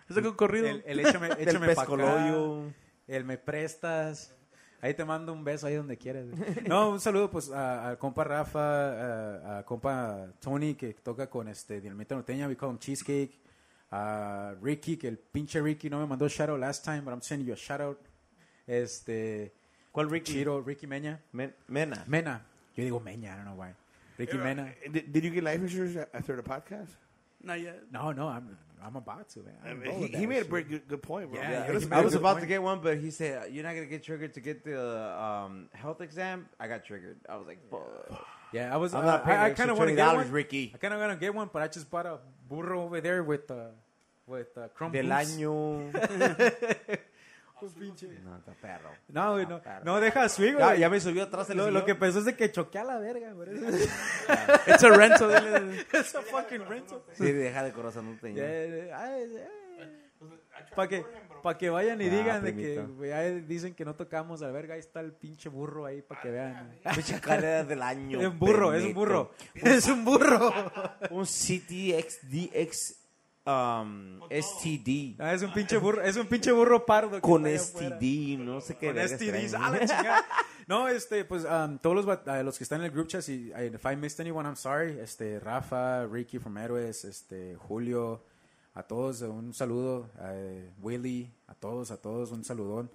Es un corrido. El, el échame, acá. El me prestas. Ahí te mando un beso ahí donde quieras. No, un saludo pues a- al compa Rafa, a, a compa Tony que toca con este Dinamita Norteña, we call him Cheesecake. A Ricky, que el pinche Ricky no me mandó shout out last time, but I'm sending you a shout out. Este, ¿Cuál Ricky? Chiro, Ricky Meña. Men- Mena. Mena. Yo digo Meña, I don't know why. Ricky Mena. Did, did you get life insurance after the podcast? Not yet. No, no, I'm, I'm about to. Man. I I'm mean, roll he, with he made a shit. pretty good, good point, bro. Yeah, Yeah, yeah, he I made was good about point. to get one, but he said, you're not going to get triggered to get the um, health exam. I got triggered. I was like, fuck. Yeah, I was. I'm uh, not paying I, I extra kind of want to get $20, one. Ricky. I kind of want to get one, but I just bought a burro over there with uh, with uh, crumb Del boots. año. no, está perro. No, güey, no, perro. no deja Ya, güey. ya me subió atrás el Lo, lo que pasó es de que choqué a la verga, güey. It's a rental. It's a fucking rental. Sí, deja de corazón no tenía. Para que, pa' que vayan y Ah, digan de que dicen que no tocamos a la verga, ahí está el pinche burro ahí para que vean. Pinche carrera del año. Es un burro, es un burro. Es un burro. Un CTXDX um, STD. Ah, es un pinche burro, es un pinche burro pardo. que Con. STD, no sé qué. Con traen. ah, la chingada. No, este, pues, um, todos los, bat- uh, los que están en el group chat, si, I- if I missed anyone, I'm sorry. Este, Rafa, Ricky from Héroes, este, Julio, a todos eh, un saludo. eh, Willy, a todos, a todos un saludón.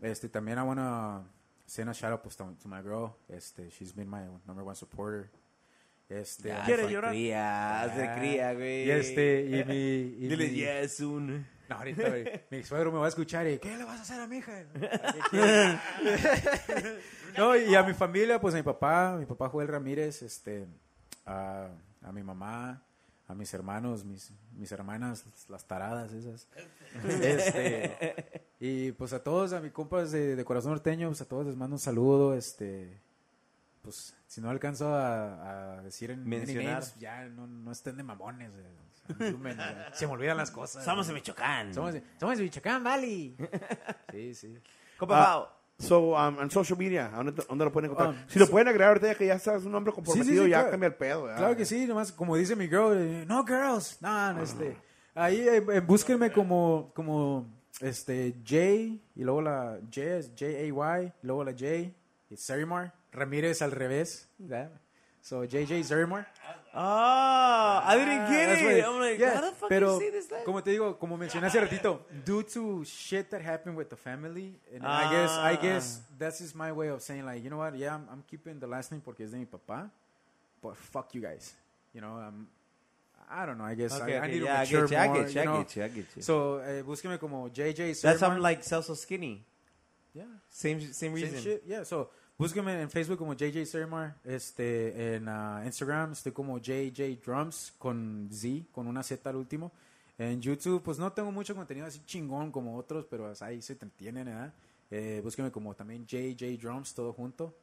Este, también I wanna send a shout out pues, to, to my girl. Este, she's been my number one supporter. Este, Ya, ¿Quiere llorar? cría, se Ah, cría, güey. Y este, y mi... y Dile mi- yes, un... No, ahorita, güey, mi suegro me va a escuchar y ¿qué le vas a hacer a mi hija? no, y a mi familia, pues a mi papá, mi papá Joel Ramírez, este, a, a mi mamá, a mis hermanos, mis, mis hermanas, las taradas esas. Este, y pues a todos, a mis compas de, de Corazón Norteño, pues a todos les mando un saludo, este, pues si no alcanzo a, a decir en Mencionar. names, ya no, no estén de mamones, asumen, ya. se me olvidan las cosas. Somos de Michoacán. Somos, de- somos de Michoacán, Valley. Sí, sí. Compa Ah, Pau. So, um, en social media, ¿a ¿dónde, dónde lo pueden encontrar? Um, si lo pueden agregar ahorita ya que ya estás un hombre comprometido, sí, ya claro. cambia el pedo. ¿verdad? Claro que sí, nomás como dice mi girl, eh, no girls, no, no, este, ahí eh, eh, búsquenme como, como, este, J, y luego la J es J-A-Y, y luego la J, y Zerimar, Ramírez al revés, ¿verdad? So, JJ Zerimar. Ah, I didn't get That's it. I'm like, yeah, how the fuck pero, you this? Como te digo, como mencioné hace ratito, due to shit that happened with the family, and I guess, I Ah. guess that's just my way of saying like, you know what, yeah, I'm, I'm keeping the last name porque es de mi papá, but fuck you guys, you know, I'm, I don't know. I guess Okay, I, I need yeah, to mature get you, I get you, I know. get you, I get you. So, eh, búsqueme como JJ That's Sermar. I'm like so so skinny. Yeah. Same same reason. Same shit, yeah. So, búsqueme en Facebook como JJ Sermar. Este, en ah, Instagram estoy como JJ Drums con Z, con una Z al último. En YouTube, pues no tengo mucho contenido así chingón como otros, pero ahí se entretienen, ¿verdad? Eh, búsqueme como también JJ Drums, todo junto.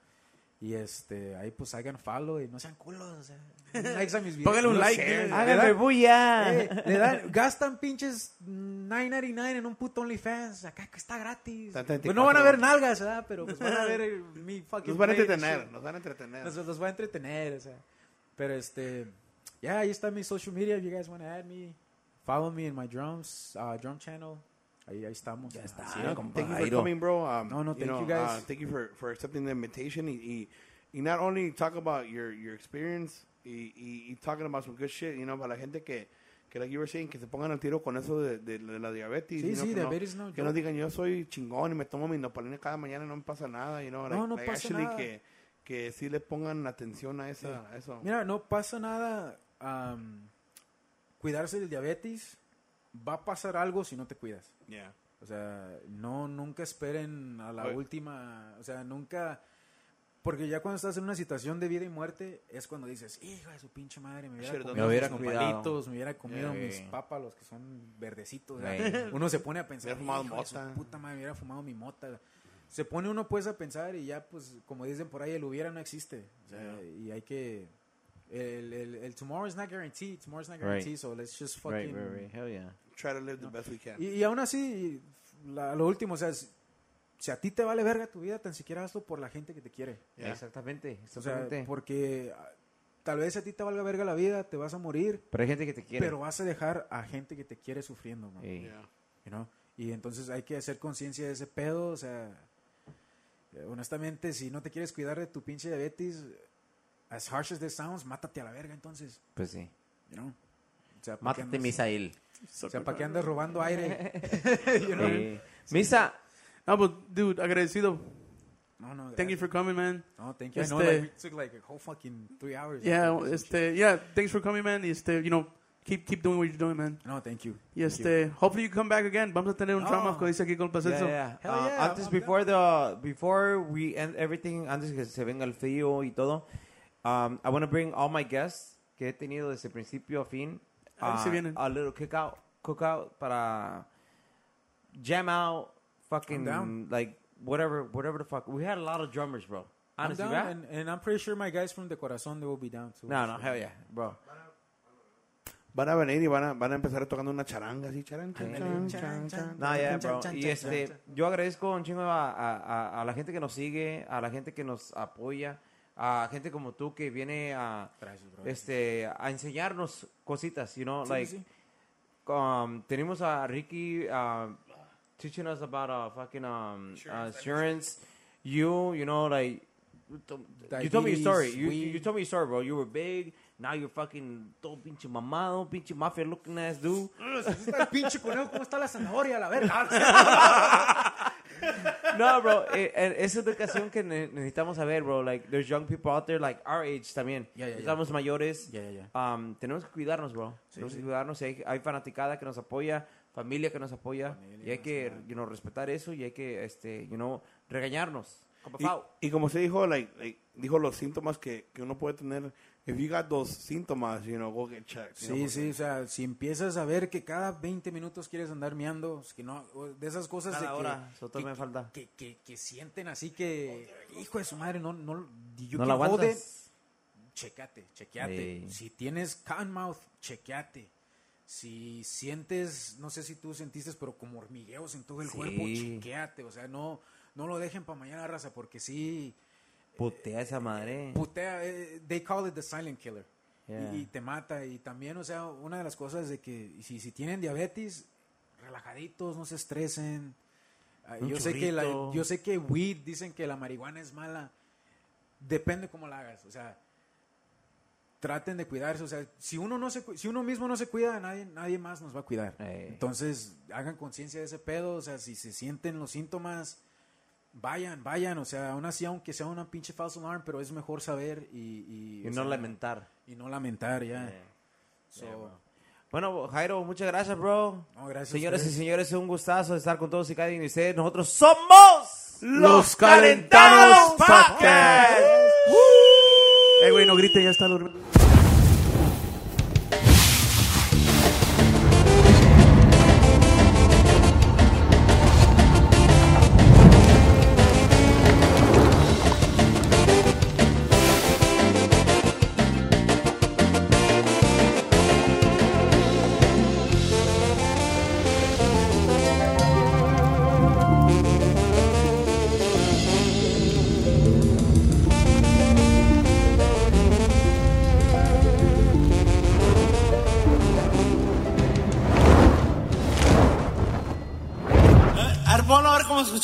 Y este, ahí pues hagan follow y no sean culos, o sea. likes a mis videos. Póngale un like, sé, eh. le Háganme dan- bulla. eh, le dan, gastan pinches 9.99 en un puto OnlyFans. Acá que está gratis. Está 34. Pues no van a ver nalgas, ¿verdad? Pero pues van a ver mi fucking Nos van a entretener, shit. nos van a entretener. Los voy a entretener, o sea. Pero este, ya, ahí está mi social media. If you guys want to add me, follow me in my drums, uh, drum channel. Ahí, ahí estamos. Ya está. Thank you for coming, bro. Um, No, no, thank know, you guys. uh, thank you for, for accepting the invitation. Y, y, y not only talk about your, your experience y, y, y talking about some good shit, you know, para la gente que, que like you were saying, que se pongan al tiro con eso de, de, de la diabetes. Sí, you know, sí, no- diabetes no, Que yo- no digan, yo soy chingón y me tomo mi nopalina cada mañana y no me pasa nada, you know. No, like- no like pasa nada. Que, que sí le pongan atención a, esa, a eso. Mira, no pasa nada. um, cuidarse del diabetes, va a pasar algo si no te cuidas. Yeah. O sea, no, nunca esperen a la Oye. última, o sea, nunca, porque ya cuando estás en una situación de vida y muerte, es cuando dices, hijo de su pinche madre, me hubiera comido Me hubiera mis nopalitos, me hubiera comido Yeah. mis papas, los que son verdecitos. Right. Uno se pone a pensar, fumado "Hijo de su mota". puta madre, me hubiera fumado mi mota. Se pone uno pues a pensar y ya, pues, como dicen por ahí, el hubiera no existe. O sea, y hay que... El, el, el tomorrow is not guaranteed, tomorrow is not Right. guaranteed, so let's just Right, fucking... right, right. Hell yeah. Try to live the best we can. Y, y aún así, la- lo último, o sea, si, si a ti te vale verga tu vida, tan siquiera hazlo por la gente que te quiere. Yeah. Exactamente, O sea, exactamente. porque ah, tal vez a ti te valga verga la vida, te vas a morir, Pero hay gente que te quiere. pero vas a dejar a gente que te quiere sufriendo, ¿no? Sí. Yeah. You know? Y entonces hay que hacer conciencia de ese pedo, o sea, eh, honestamente, si no te quieres cuidar de tu pinche diabetes, as harsh as this sounds, mátate a la verga entonces, Pues sí. you know? O sea, ¿pa' qué Mátate, Misael. O sea, ¿para qué andas robando aire? You know? Sí. Misa, No, but dude, agradecido. No, no. Thank you for coming, man. No, thank you. I know, Este- like, it took like a whole fucking three hours. Yeah, este, yeah, thanks for coming, man. Este, you know, keep keep doing what you're doing, man. No, thank you. Y Thank you. este, hopefully you come back again. Vamos a tener un No. trauma, como dice aquí con el Yeah, yeah. Hell Uh, yeah, antes, I'm before the before we end everything, antes que se venga el frío y todo, um, I want to bring all my guests que he tenido desde principio a fin Se uh, vienen. a little cookout, cookout para jam out, fucking I'm down. like whatever, whatever the fuck. We had a lot of drummers, bro. I'm Honestly, down, right? and, and I'm pretty sure my guys from the Corazon they will be down too. no, no, hell yeah, bro. Van a venir y van a, van a empezar tocando una charanga así, charan, chan, Sí. chan, chan, chan. No, yeah, bro. Y este, yo agradezco un chingo a, a, a- a la gente que nos sigue, a la gente que nos apoya, a gente como tú que viene a, Gracias, este, a enseñarnos cositas, you know, Sí, like, sí. um, tenemos a Ricky um, teaching us about uh, fucking um, uh, insurance. You, you know, like, you to- you told me your story. You, you told me your story, bro. You were big. Now you're fucking todo pinche mamado, pinche mafia looking ass dude. está el pinche conejo, ¿cómo está la zanahoria? La verga. No, bro, eh, eh, esa educación que ne- necesitamos saber, bro. Like, there's young people out there, like our age también. Ya, ya. Estamos mayores. Ya, ya. Um, tenemos que cuidarnos, bro. tenemos que cuidarnos. Hay, hay fanaticada que nos apoya, familia que nos apoya. Familia, y hay que, you know, respetar eso y hay que, este, you know, regañarnos. Como Y, y como se dijo, like, like, dijo los síntomas que, que uno puede tener. If you got those síntomas, you know, go get checked. you know, Sí, sí, o sea, si empiezas a ver que cada 20 minutos quieres andar miando, es que no, de esas cosas Cada de que, hora, que, me falta. que, que, que sienten así que, hijo de su madre, no, no, you No can la aguantas. checate, chequeate. Sí. Si tienes cotton mouth, chequeate. Si sientes, no sé si tú sentiste, pero como hormigueos en todo el Sí. cuerpo, chequeate. O sea, no, no lo dejen para mañana, raza, porque sí, Putea esa madre. putea, eh, they call it the silent killer. Yeah. Y, y te mata. Y también, o sea, una de las cosas de que si, si tienen diabetes, relajaditos, no se estresen. Ah, Un yo sé que la, yo sé que weed dicen que la marihuana es mala. Depende cómo la hagas. O sea, traten de cuidarse. O sea, si uno no se si uno mismo no se cuida, nadie, nadie más nos va a cuidar. Ey. Entonces, hagan conciencia de ese pedo. O sea, si se sienten los síntomas, vayan, vayan. O sea, aún así, aunque sea una pinche false alarm, pero es mejor saber y, y, Y no sea, lamentar. y no lamentar ya. Yeah. So, Bueno, Jairo, muchas gracias, bro. no, gracias a Señoras y señores, es un gustazo estar con todos y cada uno de ustedes. Nosotros somos Los Calentados Podcast. Woo. Eh, güey, no grite, ya está durmiendo.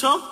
A